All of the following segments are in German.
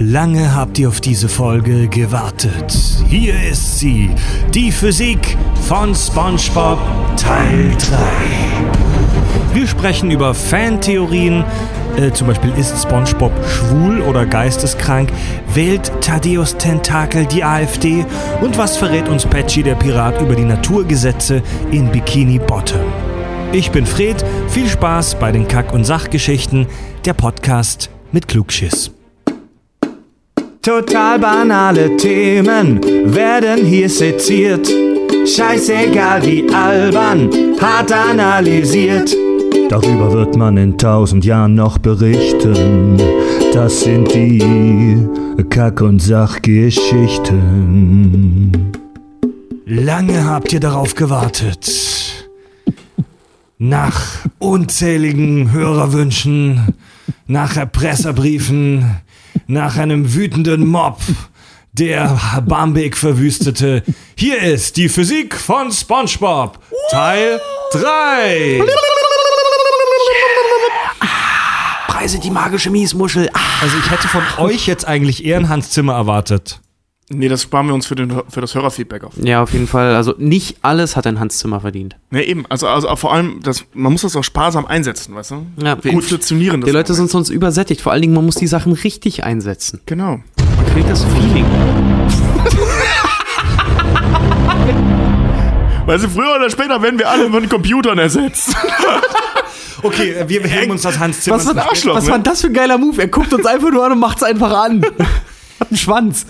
Lange habt ihr auf diese Folge gewartet. Hier ist sie, die Physik von SpongeBob Teil 3. Wir sprechen über Fantheorien, äh, zum Beispiel ist SpongeBob schwul oder geisteskrank, wählt Thaddeus Tentakel die AfD und was verrät uns Patchy der Pirat über die Naturgesetze in Bikini Bottom. Ich bin Fred, viel Spaß bei den Kack- und Sachgeschichten, der Podcast mit Klugschiss. Total banale Themen werden hier seziert. Scheißegal wie albern, hart analysiert. Darüber wird man in tausend Jahren noch berichten. Das sind die Kack- und Sachgeschichten. Lange habt ihr darauf gewartet. Nach unzähligen Hörerwünschen, nach Erpresserbriefen, nach einem wütenden Mob, der Bamberg verwüstete. Hier ist die Physik von SpongeBob, Teil 3. Preise die magische Miesmuschel. Ah. Also ich hätte von euch jetzt eigentlich eher ein Hans Zimmer erwartet. Nee, das sparen wir uns für, den, für das Hörerfeedback auf. Ja, auf jeden Fall. Also nicht alles hat ein Hans Zimmer verdient. Nee, eben. Also, also vor allem, das, man muss das auch sparsam einsetzen, weißt du? Ja, wir gut. inflationieren das. Die Leute sind sonst übersättigt. Vor allen Dingen, man muss die Sachen richtig einsetzen. Genau. Man kriegt das Feeling. Weil sie früher oder später werden wir alle von Computern ersetzt. Okay, äh, wir hängen uns das Hans Zimmer. Was, war, ein Arschloch, was ne? war das für ein geiler Move? Er guckt uns einfach nur an und macht's einfach an. Hat einen Schwanz.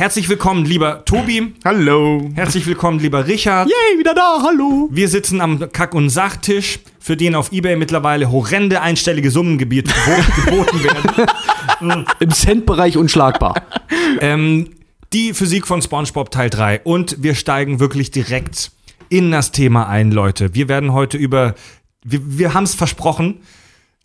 Herzlich willkommen, lieber Tobi. Hallo. Herzlich willkommen, lieber Richard. Yay, wieder da, hallo. Wir sitzen am Kack- und Sachtisch, für den auf Ebay mittlerweile horrende einstellige Summen geboten werden. Im Cent-Bereich unschlagbar. Ähm, die Physik von SpongeBob Teil 3. Und wir steigen wirklich direkt in das Thema ein, Leute. Wir werden heute über, wir, wir haben es versprochen,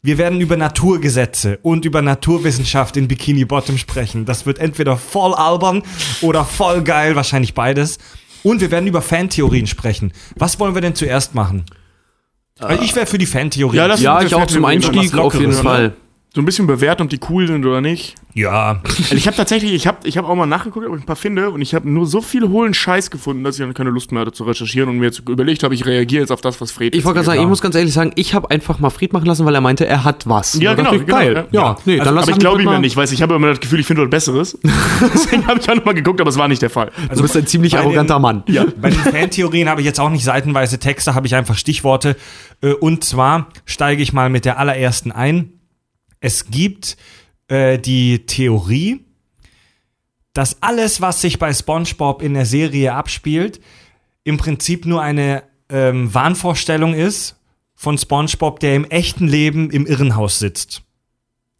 wir werden über Naturgesetze und über Naturwissenschaft in Bikini Bottom sprechen. Das wird entweder voll albern oder voll geil, wahrscheinlich beides. Und wir werden über Fantheorien sprechen. Was wollen wir denn zuerst machen? Also ich wäre für die Fantheorie. Ja, das- Ja, ich auch zum Einstieg auf jeden ne? Fall. So ein bisschen bewerten, ob die cool sind oder nicht. ja. Also ich habe tatsächlich, ich habe ich hab auch mal nachgeguckt, ob ich ein paar finde und ich habe nur so viel hohlen Scheiß gefunden, dass ich dann keine Lust mehr hatte zu recherchieren und mir jetzt überlegt habe, ich reagiere jetzt auf das, was Fred Ich wollte gerade sagen, ich muss ganz ehrlich sagen, ich habe einfach mal Fried machen lassen, weil er meinte, er hat was. Ja, genau, genau. Geil. Ja, nee, also, dann lass aber ich glaube ihm ja nicht, weil ich habe immer das Gefühl, ich finde was Besseres. Deswegen habe ich auch nochmal geguckt, aber es war nicht der Fall. Du bist ein ziemlich bei den- arroganter Mann. Ja. Bei den Fantheorien habe ich jetzt auch nicht seitenweise Texte, habe ich einfach Stichworte. Äh, Und zwar steige ich mal mit der allerersten ein. Es gibt äh, die Theorie, dass alles, was sich bei SpongeBob in der Serie abspielt, im Prinzip nur eine ähm, Wahnvorstellung ist von SpongeBob, der im echten Leben im Irrenhaus sitzt.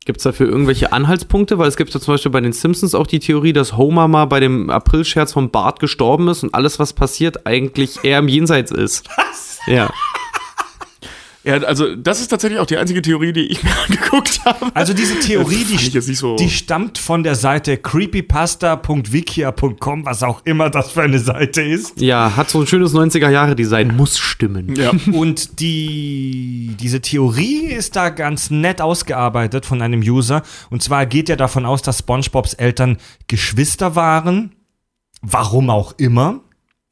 Gibt es dafür irgendwelche Anhaltspunkte? Weil es gibt ja zum Beispiel bei den Simpsons auch die Theorie, dass Homer mal bei dem Aprilscherz vom Bart gestorben ist und alles, was passiert, eigentlich eher im Jenseits ist. Was? Ja. Ja, also das ist tatsächlich auch die einzige Theorie, die ich mir angeguckt habe. Also diese Theorie, die, so- die stammt von der Seite creepypasta.wikia.com, was auch immer das für eine Seite ist. Ja, hat so ein schönes 90er-Jahre-Design, muss stimmen. Ja. Und die, diese Theorie ist da ganz nett ausgearbeitet von einem User. Und zwar geht er davon aus, dass SpongeBobs Eltern Geschwister waren. Warum auch immer.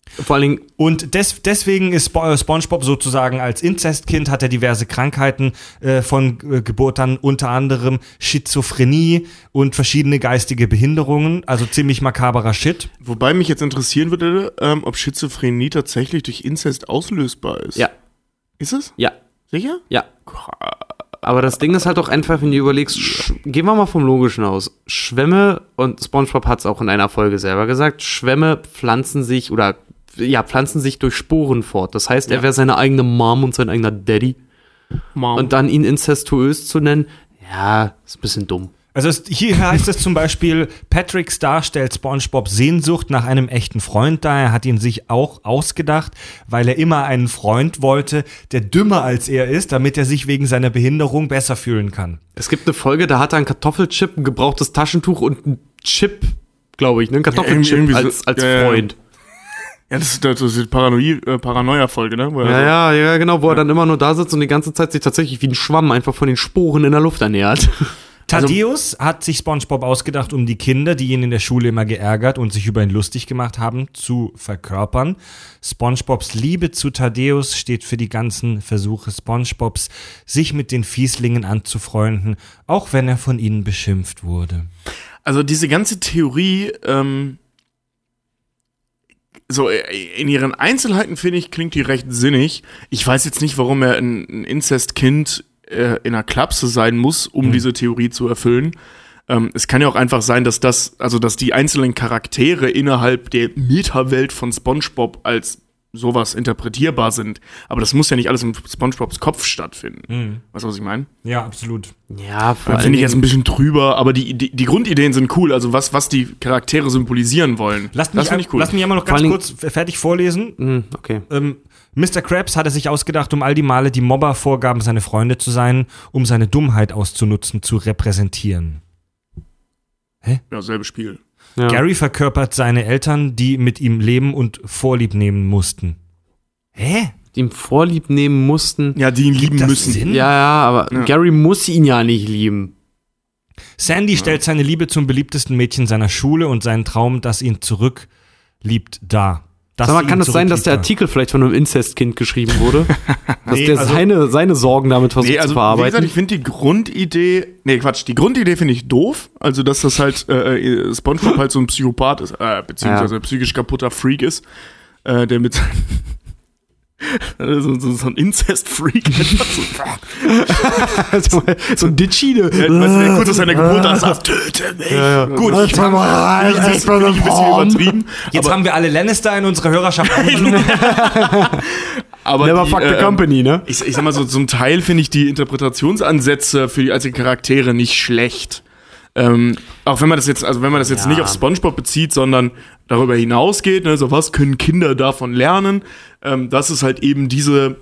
Vor allen Dingen, Und des, deswegen ist Spo äh, SpongeBob sozusagen als Inzestkind hat er diverse Krankheiten äh, von äh, Geburt an, unter anderem Schizophrenie und verschiedene geistige Behinderungen, also ziemlich makaberer Shit. Wobei mich jetzt interessieren würde, ähm, ob Schizophrenie tatsächlich durch Inzest auslösbar ist. ja, Ist es? ja, Sicher? ja. Aber das Ding ist halt auch einfach, wenn du überlegst, gehen wir mal vom Logischen aus. Schwämme, und SpongeBob hat es auch in einer Folge selber gesagt, Schwämme pflanzen sich oder ja, pflanzen sich durch Sporen fort. Das heißt, er Ja. wäre seine eigene Mom und sein eigener Daddy. Mom. Und dann ihn incestuös zu nennen, ja, ist ein bisschen dumm. Also es, hier heißt es zum Beispiel, Patrick Star stellt SpongeBob Sehnsucht nach einem echten Freund dar. Er hat ihn sich auch ausgedacht, weil er immer einen Freund wollte, der dümmer als er ist, damit er sich wegen seiner Behinderung besser fühlen kann. Es gibt eine Folge, da hat er einen Kartoffelchip, ein gebrauchtes Taschentuch und einen Chip, glaube ich, ne? Einen Kartoffelchip irgendwie so- als, als ja, ja. Freund. Ja, das ist, das ist die Paranoia- äh, Paranoia-Folge, ne? Wo er Ja, so- ja, ja, genau, wo er dann immer nur da sitzt und die ganze Zeit sich tatsächlich wie ein Schwamm einfach von den Sporen in der Luft ernährt. Thaddeus hat sich SpongeBob ausgedacht, um die Kinder, die ihn in der Schule immer geärgert und sich über ihn lustig gemacht haben, zu verkörpern. SpongeBobs Liebe zu Thaddeus steht für die ganzen Versuche SpongeBobs, sich mit den Fieslingen anzufreunden, auch wenn er von ihnen beschimpft wurde. Also diese ganze Theorie, ähm, so äh, in ihren Einzelheiten finde ich, klingt die recht sinnig. Ich weiß jetzt nicht, warum er ein, ein Inzestkind äh, in einer Klapse sein muss, um diese Theorie zu erfüllen. Ähm, es kann ja auch einfach sein, dass das, also dass die einzelnen Charaktere innerhalb der Metawelt von SpongeBob als sowas interpretierbar sind. Aber das muss ja nicht alles in SpongeBobs Kopf stattfinden. Weißt du, was ich meine? Ja, absolut. Ja, Finde ich jetzt ein bisschen drüber, aber die, die, die Grundideen sind cool, also was, was die Charaktere symbolisieren wollen. Lasst mich, das finde ich cool. lasst mich einmal noch ganz kurz fertig vorlesen. Hm, okay. Ähm, Mr. Krabs hatte sich ausgedacht, um all die Male, die Mobber vorgaben, seine Freunde zu sein, um seine Dummheit auszunutzen, zu repräsentieren. ja, selbe Spiel. Ja. Gary verkörpert seine Eltern, die mit ihm leben und Vorlieb nehmen mussten. Hä? Die ihm Vorlieb nehmen mussten. Ja, die ihn lieben das müssen. Sinn? Ja, ja, aber Ja. Gary muss ihn ja nicht lieben. Sandy stellt seine Liebe zum beliebtesten Mädchen seiner Schule und seinen Traum, dass ihn zurückliebt, dar. Dass Sag mal, kann es sein, dass der Artikel vielleicht von einem Inzestkind geschrieben wurde? dass Nee, der also- seine, seine Sorgen damit versucht Nee, also zu wie gesagt, verarbeiten? ich finde die Grundidee, nee, Quatsch, die Grundidee finde ich doof, also dass das halt äh, äh, SpongeBob halt so ein Psychopath ist, äh, beziehungsweise Ja. psychisch kaputter Freak ist, äh, der mit so, so, so ein Inzest-Freak so, so ein Ditchide. Ja, weißt kurz aus seiner Geburt an sagt, töte mich. Gut, ich mal, finde ich, find ich ein bisschen übertrieben. Jetzt haben wir alle Lannister in unserer Hörerschaft. Aber Never die, fuck the äh, company, ne? Ich, ich sag mal so, zum Teil finde ich die Interpretationsansätze für die einzelnen Charaktere nicht schlecht. Ähm, auch wenn man das jetzt, also wenn man das jetzt Ja. nicht auf SpongeBob bezieht, sondern darüber hinausgeht, ne, so was können Kinder davon lernen, ähm, dass es halt eben diese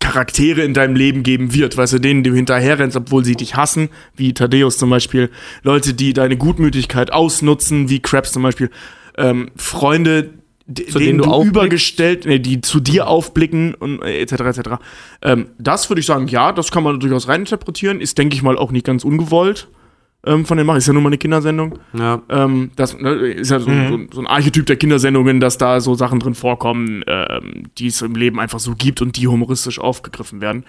Charaktere in deinem Leben geben wird, weißt du, denen du hinterherrennst, obwohl sie dich hassen, wie Thaddeus zum Beispiel, Leute, die deine Gutmütigkeit ausnutzen, wie Krabs zum Beispiel, ähm, Freunde, Zu denen denen du du übergestellt, nee, die zu dir aufblicken und äh, etc. etc. Ähm, das würde ich sagen, ja, das kann man durchaus reininterpretieren, ist, denke ich mal, auch nicht ganz ungewollt ähm, von den Machern, ist ja nur mal eine Kindersendung. Ja. Ähm, das ne, ist ja so, Mhm. so, so ein Archetyp der Kindersendungen, dass da so Sachen drin vorkommen, ähm, die es im Leben einfach so gibt und die humoristisch aufgegriffen werden.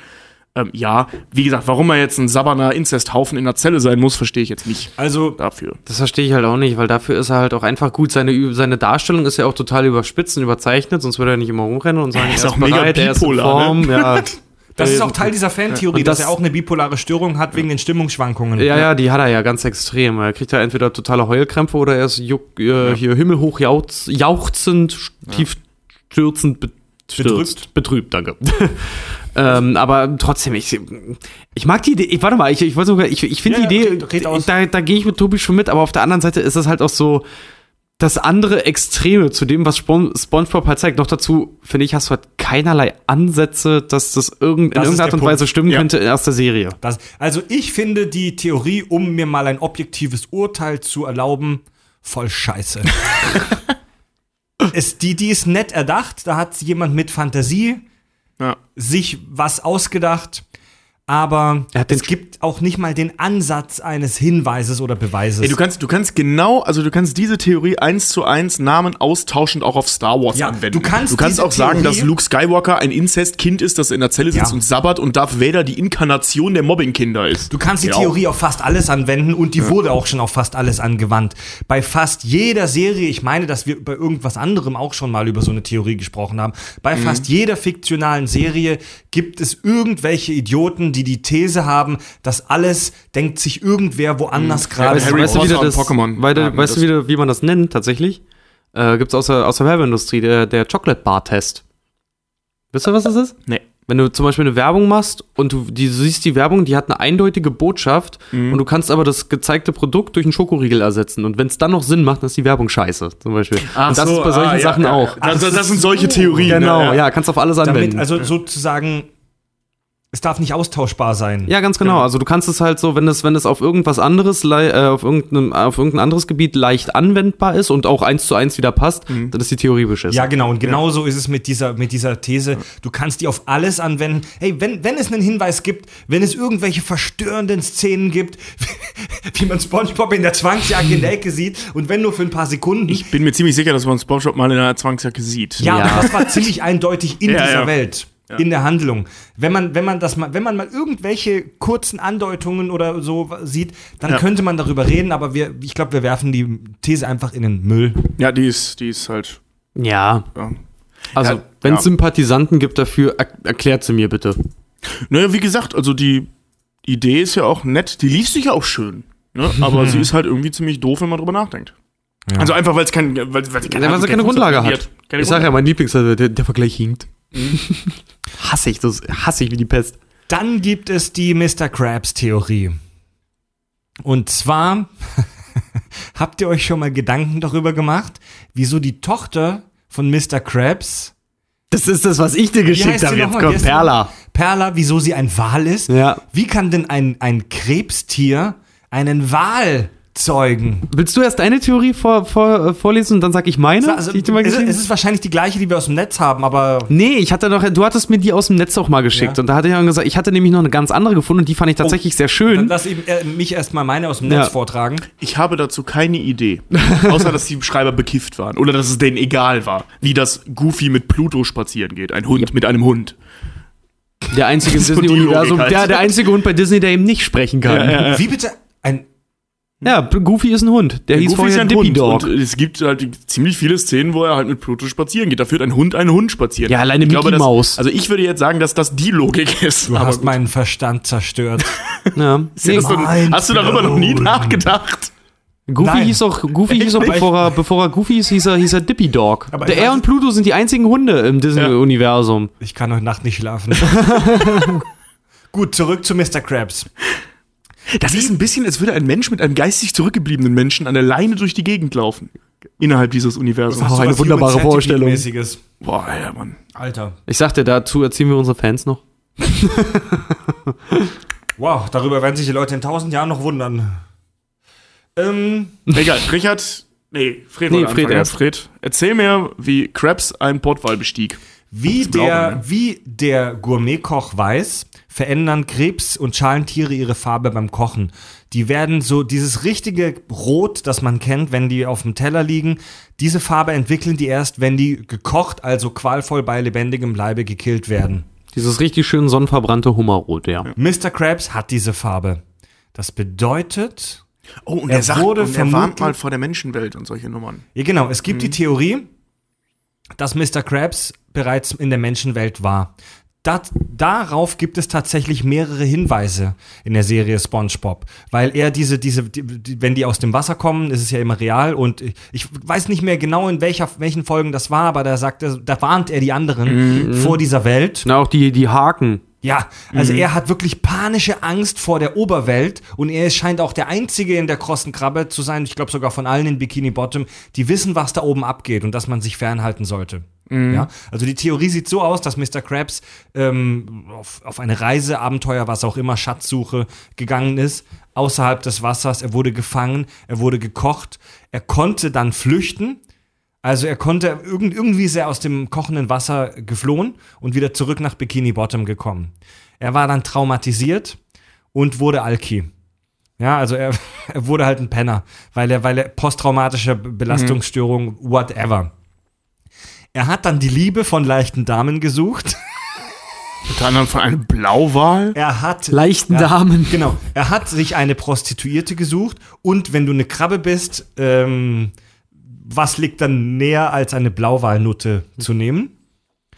Ähm, ja, wie gesagt, warum er jetzt ein sabberner Inzesthaufen in der Zelle sein muss, verstehe ich jetzt nicht Also, dafür. Das verstehe ich halt auch nicht, weil dafür ist er halt auch einfach gut. Seine, seine Darstellung ist ja auch total überspitzt und überzeichnet, sonst würde er nicht immer rumrennen und sagen, ist er auch mega er ist in bipolar, Form. Ja. das ist Äh, auch Teil dieser Fantheorie, Und dass das- er auch eine bipolare Störung hat wegen den Stimmungsschwankungen. Ja, ja, die hat er ja ganz extrem. Er kriegt ja entweder totale Heulkrämpfe oder er ist juck, äh, hier himmelhoch jauchz, jauchzend, tief stürzend be stürzt. betrübt, danke. ähm, aber trotzdem, ich, ich mag die Idee, ich, warte mal, ich, ich sogar, ich, ich finde Ja, die ja, Idee, aus. da, da gehe ich mit Tobi schon mit, aber auf der anderen Seite ist es halt auch so, das andere Extreme zu dem, was Spon SpongeBob halt zeigt. Noch dazu, finde ich, hast du halt keinerlei Ansätze, dass das irgend, Das in irgendeiner Art und Weise Punkt. stimmen Ja. könnte aus der Serie. Das, also ich finde die Theorie, um mir mal ein objektives Urteil zu erlauben, voll scheiße. es, die, die ist nett erdacht, da hat jemand mit Fantasie Ja. sich was ausgedacht, aber Er es gibt auch nicht mal den Ansatz eines Hinweises oder Beweises. Ey, du kannst, du kannst genau, also du kannst diese Theorie eins zu eins Namen austauschend auch auf Star Wars Ja, anwenden. du kannst du kannst auch sagen, Theorie- dass Luke Skywalker ein Inzestkind ist, das in der Zelle sitzt Ja. und sabbert und Darth Vader die Inkarnation der Mobbingkinder ist. Du kannst die Ja. Theorie auf fast alles anwenden und die wurde auch schon auf fast alles angewandt. Bei fast jeder Serie, ich meine, dass wir bei irgendwas anderem auch schon mal über so eine Theorie gesprochen haben, bei Mhm. fast jeder fiktionalen Serie gibt es irgendwelche Idioten, die die These haben, dass alles denkt sich irgendwer woanders gerade. Weißt, Harry weißt du, wie, Potter du und das, Pokémon weil, haben weißt du, das. wie, man das nennt tatsächlich? Äh, Gibt es aus der, aus der Werbeindustrie, der, der Chocolate Bar Test. Wisst ihr, was das ist? Nee. Wenn du zum Beispiel eine Werbung machst und du, die, du siehst die Werbung, die hat eine eindeutige Botschaft Mhm. und du kannst aber das gezeigte Produkt durch einen Schokoriegel ersetzen. Und wenn es dann noch Sinn macht, dann ist die Werbung scheiße, zum Beispiel. und das so, ist bei solchen ah, ja, Sachen ja, auch. ja. Das, das, das sind solche Theorien. Genau, ne? ja. kannst auf alles anwenden. damit, also sozusagen es darf nicht austauschbar sein. Ja, ganz genau. Also du kannst es halt so, wenn es, wenn es auf irgendwas anderes, äh, auf irgendeinem, auf irgendein anderes Gebiet leicht anwendbar ist und auch eins zu eins wieder passt, dann ist die Theorie beschissen. Ja, genau. Und genauso ist es mit dieser, mit dieser These. Du kannst die auf alles anwenden. Hey, wenn, wenn es einen Hinweis gibt, wenn es irgendwelche verstörenden Szenen gibt, wie man Spongebob in der Zwangsjacke in der Ecke sieht und wenn nur für ein paar Sekunden. Ich bin mir ziemlich sicher, dass man SpongeBob mal in einer Zwangsjacke sieht. ja, Ja. aber das war ziemlich eindeutig in Ja, dieser ja. In der Handlung. Wenn man, wenn man das mal, wenn man mal irgendwelche kurzen Andeutungen oder so sieht, dann Ja. könnte man darüber reden, aber wir, ich glaube, wir werfen die These einfach in den Müll. Ja, die ist, die ist halt. Ja. Ja. Also, Ja, wenn es ja. Sympathisanten gibt dafür, er erklärt sie mir bitte. Naja, wie gesagt, also die Idee ist ja auch nett. Die liest sich ja auch schön. Ne? Aber sie ist halt irgendwie ziemlich doof, wenn man drüber nachdenkt. Also einfach, weil es kein, weil, weil sie Ja, weil keine Grundlage hat. Keine Ich sage ja, mein Lieblings, der, der Vergleich hinkt. hasse ich, das hasse ich wie die Pest. Dann gibt es die Mr. Krabs-Theorie. Und zwar habt ihr euch schon mal Gedanken darüber gemacht, wieso die Tochter von Mr. Krabs, Das ist das, was ich dir geschickt habe. Jetzt kommt Perla. Perla, wieso sie ein Wal ist? Ja. Wie kann denn ein, ein Krebstier einen Wal zeugen? Willst du erst deine Theorie vor, vor, äh, vorlesen und dann sag ich meine? Also, die ich dir mal es, es ist wahrscheinlich die gleiche, die wir aus dem Netz haben, aber Nee, ich hatte noch, du hattest mir die aus dem Netz auch mal geschickt Ja. und da hatte ich dann gesagt, ich hatte nämlich noch eine ganz andere gefunden und die fand ich tatsächlich sehr dann schön. lass eben, äh, mich erstmal meine aus dem Netz Ja. vortragen. Ich habe dazu keine Idee. Außer, dass die Schreiber bekifft waren. Oder dass es denen egal war. Wie das Goofy mit Pluto spazieren geht. Ein Hund mit einem Hund. Der einzige im Disney-Universum, Logik halt. der, der einzige Hund bei Disney, der eben nicht sprechen kann. Ja, Wie bitte? Ein, Goofy ist ein Hund. Der, hieß Goofy ist vorher ein Dippy Hund. Dog. Und es gibt halt ziemlich viele Szenen, wo er halt mit Pluto spazieren geht. Da führt ein Hund einen Hund spazieren. Ja, alleine Ich Mickey dass- Maus. Also ich würde jetzt sagen, dass das die Logik ist. du hast gut. meinen Verstand zerstört. Ja. Nee, hast, du, hast du darüber noch nie nachgedacht? Goofy Nein. hieß auch, Goofy hieß auch bevor, er, bevor er Goofy hieß, hieß er, hieß er Dippy Dog. Aber der ich er und Pluto sind die einzigen Hunde im Disney-Universum. Ich kann heute Nacht nicht schlafen. Gut, zurück zu Mr. Krabs. Das ist ein bisschen, als würde ein Mensch mit einem geistig zurückgebliebenen Menschen an der Leine durch die Gegend laufen. Innerhalb dieses Universums. Oh, eine wunderbare Human Vorstellung. Centipede-mäßiges. Boah, Alter, Mann. Alter. Ich sagte, dazu erzählen wir unsere Fans noch. Wow, darüber werden sich die Leute in tausend Jahren noch wundern. Ähm, Egal, Richard. Nee, Fred Nee, Fred. Fred, erzähl mir, wie Krabs einen Portwal bestieg. Wie, glauben, der, ne? wie der Gourmetkoch weiß, verändern Krebs- und Schalentiere ihre Farbe beim Kochen. Die werden so dieses richtige Rot, das man kennt, wenn die auf dem Teller liegen, diese Farbe entwickeln die erst, wenn die gekocht, also qualvoll bei lebendigem Leibe gekillt werden. Dieses richtig schön sonnenverbrannte Hummerrot, ja. Mr. Krabs hat diese Farbe. Das bedeutet, Oh, und Er er, sagt, wurde und er warnt mal vor der Menschenwelt und solche Nummern. ja genau, es gibt die Theorie, dass Mr. Krabs bereits in der Menschenwelt war. Dat, darauf gibt es tatsächlich mehrere Hinweise in der Serie SpongeBob, weil er diese, diese, die, wenn die aus dem Wasser kommen, ist es ja immer real und ich, ich weiß nicht mehr genau in welcher, welchen Folgen das war, aber da sagt er, da warnt er die anderen vor dieser Welt. Na, auch die, die Haken. Ja, also er hat wirklich panische Angst vor der Oberwelt und er scheint auch der Einzige in der krossen Krabbe zu sein, ich glaube sogar von allen in Bikini Bottom, die wissen, was da oben abgeht und dass man sich fernhalten sollte. Ja, also die Theorie sieht so aus, dass Mr. Krabs ähm, auf, auf eine Reise, Abenteuer, was auch immer, Schatzsuche gegangen ist, außerhalb des Wassers. Er wurde gefangen, er wurde gekocht, er konnte dann flüchten. Also er konnte irgend, irgendwie ist er aus dem kochenden Wasser geflohen und wieder zurück nach Bikini Bottom gekommen. Er war dann traumatisiert und wurde Alki. Ja, also er, er wurde halt ein Penner, weil er, weil er posttraumatische Be- Belastungsstörung, whatever. Er hat dann die Liebe von leichten Damen gesucht. Unter anderem von einem Blauwal. Er hat Leichten ja, Damen. Genau. Er hat sich eine Prostituierte gesucht und wenn du eine Krabbe bist, ähm, was liegt dann näher als eine Blauwalnutte zu nehmen?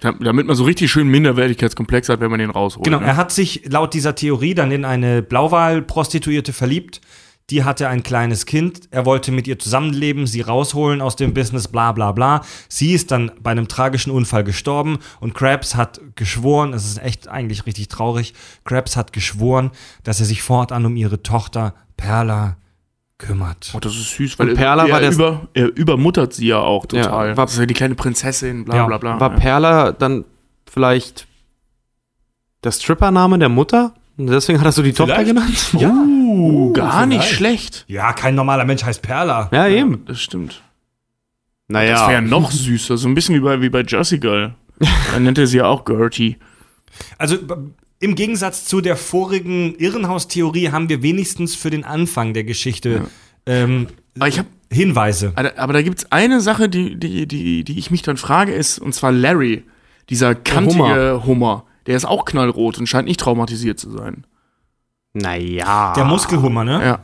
Damit man so richtig schön Minderwertigkeitskomplex hat, wenn man den rausholt. Genau, ne? er hat sich laut dieser Theorie dann in eine Blauwal-Prostituierte verliebt. Die hatte ein kleines Kind. Er wollte mit ihr zusammenleben, sie rausholen aus dem Business, bla bla bla. Sie ist dann bei einem tragischen Unfall gestorben und Krabs hat geschworen, es ist echt eigentlich richtig traurig, Krabs hat geschworen, dass er sich fortan um ihre Tochter Perla kümmert. Oh, das ist süß, weil Und Perla er, war der- über, er übermuttert sie ja auch total. Ja, war- das ist ja die kleine Prinzessin, bla Ja, bla bla. War ja. Perla dann vielleicht Der Stripper-Name der Mutter? Und deswegen hat er so die Tochter genannt? Ja. Uh, gar nicht vielleicht. schlecht. Ja, kein normaler Mensch heißt Perla. Ja, eben. Das stimmt. Naja. Das wäre ja noch süßer. So ein bisschen wie bei, wie bei Jersey Girl. Dann nennt er sie ja auch Gertie. Also im Gegensatz zu der vorigen Irrenhaustheorie haben wir wenigstens für den Anfang der Geschichte ähm, Aber ich habe Hinweise. Aber da gibt es eine Sache, die, die, die, die ich mich dann frage, ist, und zwar Larry, dieser kantige Hummer. Der ist auch knallrot und scheint nicht traumatisiert zu sein. naja. Der Muskelhummer, ne? Ja.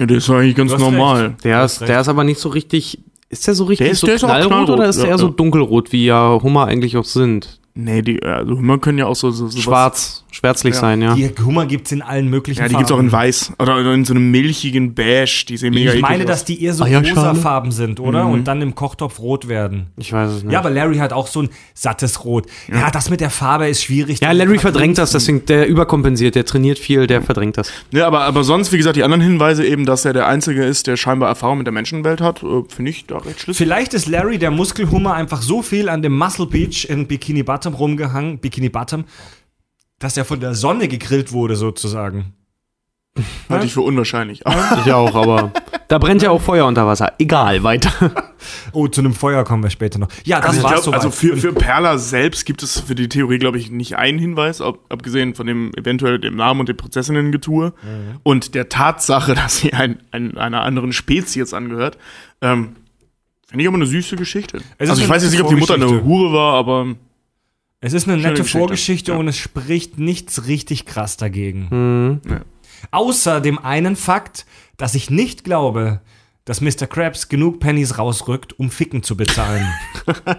Ja, der ist eigentlich ganz normal. recht. Der ist, der ist aber nicht so richtig. Ist der so richtig Der ist- so der knallrot, knallrot, oder ist der ja, eher so ja. dunkelrot, wie ja Hummer eigentlich auch sind? Nee, die, also Hummer können ja auch so, so, so Schwarz, schwärzlich Ja. sein, ja. Die Hummer gibt's in allen möglichen Ja, die Farben. gibt's auch in weiß. Oder, in so einem milchigen Beige. Die sehen mega Ich meine, dass die eher so rosa Farben sind, oder? Mhm. Und dann im Kochtopf rot werden. Ich weiß es nicht. Ja, aber Larry hat auch so ein sattes Rot. Ja, das mit der Farbe ist schwierig. Ja, Larry verdrängt das, deswegen der überkompensiert, der trainiert viel, der verdrängt das. Ja, aber, aber sonst, wie gesagt, die anderen Hinweise eben, dass er der Einzige ist, der scheinbar Erfahrung mit der Menschenwelt hat, äh, finde ich da recht schlüssig. Vielleicht ist Larry, der Muskelhummer, einfach so viel an dem Muscle Beach in Bikini Bottom rumgehangen, Bikini Bottom, dass er von der Sonne gegrillt wurde, sozusagen. Halte ich für unwahrscheinlich. Ich auch, aber da brennt ja auch Feuer unter Wasser. Egal, weiter. Oh, zu einem Feuer kommen wir später noch. Ja, das Also, war's glaub, soweit. also für, für Perla selbst gibt es für die Theorie, glaube ich, nicht einen Hinweis, ab, abgesehen von dem eventuell dem Namen und dem Prozessinnen-Getue und der Tatsache, dass sie ein, ein, einer anderen Spezies angehört. Ähm, Finde ich aber eine süße Geschichte. Also ich weiß jetzt nicht, ob die Mutter eine. Hure war, aber Es ist eine Schöne nette Geschichte. Vorgeschichte Ja. und es spricht nichts richtig krass dagegen. Mhm. Ja. Außer dem einen Fakt, dass ich nicht glaube, dass Mr. Krabs genug Pennies rausrückt, um Ficken zu bezahlen. ja,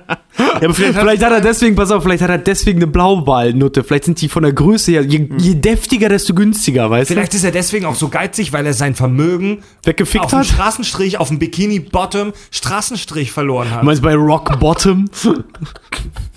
aber vielleicht hat, Vielleicht hat er deswegen, pass auf, vielleicht hat er deswegen eine Blauwalnutte. Vielleicht sind die von der Größe her, je, je deftiger, desto günstiger, weißt Vielleicht ist er deswegen auch so geizig, weil er sein Vermögen du? Weggefickt auf dem hat. Straßenstrich, auf dem Bikini Bottom Straßenstrich verloren hat. Du meinst bei Rock Bottom?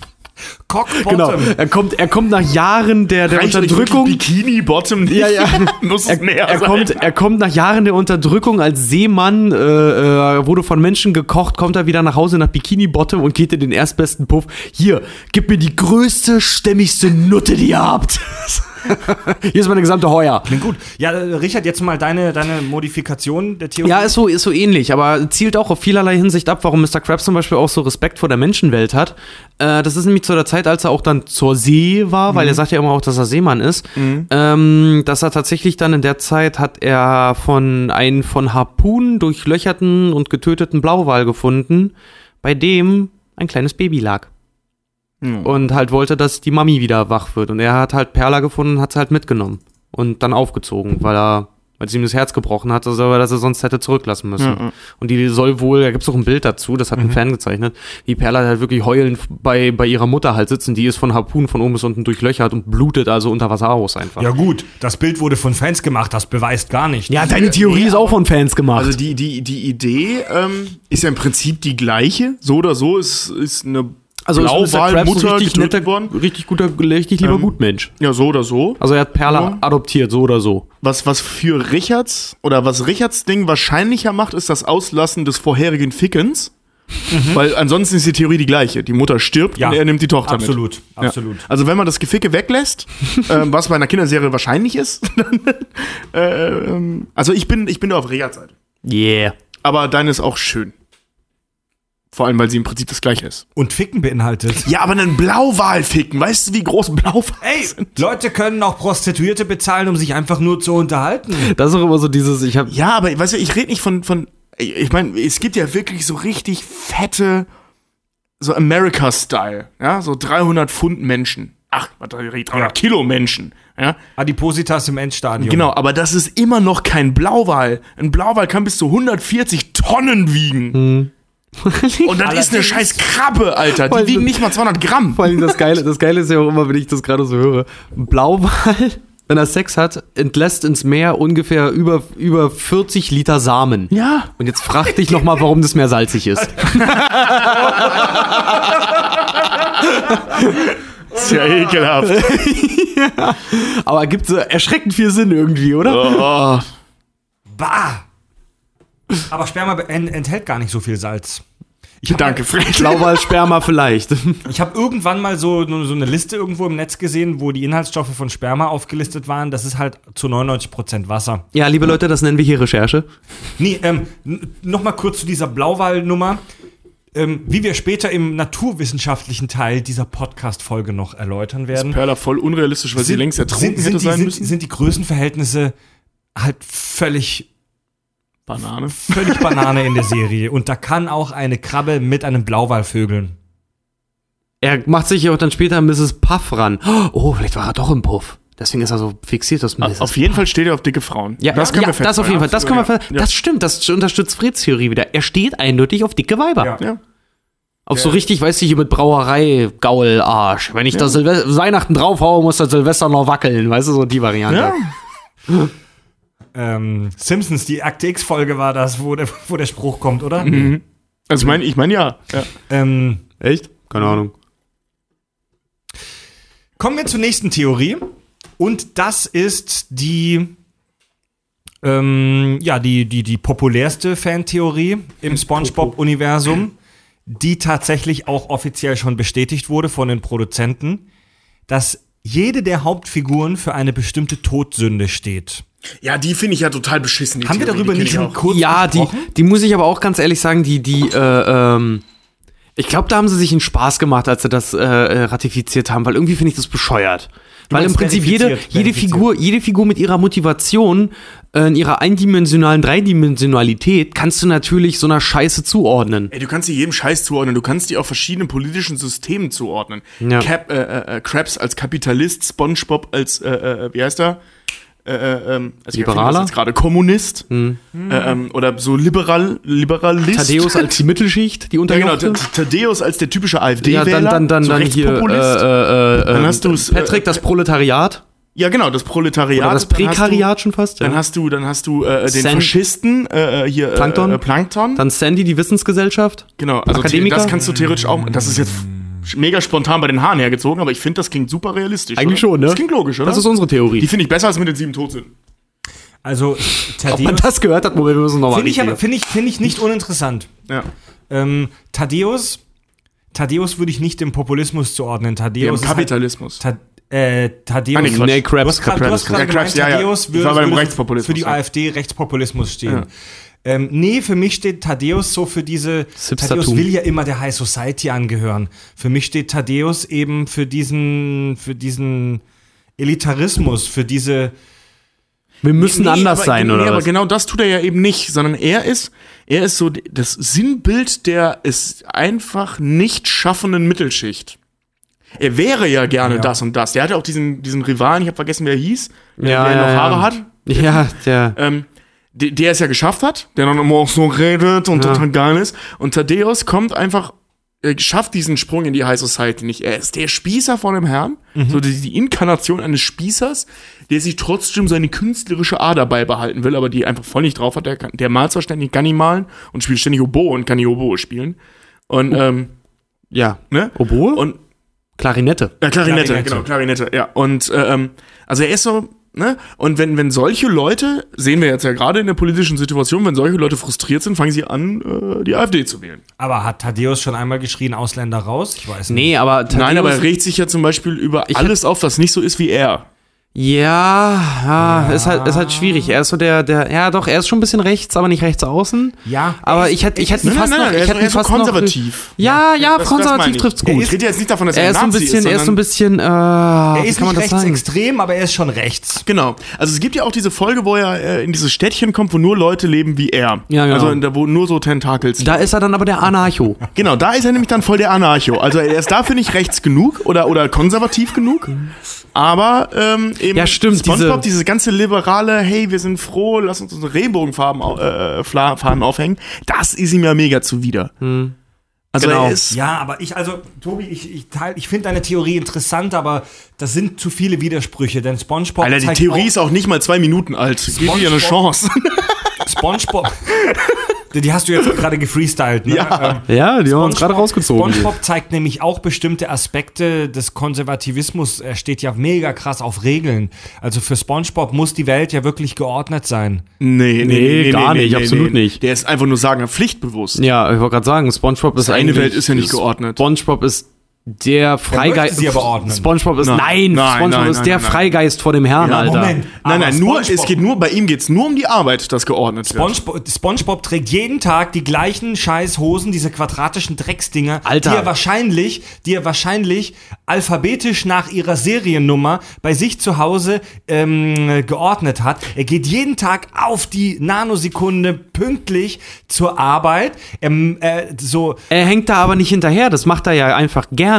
Cock Genau. Er kommt, er kommt nach Jahren der, der reicht Unterdrückung. Bikini Bottom nicht. Ja, ja. Muss es Er, näher er, sein. kommt, er kommt nach Jahren der Unterdrückung als Seemann, äh, äh, wurde von Menschen gekocht, kommt er wieder nach Hause nach Bikini Bottom und geht in den erstbesten Puff. Hier, gib mir die größte, stämmigste Nutte, die ihr habt. Hier ist meine gesamte Heuer. Klingt gut. Ja, Richard, jetzt mal deine, deine Modifikation der Theorie. Ja, ist so, ist so ähnlich, aber zielt auch auf vielerlei Hinsicht ab, warum Mr. Krabs zum Beispiel auch so Respekt vor der Menschenwelt hat. Äh, das ist nämlich zu der Zeit, als er auch dann zur See war, weil er sagt ja immer auch, dass er Seemann ist. Ähm, dass er tatsächlich dann in der Zeit hat er von einen von Harpunen durchlöcherten und getöteten Blauwal gefunden, bei dem ein kleines Baby lag. Und halt wollte, dass die Mami wieder wach wird. Und er hat halt Perla gefunden und hat sie halt mitgenommen. Und dann aufgezogen, weil er, weil es ihm das Herz gebrochen hat, also, dass er sonst hätte zurücklassen müssen. Und die soll wohl, da gibt's auch ein Bild dazu, das hat ein Fan gezeichnet, die Perla halt wirklich heulend bei, bei ihrer Mutter halt sitzen, die ist von Harpunen von oben bis unten durchlöchert und blutet also unter Wasser aus einfach. Ja gut, das Bild wurde von Fans gemacht, das beweist gar nicht. Ja, deine Theorie ist auch von Fans gemacht. Also die, die, die Idee ähm, ist ja im Prinzip die gleiche. So oder so ist, ist eine also ein Blauwalmutter richtig netter, worden. richtig guter, richtig lieber Ähm, Gutmensch. Ja, so oder so. Also er hat Perla Ja. adoptiert, so oder so. Was, was für Richards oder was Richards Ding wahrscheinlicher macht, ist das Auslassen des vorherigen Fickens. Weil ansonsten ist die Theorie die gleiche. Die Mutter stirbt Ja, und er nimmt die Tochter absolut, mit. Ja. absolut. Also wenn man das Geficke weglässt, ähm, was bei einer Kinderserie wahrscheinlich ist, dann, äh, ähm, also ich bin, ich bin da auf Richards Seite. Yeah. Aber deine ist auch schön. Vor allem, weil sie im Prinzip das gleiche ist. Und Ficken beinhaltet. Ja, aber einen Blauwal ficken. Weißt du, wie groß ein Blauwal Ey, sind? Leute können auch Prostituierte bezahlen, um sich einfach nur zu unterhalten. Das ist auch immer so dieses, ich habe Ja, aber weißt du, ich rede nicht von, von ich meine, es gibt ja wirklich so richtig fette, so America-Style, ja, so 300 Pfund Menschen. Ach, was, 300 Ja. Kilo Menschen, ja. Adipositas im Endstadium. Genau, aber das ist immer noch kein Blauwal. Ein Blauwal kann bis zu 140 Tonnen wiegen. Und das ist eine scheiß Krabbe, Alter. Die wiegen nicht mal 200 Gramm. Vor allem das Geile, das Geile ist ja auch immer, wenn ich das gerade so höre. Blauwal, wenn er Sex hat, entlässt ins Meer ungefähr über, über 40 Liter Samen. Ja. Und jetzt frag dich noch mal, warum das Meer salzig ist. Ist ja ekelhaft. Aber gibt so erschreckend viel Sinn irgendwie, oder? Oh. Bah! Aber Sperma enthält gar nicht so viel Salz. Ich Danke, Fred. Blauwalsperma vielleicht. Ich habe irgendwann mal so, so eine Liste irgendwo im Netz gesehen, wo die Inhaltsstoffe von Sperma aufgelistet waren. Das ist halt zu 99% Wasser. Ja, liebe Leute, das nennen wir hier Recherche. Nee, ähm, nochmal kurz zu dieser Blauwal-Nummer. Ähm, wie wir später im naturwissenschaftlichen Teil dieser Podcast-Folge noch erläutern werden. Perla voll unrealistisch, weil sie längst ertrunken sind, hätte sind, die, sein sind, müssen. sind die Größenverhältnisse halt völlig, Banane. völlig Banane in der Serie. Und da kann auch eine Krabbe mit einem Blauwal vögeln. Er macht sich ja auch dann später Mrs. Puff ran. Oh, vielleicht war er doch im Puff. Deswegen ist er so fixiert auf Mrs. Auf jeden Fall steht er auf dicke Frauen. Ja, das können ja, wir das auf jeden Fall. Das können wir. ver- Das stimmt. Das unterstützt Freds Theorie wieder. Er steht eindeutig auf dicke Weiber. Ja. Ja. Auf so richtig, weißt du, hier mit Brauerei Gaul Arsch. Wenn ich da Silve Weihnachten draufhaue, muss der Silvester noch wackeln. Weißt du, so die Variante. Ja. Ähm, Simpsons, die Akte X-Folge war das, wo der, wo der Spruch kommt, oder? Also ich meine, ich meine ja. ja. Ähm, Echt? Keine Ahnung. Kommen wir zur nächsten Theorie. Und das ist die, ähm, ja, die, die, die populärste Fantheorie im SpongeBob-Universum, die tatsächlich auch offiziell schon bestätigt wurde von den Produzenten, dass jede der Hauptfiguren für eine bestimmte Todsünde steht. Ja, die finde ich ja total beschissen. die Haben wir Theorie, darüber die nicht schon kurz Ja, die, gesprochen? die muss ich aber auch ganz ehrlich sagen, die, die, äh, ähm, ich glaube, da haben sie sich einen Spaß gemacht, als sie das äh, äh, ratifiziert haben, weil irgendwie finde ich das bescheuert. Weil im Prinzip jede, jede. Figur, jede Figur mit ihrer Motivation, äh, in ihrer eindimensionalen Dreidimensionalität, kannst du natürlich so einer Scheiße zuordnen. Ey, du kannst die jedem Scheiß zuordnen. Du kannst die auch verschiedenen politischen Systemen zuordnen. Ja. Cap, äh, äh, Krabs als Kapitalist, SpongeBob als, äh, äh, wie heißt er? Äh, äh, ähm, also Liberaler? jetzt gerade Kommunist. Äh, ähm, oder so liberal, Liberalist. Thaddeus als die Mittelschicht, die ja, genau, Thaddeus als der typische Ja, AfD-Wähler. dann, dann, dann, so dann hier, äh, äh, Dann hast du's, Patrick, das Proletariat. ja, genau, das Proletariat. Oder das Dann hast du- Prekariat schon fast. Dann Ja. hast du, dann hast du äh, den San- Faschisten äh, hier Plankton? Äh, Plankton. Dann Sandy, die Wissensgesellschaft. genau, also Akademiker? das kannst du theoretisch auch. Das ist jetzt mega spontan bei den Haaren hergezogen, aber ich finde, das klingt super realistisch. Eigentlich oder? schon, ne? Das klingt logisch, oder? Das ist unsere Theorie. Die finde ich besser als mit den sieben Todsünden. Also, Ob man Thaddeus das gehört hat, Moment, wir müssen nochmal finde ich, aber- finde ich, finde ich nicht uninteressant. Ja. Ähm, Thaddeus, Thaddeus würde ich nicht dem Populismus zuordnen. Dem Thaddeus ist halt, Kapitalismus. Ta äh, Thaddeus. Ah, nee. Nee, Krabs, du hast gerade Ja, ja, ja. Thaddeus würde, dem für die. AfD Rechtspopulismus stehen. Ja. Ähm, nee, für mich steht Thaddeus so für diese. Thaddeus will ja immer der High Society angehören. Für mich steht Thaddeus eben für diesen, für diesen Elitarismus, für diese. Wir müssen Nee, anders aber, sein, nee, oder aber was? genau das tut er ja eben nicht, sondern er ist, er ist so das Sinnbild der es einfach nicht schaffenden Mittelschicht. Er wäre ja gerne Ja. das und das. Der hatte auch diesen, diesen Rivalen, ich habe vergessen, wer er hieß, der, Ja, der ja, noch ja. Haare hat. Ja, der. ähm, der, es ja geschafft hat, der dann immer auch so redet und Ja. total geil ist. Und Thaddeus kommt einfach, er schafft diesen Sprung in die High Society nicht. Er ist der Spießer vor dem Herrn, so die, die Inkarnation eines Spießers, der sich trotzdem seine künstlerische Ader beibehalten will, aber die einfach voll nicht drauf hat. Der, kann, der malt zwar ständig, kann nicht malen und spielt ständig Oboe und kann nicht Oboe spielen. Und, ähm, Ja. ne? Oboe? Und Klarinette. ja, Klarinette, Klarinette. genau, Klarinette, ja. Und äh, ähm, also er ist so, ne? Und wenn, wenn solche Leute, sehen wir jetzt ja gerade in der politischen Situation, wenn solche Leute frustriert sind, fangen sie an, äh, die AfD zu wählen. Aber hat Thaddeus schon einmal geschrien, Ausländer raus? Ich weiß nicht. Nee, aber Thaddeus, Nein, aber er regt sich ja zum Beispiel über alles auf, was nicht so ist wie er. Ja, ja, Ist, halt, ist halt schwierig. Er ist so der, der, ja doch, er ist schon ein bisschen rechts, aber nicht rechts außen. Ja, Aber er ist- ich hätte, ich hätte ist- ihn fast noch, er ich ist, hätte ihn ist so fast noch. konservativ. Ja, ja, Das- das konservativ ich. trifft's Er gut. ist- Ich rede jetzt nicht davon, dass er, Er ein ist so ein Nazi bisschen, ist, er ist so ein bisschen, äh, Er wie ist kann man nicht das sagen? rechtsextrem, aber er ist schon rechts. Genau. Also es gibt ja auch diese Folge, wo er äh, in dieses Städtchen kommt, wo nur Leute leben wie er. Ja, genau. Also da, wo nur so Tentakels. Da ist er dann aber der Anarcho. Genau, da ist er nämlich dann voll der Anarcho. Also er ist dafür nicht rechts genug oder, oder konservativ genug. Aber ähm, eben Ja, stimmt, SpongeBob, diese- dieses ganze liberale, hey, wir sind froh, lass uns unsere Regenbogenfarben äh, Fla- Fahnen aufhängen, das ist ihm ja mega zuwider. Also Genau. ist. Ja, aber ich, also, Tobi, ich, ich, teil- ich finde deine Theorie interessant, aber das sind zu viele Widersprüche, denn SpongeBob Alter, die Theorie auch, ist auch nicht mal zwei Minuten alt. Gib ihr eine Chance. SpongeBob. die hast du jetzt gerade gefreestylt, ne? Ja. Ähm, Ja, die haben uns SpongeBob- gerade rausgezogen. SpongeBob zeigt nämlich auch bestimmte Aspekte des Konservativismus. Er steht ja mega krass auf Regeln. Also für SpongeBob muss die Welt ja wirklich geordnet sein. Nee, nee, Nee, gar nicht, absolut nicht. Der ist einfach nur sagen, pflichtbewusst. Ja, ich wollte gerade sagen, SpongeBob ist Seine eigentlich, Welt ist ja nicht geordnet. SpongeBob ist der Freigeist. sie aber ordnen. SpongeBob ist Nein. nein, Nein, SpongeBob nein, ist nein, der nein, nein. Freigeist vor dem Herrn, Ja, Alter. Moment. Nein, Aber nein, nur, SpongeBob- es geht nur, bei ihm geht's nur um die Arbeit, das geordnet wird. SpongeBob, SpongeBob trägt jeden Tag die gleichen scheiß Hosen, diese quadratischen Drecksdinger, Alter. die er wahrscheinlich, die er wahrscheinlich alphabetisch nach ihrer Seriennummer bei sich zu Hause ähm, geordnet hat. Er geht jeden Tag auf die Nanosekunde pünktlich zur Arbeit. Ähm, äh, so Er hängt da aber nicht hinterher, das macht er ja einfach gerne.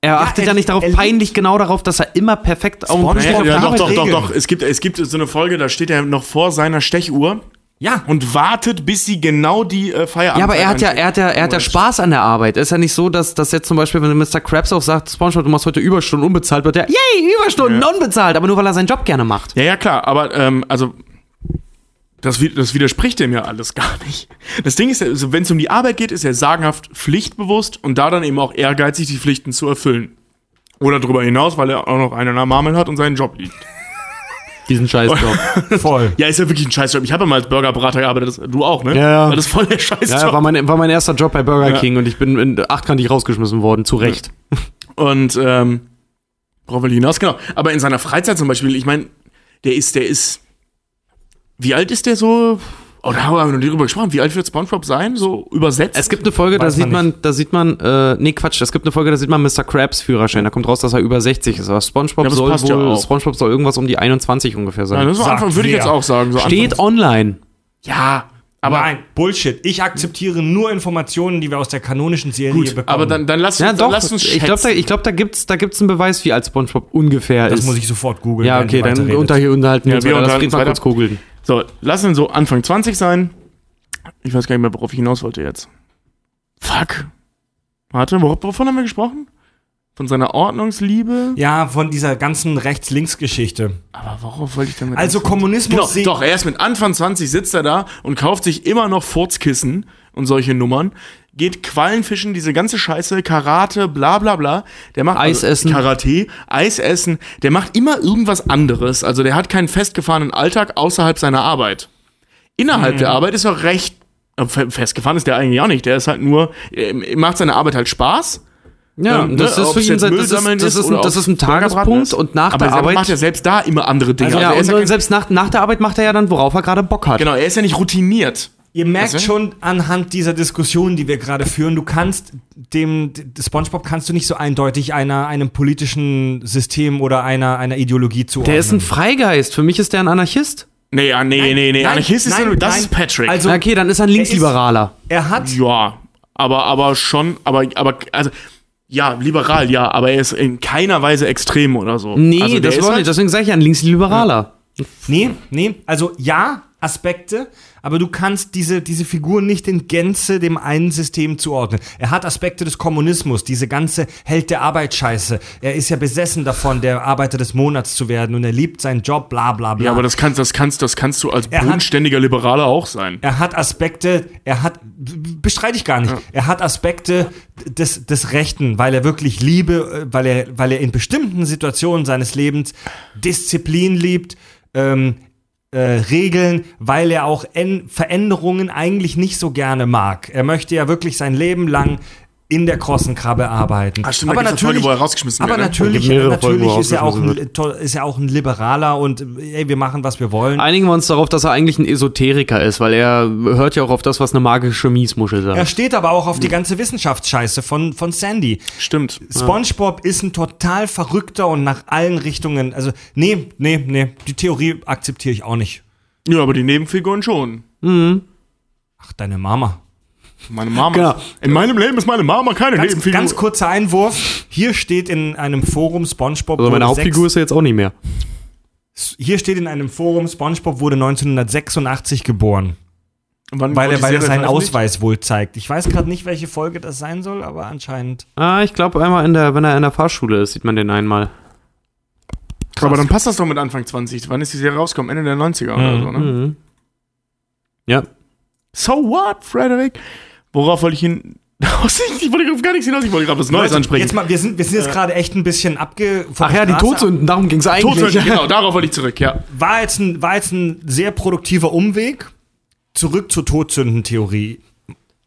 Er achtet ja, er- nicht darauf, peinlich genau darauf, dass er immer perfekt auf SpongeBob- Ja, ja, doch, doch, doch, doch. Es gibt, es gibt so eine Folge, da steht er noch vor seiner Stechuhr ja, und wartet, bis sie genau die äh, Feierabend Ja, aber er hat ja, er hat ja, er hat ja Spaß an der Arbeit. Es ist ja nicht so, dass, dass jetzt zum Beispiel, wenn Mr. Krabs auch sagt, SpongeBob, du machst heute Überstunden unbezahlt, wird er, yay, Überstunden unbezahlt, aber nur weil er seinen Job gerne macht. Ja, ja, klar, aber ähm, also das, das widerspricht dem ja alles gar nicht. Das Ding ist, also, wenn es um die Arbeit geht, ist er sagenhaft pflichtbewusst und da dann eben auch ehrgeizig, die Pflichten zu erfüllen. Oder darüber hinaus, weil er auch noch einen an der Marmel hat und seinen Job liebt. Diesen Scheißjob. voll. Ja, ist ja wirklich ein Scheißjob. Ich habe ja mal als Burgerberater gearbeitet, das, du auch, ne? Ja, ja. Das ist voll der Scheißjob. ja, war mein, war mein erster Job bei Burger Ja. King und ich bin in achtkantig rausgeschmissen worden, zu Recht. Und ähm, worauf will ich hinaus? Genau. Aber in seiner Freizeit zum Beispiel, ich meine, der ist, der ist. Wie alt ist der so? Oh, da haben wir noch nie drüber gesprochen. Wie alt wird SpongeBob sein? So übersetzt? Es gibt eine Folge, da sieht man man, da sieht man, äh, nee, Quatsch, es gibt eine Folge, da sieht man Mr. Krabs Führerschein. Da kommt raus, dass er über 60 ist. Aber SpongeBob Ja, das soll ja wohl, auch. SpongeBob soll irgendwas um die 21 ungefähr ja, sein. das ist Sagt Anfang, würde ich jetzt auch sagen. So Steht Anfang- online. Ja, aber. Nein, Bullshit. Ich akzeptiere nur Informationen, die wir aus der kanonischen Serie Gut, bekommen. aber dann, dann lass, Ja, uns, doch. dann lass uns ich glaube, da, ich glaub, da gibt's, da gibt's einen Beweis, wie alt SpongeBob ungefähr das ist. muss ich sofort googeln. ja, okay, dann unter, unterhalten wir Ja, uns wir weiter. Lass unterhalten Fried mal uns kurz googeln. So, lass ihn so Anfang 20 sein. Ich weiß gar nicht mehr, worauf ich hinaus wollte jetzt. Fuck. Warte, wor wovon haben wir gesprochen? Von seiner Ordnungsliebe? Ja, von dieser ganzen Rechts-Links-Geschichte. Aber worauf wollte ich damit? Also anfangen? Kommunismus Genau, doch, er ist mit Anfang 20 sitzt er da und kauft sich immer noch Furzkissen und solche Nummern. Geht Quallenfischen, diese ganze Scheiße, Karate, bla bla bla. Der macht Eis also, essen. Karate, Eis essen. Der macht immer irgendwas anderes. Also der hat keinen festgefahrenen Alltag außerhalb seiner Arbeit. Innerhalb Mhm. der Arbeit ist er recht. äh, fe- Festgefahren ist der eigentlich auch nicht. Der ist halt nur, er macht seine Arbeit halt Spaß. Ja, Ähm, das ne, ist ihn sein- Müll das ist, das ist, ein, das ist ein Tagespunkt ist. und nach Aber der er Arbeit. macht ja selbst da immer andere Dinge. ja, Also er und ist ja selbst nach, nach der Arbeit macht er ja dann, worauf er gerade Bock hat. genau, er ist ja nicht routiniert. Ihr merkt denn? schon anhand dieser Diskussion, die wir gerade führen, du kannst dem d- SpongeBob kannst du nicht so eindeutig einer einem politischen System oder einer einer Ideologie zuordnen. Der ist ein Freigeist. Für mich ist der ein Anarchist. Nee, ja, nee, nee, nee. nein, Anarchist ist nein, ja- das nein. ist Patrick. Also- okay, dann ist er ein Linksliberaler. er hat ja, aber, aber schon, aber, aber, also, ja, liberal, ja, aber er ist in keiner Weise extrem oder so. Nee, also, das ist war halt- nicht. Deswegen sage ich ja ein Linksliberaler. Nee, nee, also ja, Aspekte, aber du kannst diese, diese Figur nicht in Gänze dem einen System zuordnen. Er hat Aspekte des Kommunismus, diese ganze Held der Arbeit Scheiße. Er ist ja besessen davon, der Arbeiter des Monats zu werden und er liebt seinen Job, bla bla bla. Ja, aber das kannst, das kannst, das kannst du als Er hat- bodenständiger Liberaler auch sein. er hat Aspekte, er hat, bestreite ich gar nicht, er hat Aspekte des, des Rechten, weil er wirklich Liebe, äh, weil er, weil er in bestimmten Situationen seines Lebens Disziplin liebt, ähm, äh, Regeln, weil er auch en Veränderungen eigentlich nicht so gerne mag. Er möchte ja wirklich sein Leben lang in der Krossenkrabbe arbeiten. Ah, stimmt, aber natürlich, Folge, wo er rausgeschmissen aber wird, ne? natürlich, natürlich er ist er auch ein, ist er auch ein Liberaler und ey, wir machen was wir wollen. Einigen wir uns darauf, dass er eigentlich ein Esoteriker ist, weil er hört ja auch auf das, was eine magische Miesmuschel Er sagt. steht aber auch auf die ganze Wissenschaftsscheiße von, von Sandy. Stimmt. SpongeBob ist ein total verrückter und nach allen Richtungen. Also, nee, nee, nee. Die Theorie akzeptiere ich auch nicht. Ja, aber die Nebenfiguren schon. Ach, deine Mama. Meine Mama. Genau. In meinem Leben ist meine Mama keine Ganz, Nebenfigur. ganz kurzer Einwurf. Hier steht in einem Forum SpongeBob. Also meine wurde Hauptfigur ist er jetzt auch nicht mehr. hier steht in einem Forum SpongeBob wurde 1986 geboren, Wann weil er, weil er seinen? Ausweis wohl zeigt. Ich weiß gerade nicht, welche Folge das sein soll, aber anscheinend. Ah, ich glaube einmal in der, wenn er in der Fahrschule ist, sieht man den einmal. Aber dann passt das doch mit Anfang 20. Wann ist die Serie rausgekommen? Ende der 90er oder so, ne? Mhm. Ja. So what, Frederick? Worauf wollte ich hin? ich wollte auf gar nichts hinaus, ich wollte gerade was Neues ansprechen. Jetzt mal, wir sind, wir sind jetzt gerade echt ein bisschen abge. Ach ja, die Straße Todsünden, darum ging es eigentlich. Todsünden, genau, darauf wollte ich zurück, ja. war jetzt, ein, war jetzt ein sehr produktiver Umweg. Zurück zur Todsündentheorie.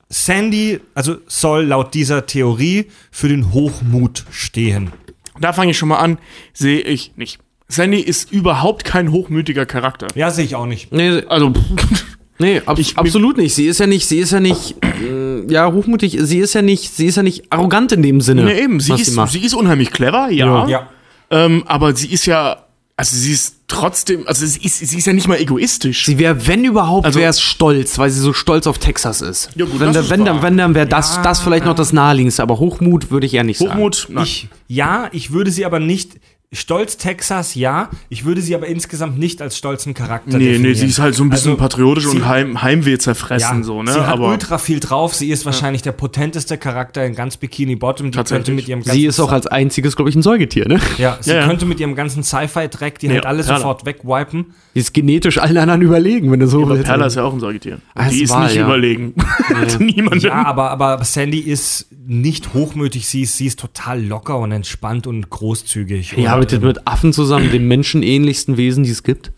Sandy, also soll laut dieser Theorie für den Hochmut stehen. Da fange ich schon mal an, sehe ich nicht. Sandy ist überhaupt kein hochmütiger Charakter. Ja, sehe ich auch nicht. Nee, Also, nee ab, Ich- absolut nicht. Sie ist ja nicht, sie ist ja nicht, äh, ja, hochmutig, sie ist ja nicht, sie ist ja nicht arrogant in dem Sinne. ne, eben, sie was ist, macht. sie ist unheimlich clever, ja. Ja. Ähm, aber sie ist ja, also sie ist trotzdem, also sie ist, sie ist ja nicht mal egoistisch. Sie wäre, wenn überhaupt, Also- wäre es stolz, weil sie so stolz auf Texas ist. Ja, gut, wenn, das wenn, dann, wenn dann wäre das, das vielleicht noch das naheliegendste, aber Hochmut würde ich eher nicht sagen. Hochmut, nein. Ich, ja, ich würde sie aber nicht. Stolz Texas, ja. Ich würde sie aber insgesamt nicht als stolzen Charakter Nee, definieren. nee, sie ist halt so ein bisschen Also, patriotisch sie- und Heim, Heimweh zerfressen, Ja, so, ne? sie hat aber ultra viel drauf. Sie ist wahrscheinlich der potenteste Charakter in ganz Bikini Bottom. Die Tatsächlich. könnte mit ihrem ganzen Sie ist auch als einziges, glaube ich, ein Säugetier, ne? ja, sie Ja, ja. könnte mit ihrem ganzen Sci-Fi-Dreck die halt alle Perla. sofort wegwipen. Die ist genetisch allen anderen überlegen, wenn du so willst. Perla ist ja auch ein Säugetier. Ah, die ist wahr, nicht ja. überlegen. Niemandem. Ja, aber, aber Sandy ist nicht hochmütig. Sie ist, sie ist total locker und entspannt und großzügig. Ja, Und, mit, mit Affen zusammen, dem menschenähnlichsten Wesen, die es gibt.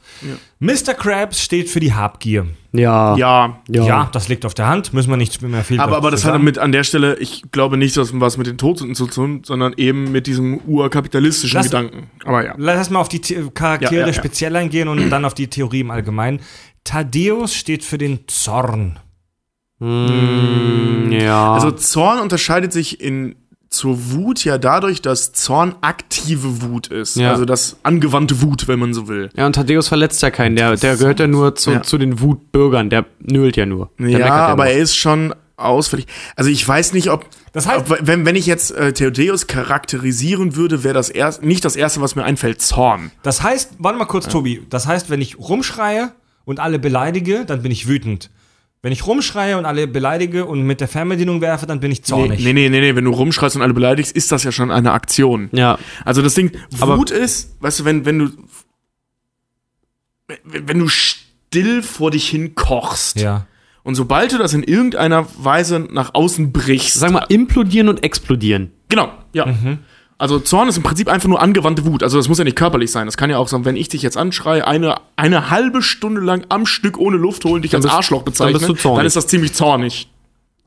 Mr. Krabs steht für die Habgier. Ja. ja. Ja. das liegt auf der Hand. Müssen wir nicht mehr viel Aber, aber das dazu hat sagen. mit an der Stelle, ich glaube nicht, dass was mit den Todsünden zu tun, sondern eben mit diesem urkapitalistischen Lass- Gedanken. Aber ja. Lass mal auf die The Charaktere Ja, ja, ja. speziell eingehen und dann auf die Theorie im Allgemeinen. Thaddeus steht für den Zorn. Mm, ja. Also Zorn unterscheidet sich in zur Wut ja dadurch, dass Zorn aktive Wut ist. Ja. Also das angewandte Wut, wenn man so will. ja, und Thaddeus verletzt ja keinen. Der, der gehört ja nur zu, Ja. zu den Wutbürgern. Der nölt ja nur. Der Ja, aber er ist schon ausfällig. Also ich weiß nicht, ob, Das heißt- ob wenn, wenn ich jetzt äh, Theodeus charakterisieren würde, wäre das erst nicht das erste, was mir einfällt, Zorn. Das heißt, warte mal kurz, Tobi. Das heißt, wenn ich rumschreie und alle beleidige, dann bin ich wütend. Wenn ich rumschreie und alle beleidige und mit der Fernbedienung werfe, dann bin ich zornig. nee, nee, nee, nee, wenn du rumschreist und alle beleidigst, ist das ja schon eine Aktion. Ja. Also das Ding, Aber- Wut ist, weißt du, wenn, wenn du wenn, du still vor dich hin kochst Ja. und sobald du das in irgendeiner Weise nach außen brichst, Sag mal, implodieren und explodieren. genau, ja. Also Zorn ist im Prinzip einfach nur angewandte Wut. Also das muss ja nicht körperlich sein. Das kann ja auch sein, wenn ich dich jetzt anschreie, eine, eine halbe Stunde lang am Stück ohne Luft holen, dich als bist- Arschloch bezeichne, dann bist du zornig. dann ist das ziemlich zornig.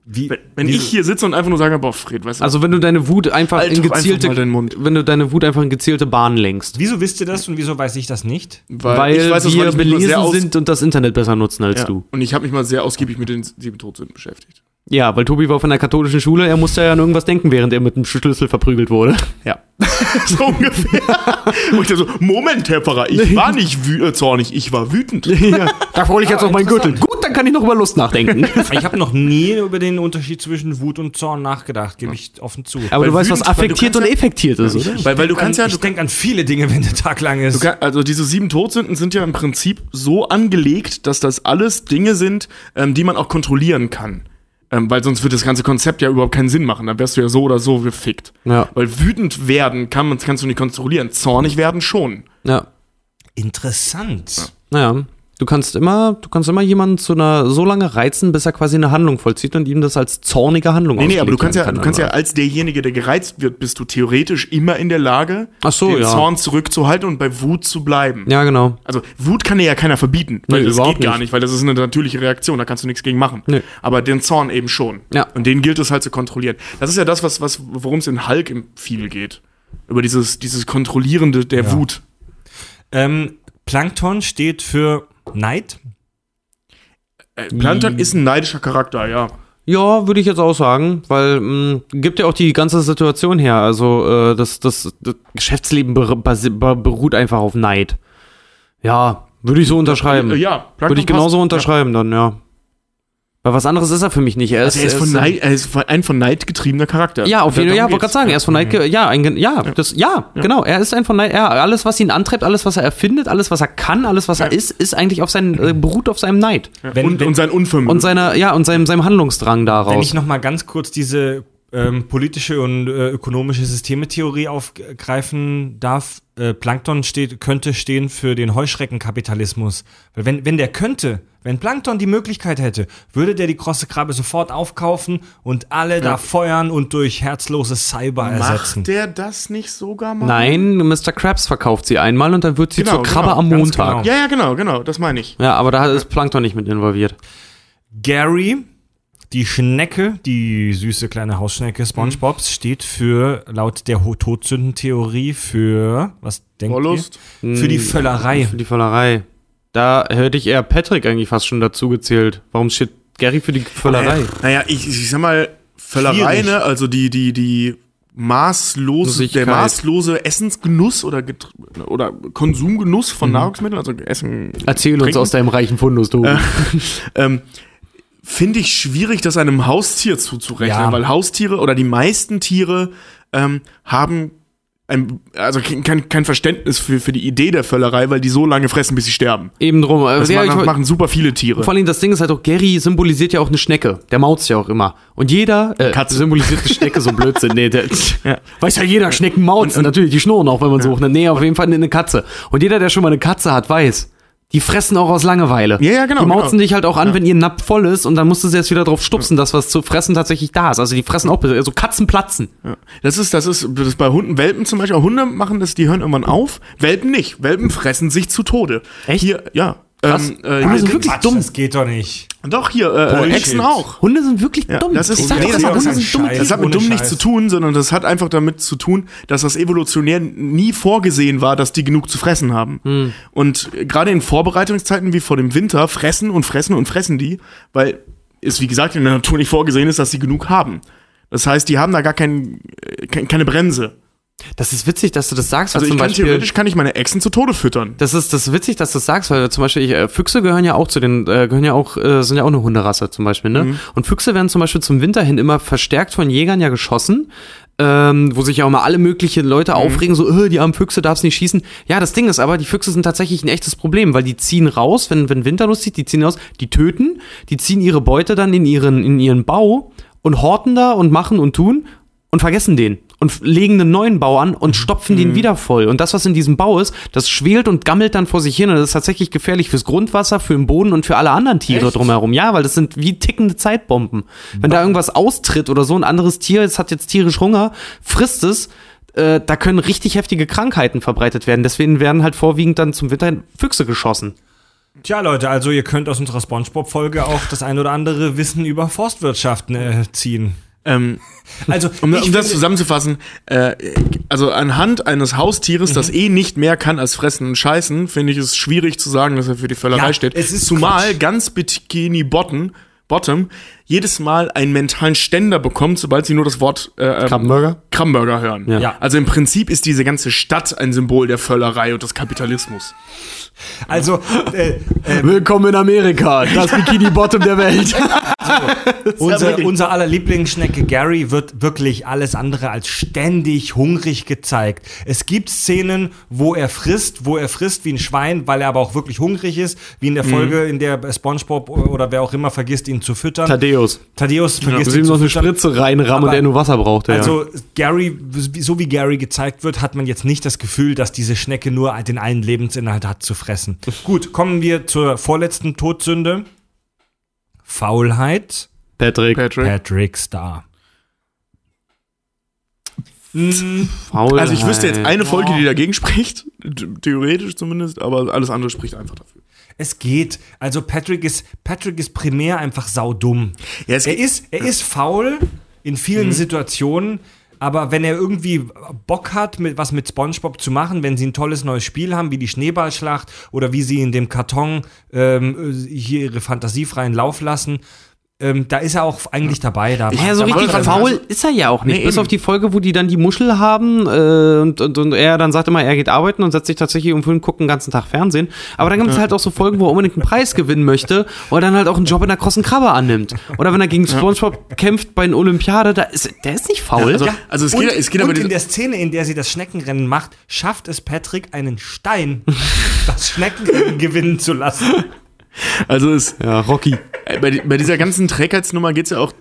Wie, Wenn, wenn ich hier sitze und einfach nur sage, boah, Fred, weißt du, Also wenn du deine Wut einfach Halt in einfach gezielte, Mund. wenn du deine Wut einfach in gezielte Bahnen lenkst. Wieso wisst ihr das und wieso weiß ich das nicht? Weil, ich weiß das, wir weil belesen sind und das Internet besser nutzen als ja. du. Und ich habe mich mal sehr ausgiebig mit den sieben Todsünden beschäftigt. Ja, weil Tobi war von der katholischen Schule, er musste ja an irgendwas denken, während er mit dem Schlüssel verprügelt wurde. Ja. so ungefähr. Und ich dachte so, Moment, Herr Pfarrer, ich war nicht wü äh, zornig, ich war wütend. ja, da hole ich jetzt auf meinen Gürtel. Gut, dann kann ich noch über Lust nachdenken. Ich habe noch nie über den Unterschied zwischen Wut und Zorn nachgedacht, gebe ich offen zu. Aber Weil du weißt, was affektiert und ja- effektiert ist, oder? Weil, weil du An- kannst ja, ich du, denke an viele Dinge, wenn der Tag lang ist. du kann, also diese sieben Todsünden sind ja im Prinzip so angelegt, dass das alles Dinge sind, ähm, die man auch kontrollieren kann. Ähm, weil sonst wird das ganze Konzept ja überhaupt keinen Sinn machen. Dann wärst du ja so oder so gefickt. Ja. Weil wütend werden kann man, kannst du nicht kontrollieren. Zornig werden schon. Ja. Interessant. Naja. Du kannst immer, du kannst immer jemanden zu einer so lange reizen, bis er quasi eine Handlung vollzieht und ihm das als zornige Handlung Nee, nee, aber du kannst ja, werden du kann, kannst ja als derjenige, der gereizt wird, bist du theoretisch immer in der Lage, Ach so, den ja. Zorn zurückzuhalten und bei Wut zu bleiben. Ja, genau. Also Wut kann dir ja keiner verbieten, weil Nee, das geht gar nicht. nicht, weil das ist eine natürliche Reaktion, da kannst du nichts gegen machen. Nee. Aber den Zorn eben schon. Ja. Und den gilt es halt zu kontrollieren. Das ist ja das, was, was, worum es in Hulk im viel geht. Über dieses, dieses Kontrollierende der Ja. Wut. Ähm, Plankton steht für Neid. Äh, Plankton ist ein neidischer Charakter, ja. Ja, würde ich jetzt auch sagen, weil mh, gibt ja auch die ganze Situation her. Also äh, das, das, das Geschäftsleben ber basi- ber beruht einfach auf Neid. Ja, würde ich so unterschreiben. Äh, ja, Plankton würde ich genauso passt. unterschreiben dann, ja. Weil was anderes ist er für mich nicht. Er ist, Ja. Er ist, von er Neid, er ist ein von Neid getriebener Charakter. Ja, auf jeden Fall. Ja, wollte gerade sagen, er ist von Neid. Ja, ein, ja, das, ja, genau. Er ist ein von Neid. Ja, alles, was ihn antreibt, alles, was er erfindet, alles, was er kann, alles, was er ist, ist eigentlich auf seinen, äh, beruht auf seinem Neid. Ja. Wenn- und, wenn- und sein Unvermögen. Und seiner, ja, und seinem, seinem Handlungsdrang Wenn daraus. ich noch mal ganz kurz diese ähm, politische und äh, ökonomische Systemetheorie aufgreifen darf, äh, Plankton steht, könnte stehen für den Heuschreckenkapitalismus. Weil wenn, wenn der könnte, Wenn Plankton die Möglichkeit hätte, würde der die krosse Krabbe sofort aufkaufen und alle da feuern und durch herzlose Cyber ersetzen. Macht der das nicht sogar mal? Nein, Mr. Krabs verkauft sie einmal und dann wird sie Genau, zur Krabbe genau, am Montag. genau. Ja, ja, genau, genau, das meine ich. Ja, aber da ist Plankton nicht mit involviert. Gary, die Schnecke, die süße kleine Hausschnecke SpongeBobs, steht für, laut der Todsündentheorie, für, was denkt Wollust? ihr? Für die Völlerei. Für die Völlerei. Da hätte ich eher Patrick eigentlich fast schon dazu gezählt. Warum steht Gary für die Völlerei? Naja, ich, ich sag mal, Völlerei, ne? Also die, die, die maßlose, der maßlose Essensgenuss oder, oder Konsumgenuss von Nahrungsmitteln, also Essen. Erzähl uns Trinken. aus deinem reichen Fundus, du. ähm, finde ich schwierig, das einem Haustier zuzurechnen, Ja. weil Haustiere oder die meisten Tiere ähm, haben ein, also kein, kein Verständnis für, für die Idee der Völlerei, weil die so lange fressen, bis sie sterben. Eben drum. Das ja, ich machen, machen super viele Tiere. Vor allem das Ding ist halt auch, Gary symbolisiert ja auch eine Schnecke. Der mautzt ja auch immer. Und jeder äh, Katze. symbolisiert eine Schnecke, so Blödsinn. Nee, der, Ja. Weiß ja jeder, Schnecken mauzen. Natürlich, die schnurren auch, wenn man sucht. Nee, auf jeden Fall eine Katze. Und jeder, der schon mal eine Katze hat, weiß, die fressen auch aus Langeweile. Ja, ja, genau, Die mauzen genau. dich halt auch an, wenn ihr Napf voll ist und dann musst du sie erst wieder drauf stupsen, dass was zu fressen tatsächlich da ist. Also die fressen auch, also Katzen platzen. Ja. Das ist, das ist, das ist bei Hunden, Welpen zum Beispiel, auch Hunde machen das, die hören irgendwann auf. Welpen nicht. Welpen fressen sich zu Tode. Echt? Hier, ja. Ähm, äh, Hunde sind wirklich Quatsch, dumm. Das geht doch nicht. Doch, hier, äh. Echsen auch. Hunde sind wirklich Ja, dumm. das ist- ich sag nee, das Hunde sind Scheiß. Das hat mit dumm nichts zu tun, sondern das hat einfach damit zu tun, dass das evolutionär nie vorgesehen war, dass die genug zu fressen haben. Hm. Und gerade in Vorbereitungszeiten wie vor dem Winter fressen und fressen und fressen die, weil es wie gesagt in der Natur nicht vorgesehen ist, dass sie genug haben. Das heißt, die haben da gar kein, äh, kein, keine Bremse. Das ist witzig, dass du das sagst. weil Also ich zum kann Beispiel, theoretisch kann ich meine Echsen zu Tode füttern. Das ist, das ist witzig, dass du das sagst, weil zum Beispiel ich, äh, Füchse gehören ja auch zu den, äh, gehören ja auch, äh, sind ja auch eine Hunderasse zum Beispiel, ne? Mhm. Und Füchse werden zum Beispiel zum Winter hin immer verstärkt von Jägern ja geschossen. Ähm, wo sich ja auch mal alle möglichen Leute Mhm. aufregen, so, äh, die armen Füchse darfst nicht schießen. Ja, das Ding ist aber, die Füchse sind tatsächlich ein echtes Problem, weil die ziehen raus, wenn, wenn Winter losgeht, die ziehen raus, die töten, die ziehen ihre Beute dann in ihren, in ihren Bau und horten da und machen und tun und vergessen den und legen einen neuen Bau an und stopfen den wieder voll. Und das, was in diesem Bau ist, das schwelt und gammelt dann vor sich hin und das ist tatsächlich gefährlich fürs Grundwasser, für den Boden und für alle anderen Tiere Echt? drumherum. Ja, weil das sind wie tickende Zeitbomben. Wenn da irgendwas austritt oder so, ein anderes Tier, es hat jetzt tierisch Hunger, frisst es, äh, da können richtig heftige Krankheiten verbreitet werden. Deswegen werden halt vorwiegend dann zum Winter Füchse geschossen. Tja, Leute, also ihr könnt aus unserer Spongebob-Folge auch das ein oder andere Wissen über Forstwirtschaften äh, ziehen. Ähm, Also, um, um das zusammenzufassen, äh, also anhand eines Haustieres, das Mhm. eh nicht mehr kann als fressen und scheißen, finde ich es schwierig zu sagen, dass er für die Völlerei Ja, steht. es ist Zumal Quatsch. ganz Bikini Bottom, Bottom jedes Mal einen mentalen Ständer bekommt, sobald sie nur das Wort äh, ähm, Krabbenburger? Krabbenburger hören. Ja. Ja. Also im Prinzip ist diese ganze Stadt ein Symbol der Völlerei und des Kapitalismus. also äh, Willkommen in Amerika, das Bikini Bottom der Welt. unser, wirklich- unser aller Lieblingsschnecke Gary wird wirklich alles andere als ständig hungrig gezeigt. Es gibt Szenen, wo er frisst, wo er frisst wie ein Schwein, weil er aber auch wirklich hungrig ist, wie in der Folge, in der SpongeBob oder wer auch immer vergisst, ihn zu füttern. Thaddeus. Thaddeus vergisst ihn ihm noch eine. Spritze reinrammen der nur Wasser brauchte. ja. Also Gary, so wie Gary gezeigt wird, hat man jetzt nicht das Gefühl, dass diese Schnecke nur den einen Lebensinhalt hat zu fressen. Gut, kommen wir zur vorletzten Todsünde. Faulheit. Patrick. Patrick. Patrick Star. Hm, Faulheit. Also ich wüsste jetzt eine Folge, die dagegen spricht, theoretisch zumindest, aber alles andere spricht einfach dafür. Es geht. Also Patrick ist, Patrick ist primär einfach saudumm. Ja, er ist, er ist faul in vielen Situationen, aber wenn er irgendwie Bock hat, mit, was mit SpongeBob zu machen, wenn sie ein tolles neues Spiel haben, wie die Schneeballschlacht oder wie sie in dem Karton ähm, hier ihre fantasiefreien Lauf lassen, ähm, da ist er auch eigentlich dabei. Da Ja, so da richtig faul ist er ja auch nicht. Nee, Bis eben. auf die Folge, wo die dann die Muschel haben äh, und, und, und er dann sagt immer, er geht arbeiten und setzt sich tatsächlich um fünf gucken den ganzen Tag Fernsehen. Aber dann gibt es halt auch so Folgen, wo er unbedingt einen Preis gewinnen möchte oder dann halt auch einen Job in der krossen Krabbe annimmt. Oder wenn er gegen Spongebob kämpft bei den Olympiade, da ist, der ist nicht faul. also- Ja, Also es und, geht- es geht aber in der Szene, in der sie das Schneckenrennen macht, schafft es Patrick, einen Stein das Schneckenrennen gewinnen zu lassen. Also es, ja, Rocky. äh, bei, bei dieser ganzen Trägheitsnummer geht es ja auch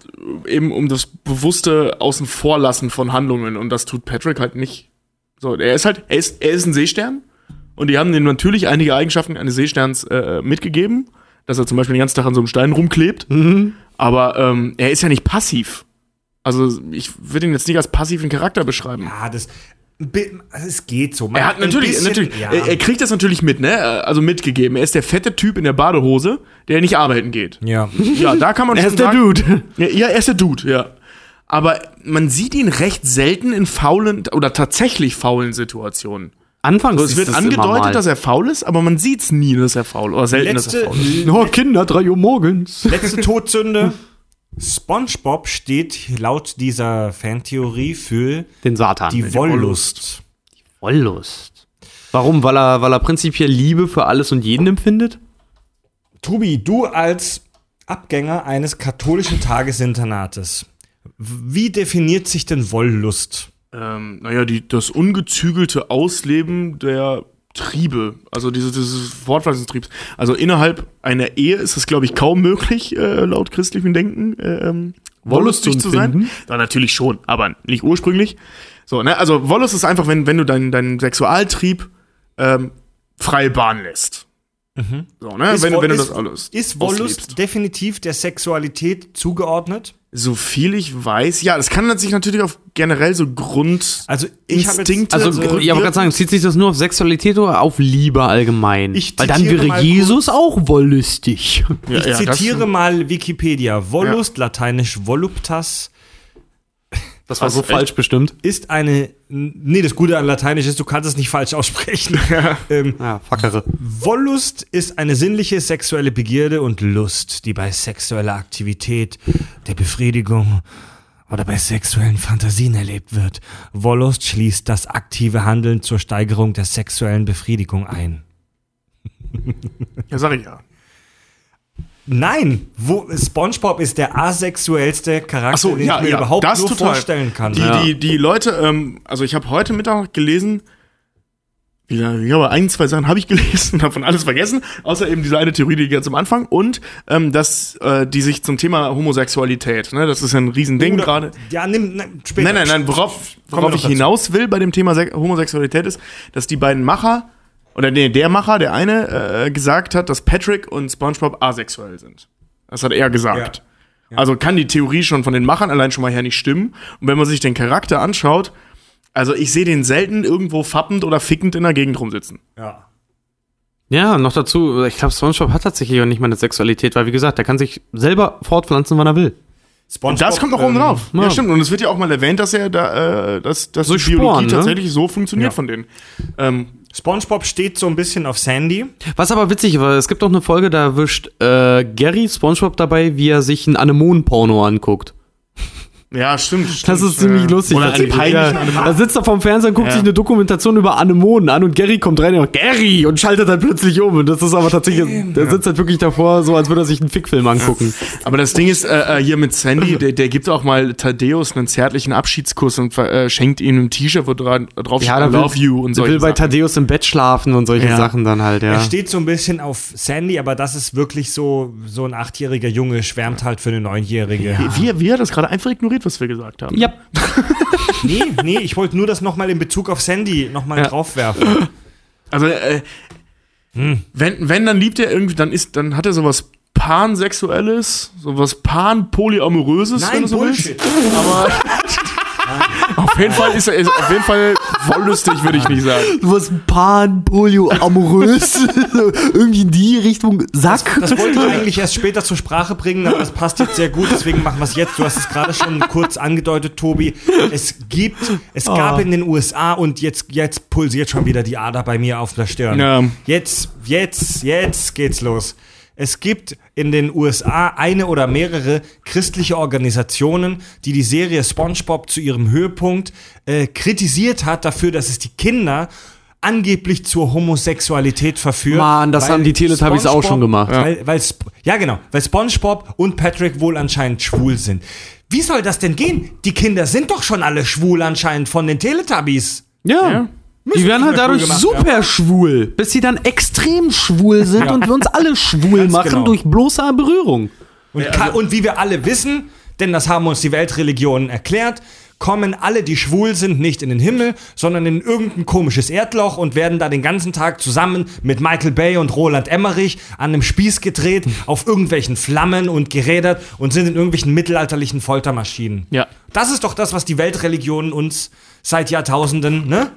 eben um das bewusste Außenvorlassen von Handlungen und das tut Patrick halt nicht. So, er ist halt, er ist, er ist ein Seestern und die haben ihm natürlich einige Eigenschaften eines Seesterns äh, mitgegeben, dass er zum Beispiel den ganzen Tag an so einem Stein rumklebt. Mhm. Aber ähm, er ist ja nicht passiv. Also ich würde ihn jetzt nicht als passiven Charakter beschreiben. Ja, das. Bi- Es geht so. Man Er hat natürlich, bisschen- natürlich ja. er, kriegt das natürlich mit, ne? Also mitgegeben. Er ist der fette Typ in der Badehose, der nicht arbeiten geht. ja. Ja, da kann man Er ist der sagen, Dude. Ja, ja, er ist der Dude, ja. Aber man sieht ihn recht selten in faulen oder tatsächlich faulen Situationen. Anfangs Also es wird angedeutet, dass er faul ist, aber man sieht's nie, dass er faul oder selten, dass Letzte, er faul ist. Oh, Kinder, 3 Uhr morgens. letzte Todsünde. SpongeBob steht laut dieser Fantheorie für Den Satan. die Wollust. Wollust. Warum? Weil er, weil er prinzipiell Liebe für alles und jeden empfindet? Tobi, du als Abgänger eines katholischen Tagesinternates, wie definiert sich denn Wollust? Ähm, naja, die, das ungezügelte Ausleben der Triebe, also diese, dieses Fortpflanzungstriebs. Also innerhalb einer Ehe ist es, glaube ich, kaum möglich, äh, laut christlichem Denken, äh, ähm, wollüstig zu sein. Ja, natürlich schon, aber nicht ursprünglich. So, ne, also Wollust ist einfach, wenn, wenn du deinen deinen Sexualtrieb ähm, freie Bahn lässt. So, ne, Ist wenn, du- wenn du das alles Ist Wollust auslebst. definitiv der Sexualität zugeordnet? So viel ich weiß, ja, das kann sich natürlich auf generell so Grund Also ich habe Also, so ja, aber gerade sagen, zieht sich das nur auf Sexualität oder auf Liebe allgemein? Ich Weil dann zitiere wäre mal Jesus auch wollüstig. Ja, ich ja, zitiere mal Wikipedia. Wollust, lateinisch voluptas, Das war Was, so echt? falsch bestimmt. ist eine. Nee, das Gute an Lateinisch ist, du kannst es nicht falsch aussprechen. ähm, Ja, Fackere. Wollust ist eine sinnliche sexuelle Begierde und Lust, die bei sexueller Aktivität, der Befriedigung oder bei sexuellen Fantasien erlebt wird. Wollust schließt das aktive Handeln zur Steigerung der sexuellen Befriedigung ein. Ja, sag ich ja. Nein, wo, SpongeBob ist der asexuellste Charakter, so, den ja, ich mir ja, überhaupt das nur total. vorstellen kann. Die, die, die Leute, ähm, also ich habe heute Mittag gelesen, wieder, ich habe ein, zwei Sachen habe ich gelesen und davon alles vergessen, außer eben diese eine Theorie, die ganz am Anfang und ähm, dass äh, die sich zum Thema Homosexualität, ne, das ist ja ein Riesending gerade. Ja, nimm, nimm später. Nein, nein, nein, worauf, worauf ich hinaus will bei dem Thema Se Homosexualität ist, dass die beiden Macher, oder nee, der Macher, der eine, äh, gesagt hat, dass Patrick und SpongeBob asexuell sind. Das hat er gesagt. Also kann die Theorie schon von den Machern allein schon mal her nicht stimmen. Und wenn man sich den Charakter anschaut, also ich sehe den selten irgendwo fappend oder fickend in der Gegend rumsitzen. Ja. Ja, noch dazu, ich glaube, SpongeBob hat tatsächlich auch nicht mal eine Sexualität, weil wie gesagt, der kann sich selber fortpflanzen, wann er will. SpongeBob, Und das kommt noch oben ähm, drauf. Ja. ja. stimmt. Und es wird ja auch mal erwähnt, dass er da, äh, dass, dass Durch die Biologie Sporen, ne? tatsächlich so funktioniert Ja. von denen. Ähm, SpongeBob steht so ein bisschen auf Sandy. Was aber witzig war, es gibt auch eine Folge, da erwischt äh, Gary SpongeBob dabei, wie er sich ein Anemonen-Porno anguckt. Ja, stimmt. Das stimmt, ist ziemlich ja. lustig. Oder Da- die peinlichen ja, Da sitzt er vorm Fernseher und guckt Ja. sich eine Dokumentation über Anemonen an und Gary kommt rein und sagt, Gary! Und schaltet dann plötzlich um. Und das ist aber tatsächlich, der sitzt halt wirklich davor, so als würde er sich einen Fickfilm angucken. Aber das Ding ist, äh, äh, hier mit Sandy, der, der gibt auch mal Thaddeus einen zärtlichen Abschiedskuss und äh, schenkt ihm ein T-Shirt, wo dran, drauf steht, I da love you und der solche will bei Sachen. Thaddeus im Bett schlafen und solche Ja. Sachen dann halt, ja. Er steht so ein bisschen auf Sandy, aber das ist wirklich so, so ein achtjähriger Junge schwärmt halt für eine neunjährige. Wie, wie er das gerade einfach ignoriert, was wir gesagt haben. Ja. Nee, nee, ich wollte nur das nochmal in Bezug auf Sandy nochmal Ja. draufwerfen. Also, äh, wenn, wenn, dann liebt er irgendwie, dann ist, dann hat er sowas pansexuelles, sowas pan-polyamoröses, wenn du so willst. Aber auf jeden Fall ist er, ist auf jeden Fall wollüstig, würde ich nicht sagen. Was Pan, Polio, amorös, irgendwie in die Richtung Sack. Das wollte ich eigentlich erst später zur Sprache bringen, aber das passt jetzt sehr gut, deswegen machen wir es jetzt. Du hast es gerade schon kurz angedeutet, Tobi. Es gibt, es gab in den USA und jetzt, jetzt pulsiert schon wieder die Ader bei mir auf der Stirn. Ja. Jetzt, jetzt, jetzt geht's los. Es gibt in den USA eine oder mehrere christliche Organisationen, die die Serie SpongeBob zu ihrem Höhepunkt äh, kritisiert hat dafür, dass es die Kinder angeblich zur Homosexualität verführt. Mann, das haben die Teletubbies auch schon gemacht. Weil, weil, ja, genau, weil SpongeBob und Patrick wohl anscheinend schwul sind. Wie soll das denn gehen? Die Kinder sind doch schon alle schwul anscheinend von den Teletubbies. Ja. Ja. Die werden halt dadurch gemacht, super schwul, bis sie dann extrem schwul sind und wir uns alle schwul Ganz machen genau. durch bloße Berührung. Und, ka- und wie wir alle wissen, denn das haben uns die Weltreligionen erklärt, kommen alle, die schwul sind, nicht in den Himmel, sondern in irgendein komisches Erdloch und werden da den ganzen Tag zusammen mit Michael Bay und Roland Emmerich an einem Spieß gedreht, auf irgendwelchen Flammen und gerädert und sind in irgendwelchen mittelalterlichen Foltermaschinen. Ja. Das ist doch das, was die Weltreligionen uns seit Jahrtausenden, ne?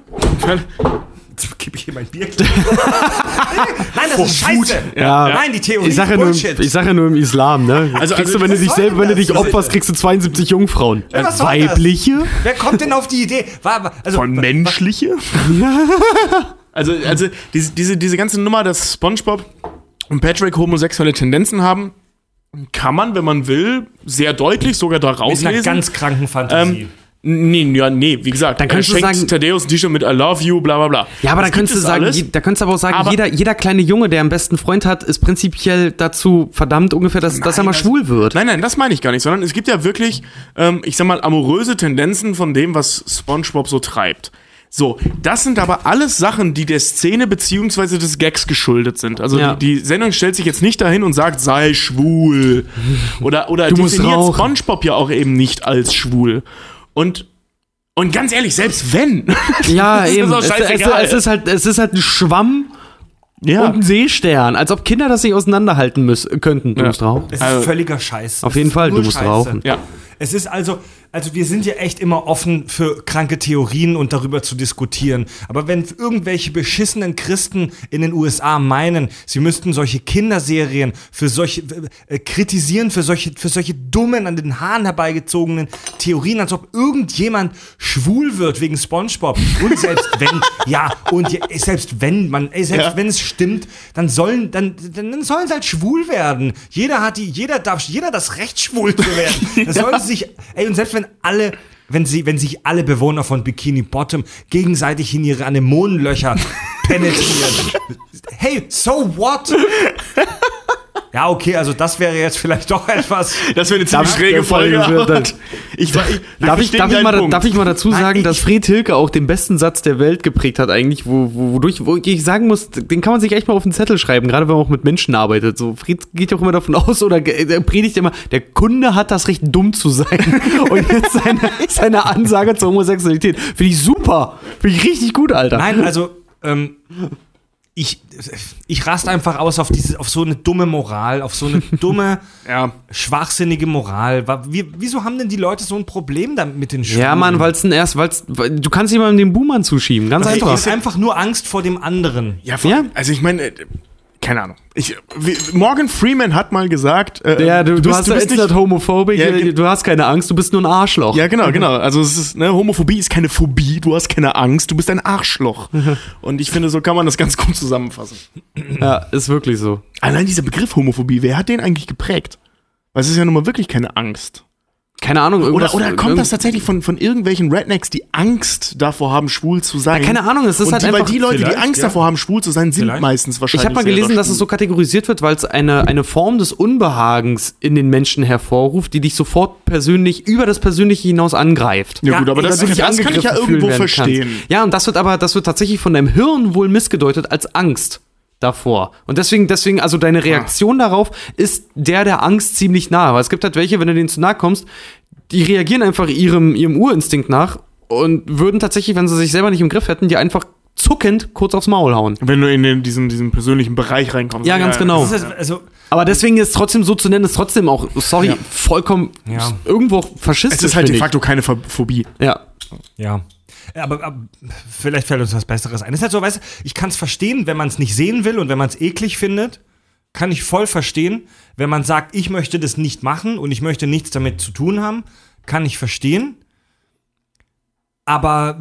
Gib ich hier mein Bier. Nein, das ist scheiße. Ja. Nein, die Theorie Ich sage ja, ist nur Bullshit. ich sag ja nur im Islam, ne? Also- kriegst also- du, wenn du dich selber, wenn du dich opferst, kriegst du 72 Jungfrauen. Ja, was? Weibliche? Wer kommt denn auf die Idee? Also, Von menschliche? also, also diese, diese, diese ganze Nummer, dass SpongeBob und Patrick homosexuelle Tendenzen haben, kann man, wenn man will, sehr deutlich sogar da mit einer rauslesen. ganz kranken Fantasie. ähm, nee, ja, nee, wie gesagt, Dann könntest du sagen- Thaddeus ein T-Shirt mit I love you, bla bla bla. Ja, aber Das dann könntest du sagen, je, da könntest du aber auch sagen, Aber- jeder, jeder kleine Junge, der einen besten Freund hat, ist prinzipiell dazu verdammt ungefähr, dass, dass er mal das- schwul wird. Nein, nein, das meine ich gar nicht, sondern es gibt ja wirklich, ähm, ich sag mal, amoröse Tendenzen von dem, was SpongeBob so treibt. So, das sind aber alles Sachen, die der Szene beziehungsweise des Gags geschuldet sind. Also Ja. die, die Sendung stellt sich jetzt nicht dahin und sagt, sei schwul. Oder, oder Du definiert. SpongeBob ja auch eben nicht als schwul. Und, und ganz ehrlich, selbst wenn. Ja, Das ist eben. auch Es, es, es, ist halt, es ist halt ein Schwamm ja. und ein Seestern. Als ob Kinder das nicht auseinanderhalten müssen, könnten. Du musst rauchen. Es ist also- völliger Scheiß. Auf Es jeden ist Fall, du musst rauchen. Ja. Es ist also, also wir sind ja echt immer offen für kranke Theorien und darüber zu diskutieren. Aber wenn irgendwelche beschissenen Christen in den USA meinen, sie müssten solche Kinderserien für solche äh, kritisieren für solche für solche dummen an den Haaren herbeigezogenen Theorien, als ob irgendjemand schwul wird wegen SpongeBob und selbst wenn ja und selbst wenn man ey, selbst Ja. wenn es stimmt, dann sollen dann dann, sollen sie halt schwul werden. Jeder hat die jeder darf jeder das Recht schwul zu werden. Dann sollen sie sich ey und selbst wenn alle wenn sie wenn sich alle Bewohner von Bikini Bottom gegenseitig in ihre Anemonenlöcher penetrieren. Hey, so what? Ja, okay, also das wäre jetzt vielleicht doch etwas. Das wäre eine ziemlich schräge Fall Folge. Ich, ich, Darf ich, darf, mal, Punkt. darf ich mal dazu Nein, sagen, ich- dass Fred Hilke auch den besten Satz der Welt geprägt hat, eigentlich, wo, wo, wodurch, wo ich sagen muss, den kann man sich echt mal auf den Zettel schreiben, gerade wenn man auch mit Menschen arbeitet. So, Fred geht ja auch immer davon aus oder er predigt immer, der Kunde hat das Recht, dumm zu sein. Und jetzt seine, seine Ansage zur Homosexualität. Finde ich super. Finde ich richtig gut, Alter. Nein, also ähm, ich, ich raste einfach aus auf diese, auf so eine dumme Moral, auf so eine dumme, Ja. schwachsinnige Moral. Wie, wieso haben denn die Leute so ein Problem damit mit den Schwulen? Ja, Mann, weil es ein erst, weil's, weil, du kannst jemandem den Boomern zuschieben, ganz Ich einfach. habe einfach nur Angst vor dem anderen. Ja, vor- Ja. also ich meine, äh, keine Ahnung. Ich, wie, Morgan Freeman hat mal gesagt, äh, Ja, du, du, hast du bist nicht nicht, homophobic, Ja, du hast keine Angst, du bist nur ein Arschloch. ja, genau, genau. Also es ist, ne, Homophobie ist keine Phobie, du hast keine Angst, du bist ein Arschloch. Und ich finde, so kann man das ganz gut zusammenfassen. ja, ist wirklich so. Allein dieser Begriff Homophobie, wer hat den eigentlich geprägt? Weil es ist ja nun mal wirklich keine Angst. Keine Ahnung, irgendwas. Oder, oder kommt das tatsächlich von, von irgendwelchen Rednecks, die Angst davor haben, schwul zu sein? Ja, keine Ahnung, es ist Und halt die, weil einfach- die Leute, die Angst ja. davor haben, schwul zu sein, sind Vielleicht. meistens wahrscheinlich Ich habe mal gelesen, dass es so kategorisiert wird, weil es eine, eine Form des Unbehagens in den Menschen hervorruft, die dich sofort persönlich über das Persönliche hinaus angreift. Ja, gut, aber das, dich das kann ich ja irgendwo verstehen. kannst. Ja, und das wird aber, das wird tatsächlich von deinem Hirn wohl missgedeutet als Angst davor. Und deswegen, deswegen, also deine Reaktion darauf ist der der Angst ziemlich nah. Weil es gibt halt welche, wenn du denen zu nahe kommst, die reagieren einfach ihrem, ihrem Urinstinkt nach und würden tatsächlich, wenn sie sich selber nicht im Griff hätten, die einfach zuckend kurz aufs Maul hauen. Wenn du in den, diesen, diesen persönlichen Bereich reinkommst. Ja, ganz genau. Das ist, also, Aber deswegen ist trotzdem so zu nennen, ist trotzdem auch, sorry, Ja. vollkommen Ja. irgendwo faschistisch. Es ist halt de facto keine Pho- Phobie. Ja. ja. Aber, aber vielleicht fällt uns was Besseres ein. Es ist halt so, weißt du, ich kann es verstehen, wenn man es nicht sehen will und wenn man es eklig findet, kann ich voll verstehen. Wenn man sagt, ich möchte das nicht machen und ich möchte nichts damit zu tun haben, kann ich verstehen. Aber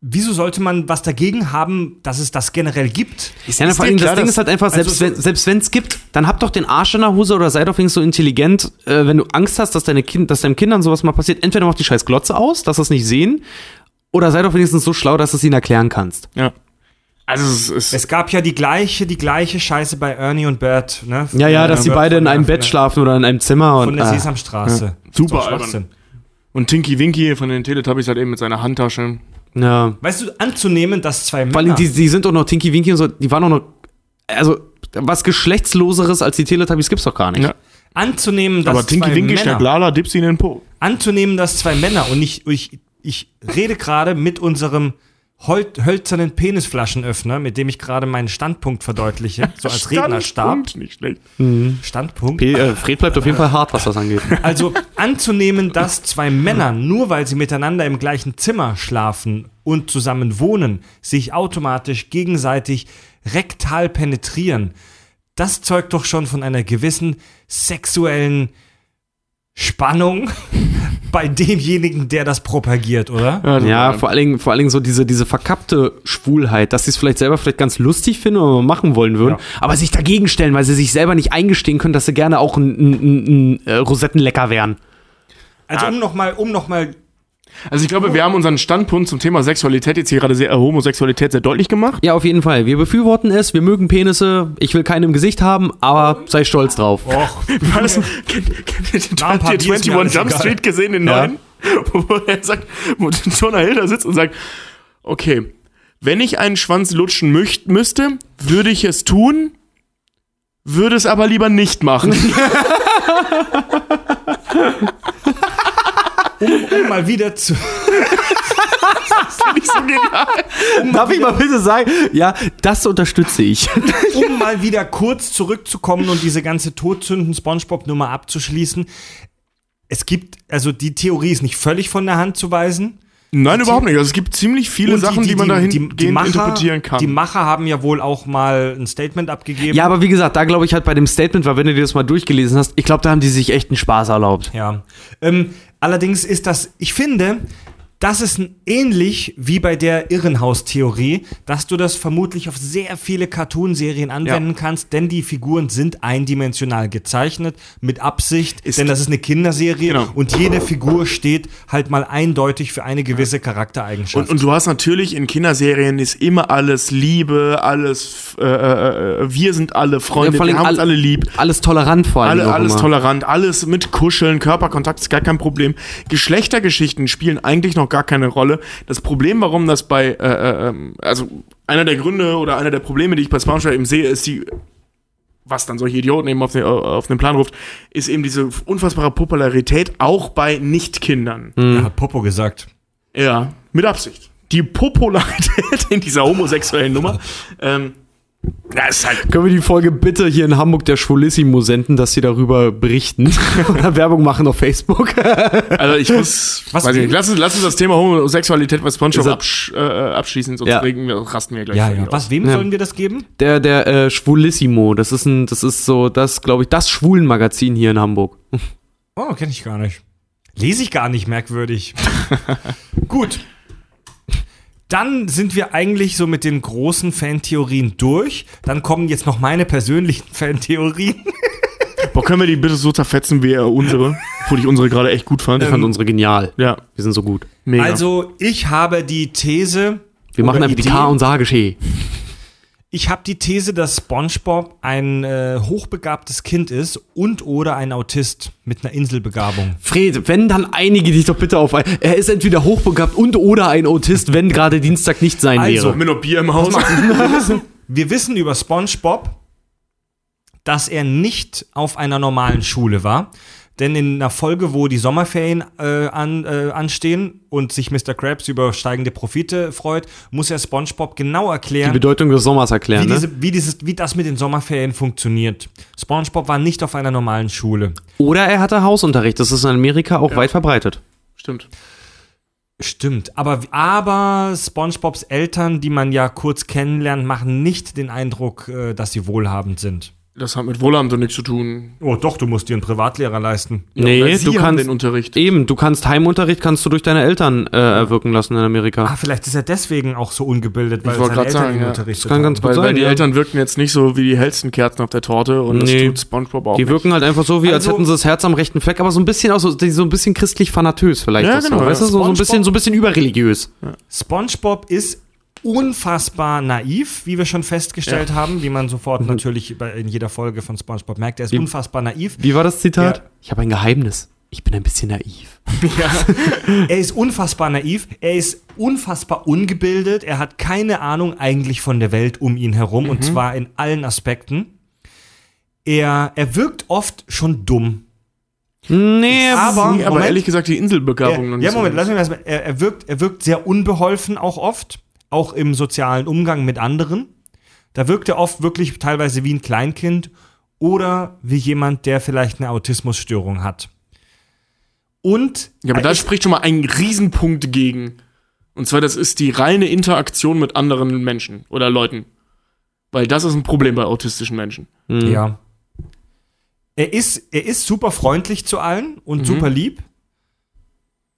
wieso sollte man was dagegen haben, dass es das generell gibt? Ja, na, vor allem, dir das klar, Ding dass- ist halt einfach, also selbst so- wenn es gibt, dann hab doch den Arsch in der Hose oder sei doch wenigstens so intelligent, äh, wenn du Angst hast, dass deine kind, dass deinen Kindern sowas mal passiert, entweder mach die scheiß Glotze aus, dass sie es nicht sehen, oder sei doch wenigstens so schlau, dass du es ihnen erklären kannst. Ja. Also es ist. Es gab ja die gleiche, die gleiche Scheiße bei Ernie und Bert. Ne? Ja, ja, dass die Bert beide von in einem Bett schlafen oder in einem Zimmer Von und der ah. Sesamstraße. Super Ist doch albern. Und Tinky Winky von den Teletubbies halt eben mit seiner Handtasche. ja. Weißt du, anzunehmen, dass zwei Vor allem, Männer. die, die sind doch noch Tinky Winky und so, die waren doch noch, also was geschlechtsloseres als die Teletubbies gibt's doch gar nicht. Ja. Anzunehmen, dass Aber Tinky zwei Winky Männer, schnappt Lala, Dipsy in den Po. anzunehmen, dass zwei Männer und ich, ich, ich rede gerade mit unserem hol hölzernen Penisflaschenöffner, mit dem ich gerade meinen Standpunkt verdeutliche, so als Rednerstab. Standpunkt, Nicht schlecht. Standpunkt. P äh, Fred bleibt auf jeden Fall hart, was das angeht. Also anzunehmen, dass zwei Männer, nur weil sie miteinander im gleichen Zimmer schlafen und zusammen wohnen, sich automatisch gegenseitig rektal penetrieren, das zeugt doch schon von einer gewissen sexuellen Spannung bei demjenigen, der das propagiert, oder? Ja, vor allen Dingen, vor allen Dingen so diese, diese verkappte Schwulheit, dass sie es vielleicht selber vielleicht ganz lustig finden oder machen wollen würden, Ja. aber sich dagegen stellen, weil sie sich selber nicht eingestehen können, dass sie gerne auch ein, ein, ein, ein äh, Rosettenlecker wären. Also um nochmal, um noch mal Also ich glaube, wir haben unseren Standpunkt zum Thema Sexualität jetzt hier gerade sehr, äh, Homosexualität sehr deutlich gemacht. Ja, auf jeden Fall. Wir befürworten es, wir mögen Penisse, ich will keinen im Gesicht haben, aber sei stolz drauf. Och, war das? Habt ihr Bier ist mir 21 alles Jump egal. Street gesehen, den Ja. neuen? Wo er sagt, wo Jonah Hill da sitzt und sagt, okay, wenn ich einen Schwanz lutschen möcht, müsste, würde ich es tun, würde es aber lieber nicht machen. um mal wieder zu. Nicht so genial. Darf ich mal bitte sagen, ja, das unterstütze ich. um mal wieder kurz zurückzukommen und diese ganze Todsünden-Spongebob-Nummer abzuschließen. Es gibt, also die Theorie ist nicht völlig von der Hand zu weisen. Nein, überhaupt nicht. Also es gibt ziemlich viele Und Sachen, die, man dahin die, die Macher, interpretieren kann. Die Macher haben ja wohl auch mal ein Statement abgegeben. Ja, aber wie gesagt, da glaube ich halt bei dem Statement, weil wenn du dir das mal durchgelesen hast, ich glaube, da haben die sich echt einen Spaß erlaubt. Ja. Ähm, allerdings ist das, ich finde, das ist ähnlich wie bei der Irrenhaus-Theorie, dass du das vermutlich auf sehr viele Cartoonserien anwenden kannst, denn die Figuren sind eindimensional gezeichnet, mit Absicht, Ist- denn das ist eine Kinderserie Genau. und jede Figur steht halt mal eindeutig für eine gewisse Charaktereigenschaft. Und, und du hast natürlich in Kinderserien ist immer alles Liebe, alles, äh, äh, äh, wir sind alle Freunde, Ja, wir haben uns all- alle lieb. Alles tolerant vor allem. Alle, alles immer. tolerant, alles mit Kuscheln, Körperkontakt ist gar kein Problem. Geschlechtergeschichten spielen eigentlich noch gar keine Rolle. Das Problem, warum das bei, äh, äh, ähm, also einer der Gründe oder einer der Probleme, die ich bei SpongeBob eben sehe, ist die, was dann solche Idioten eben auf den, auf den Plan ruft, ist eben diese unfassbare Popularität auch bei Nicht-Kindern. er hat Popo gesagt. Ja, mit Absicht. Die Popularität in dieser homosexuellen Nummer, ähm, halt Können wir die Folge bitte hier in Hamburg der Schwulissimo senden, dass sie darüber berichten oder Werbung machen auf Facebook? Also ich muss, Was weiß ich lass uns, lass uns das Thema Homosexualität bei SpongeBob er- absch, äh, abschließen, sonst Ja. regen wir, rasten wir gleich. Ja, ja. Was, wem Ja. sollen wir das geben? Der, der äh, Schwulissimo, das ist ein, das ist so, das glaube ich, das Schwulenmagazin hier in Hamburg. Oh, kenne ich gar nicht. Lese ich gar nicht, merkwürdig. Gut. Dann sind wir eigentlich so mit den großen Fantheorien durch. Dann kommen jetzt noch meine persönlichen Fantheorien. Boah, können wir die bitte so zerfetzen wie unsere? Obwohl ich unsere gerade echt gut fand. Ich fand unsere genial. ja, Wir sind so gut. mega. Also, ich habe die These. Wir machen einfach die Idee- K- und Sage Ich habe die These, dass SpongeBob ein äh, hochbegabtes Kind ist und oder ein Autist mit einer Inselbegabung. Fred, wenn dann einige dich doch bitte auf ein. Er ist entweder hochbegabt und oder ein Autist, wenn gerade Dienstag nicht sein Also, wäre. mit noch Bier im Haus. wir, wissen, wir wissen über SpongeBob, dass er nicht auf einer normalen Schule war. Denn in einer Folge, wo die Sommerferien äh, an, äh, anstehen und sich Mr. Krabs über steigende Profite freut, muss er SpongeBob genau Die erklären, Bedeutung des Sommers erklären, wie, ne? diese, wie, dieses, wie das mit den Sommerferien funktioniert. SpongeBob war nicht auf einer normalen Schule. Oder er hatte Hausunterricht. Das ist in Amerika auch weit verbreitet. Stimmt. Stimmt, aber, aber SpongeBobs Eltern, die man ja kurz kennenlernt, machen nicht den Eindruck, äh, dass sie wohlhabend sind. Das hat mit Wohlamt doch nichts zu tun. Oh, doch, du musst dir einen Privatlehrer leisten. Nee, weil sie du haben kannst- den Unterricht. Eben, du kannst Heimunterricht kannst du durch deine Eltern äh, erwirken lassen in Amerika. Ah, vielleicht ist er deswegen auch so ungebildet, weil Ich wollte seine Eltern sagen, ihn ja. unterrichtet Das kann haben. ganz gut Weil, weil sein. die ja. Eltern wirken jetzt nicht so wie die hellsten Kerzen auf der Torte und Nee. das tut SpongeBob auch Die nicht. wirken halt einfach so, wie als Also- hätten sie das Herz am rechten Fleck, aber so ein bisschen auch so, die- so ein bisschen christlich fanatös vielleicht. Ja, auch so, genau, weißt ja. du, so, so ein bisschen, so ein bisschen überreligiös. SpongeBob ist unfassbar naiv, wie wir schon festgestellt haben, wie man sofort natürlich bei- in jeder Folge von SpongeBob merkt. Er ist unfassbar naiv. Wie war das Zitat? Ja. Ich habe ein Geheimnis. Ich bin ein bisschen naiv. Er ist unfassbar naiv. Er ist unfassbar ungebildet. Er hat keine Ahnung eigentlich von der Welt um ihn herum und zwar in allen Aspekten. er, er wirkt oft schon dumm. Nee, Aber- Nee, aber Moment. ehrlich gesagt, die Inselbegabung noch Er, nicht ja, so Moment, ganz. lass mich mal. Er, er, wirkt, er wirkt sehr unbeholfen auch oft, auch im sozialen Umgang mit anderen. Da wirkt er oft wirklich teilweise wie ein Kleinkind oder wie jemand, der vielleicht eine Autismusstörung hat. Und Ja, aber er da spricht schon mal ein Riesenpunkt gegen. Und zwar, das ist die reine Interaktion mit anderen Menschen oder Leuten. Weil das ist ein Problem bei autistischen Menschen. Ja. Er ist, er ist super freundlich zu allen und super lieb.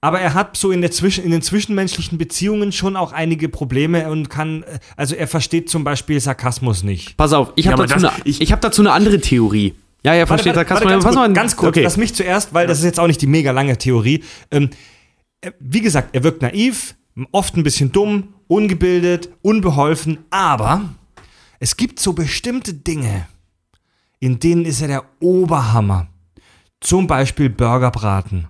Aber er hat so in, der Zwischen, in den zwischenmenschlichen Beziehungen schon auch einige Probleme und kann, äh, also er versteht zum Beispiel Sarkasmus nicht. Pass auf, ich Ja, habe aber dazu, das- eine- ich- ich hab dazu eine andere Theorie. Ja, ja, versteht Warte, warte, Sarkasmus. ganz, Pass kurz, mal, ganz kurz, okay. lass mich zuerst, weil das ist jetzt auch nicht die mega lange Theorie. Ähm, äh, wie gesagt, er wirkt naiv, oft ein bisschen dumm, ungebildet, unbeholfen, aber es gibt so bestimmte Dinge, in denen ist er der Oberhammer. Zum Beispiel Burgerbraten.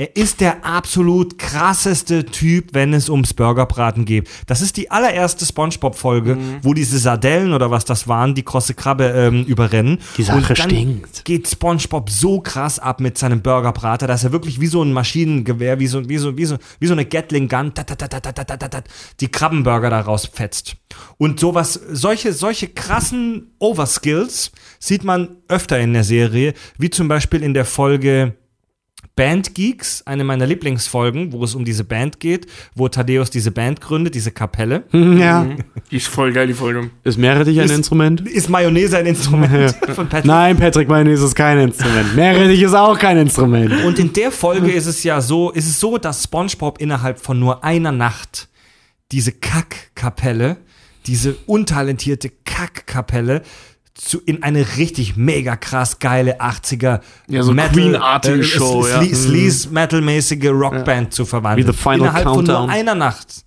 Er ist der absolut krasseste Typ, wenn es ums Burgerbraten geht. Das ist die allererste Spongebob-Folge, Mhm. wo diese Sardellen oder was das waren, die krosse Krabbe ähm, überrennen. Die Sache Und dann stinkt. geht SpongeBob so krass ab mit seinem Burgerbrater, dass er wirklich wie so ein Maschinengewehr, wie so, wie so, wie so, wie so eine Gatling Gun, tat, tat, tat, tat, tat, tat, tat, die Krabbenburger da rausfetzt. Und sowas, solche, solche krassen Overskills sieht man öfter in der Serie, wie zum Beispiel in der Folge Band Geeks, eine meiner Lieblingsfolgen, wo es um diese Band geht, wo Thaddeus diese Band gründet, diese Kapelle. Ja. Die ist voll geil, die Folge. Ist Meerrettich ein Ist- Instrument? Ist Mayonnaise ein Instrument von Patrick? Nein, Patrick, Mayonnaise ist kein Instrument. Meerrettich ist auch kein Instrument. Und in der Folge ist es ja so, ist es so, dass SpongeBob innerhalb von nur einer Nacht diese Kackkapelle, diese untalentierte Kackkapelle zu, in eine richtig mega krass geile 80er Ja, so Queen-artige Show, ja. Sle Sleaze Metal-mäßige Rockband zu verwandeln. Wie The Final innerhalb von Countdown. nur einer Nacht.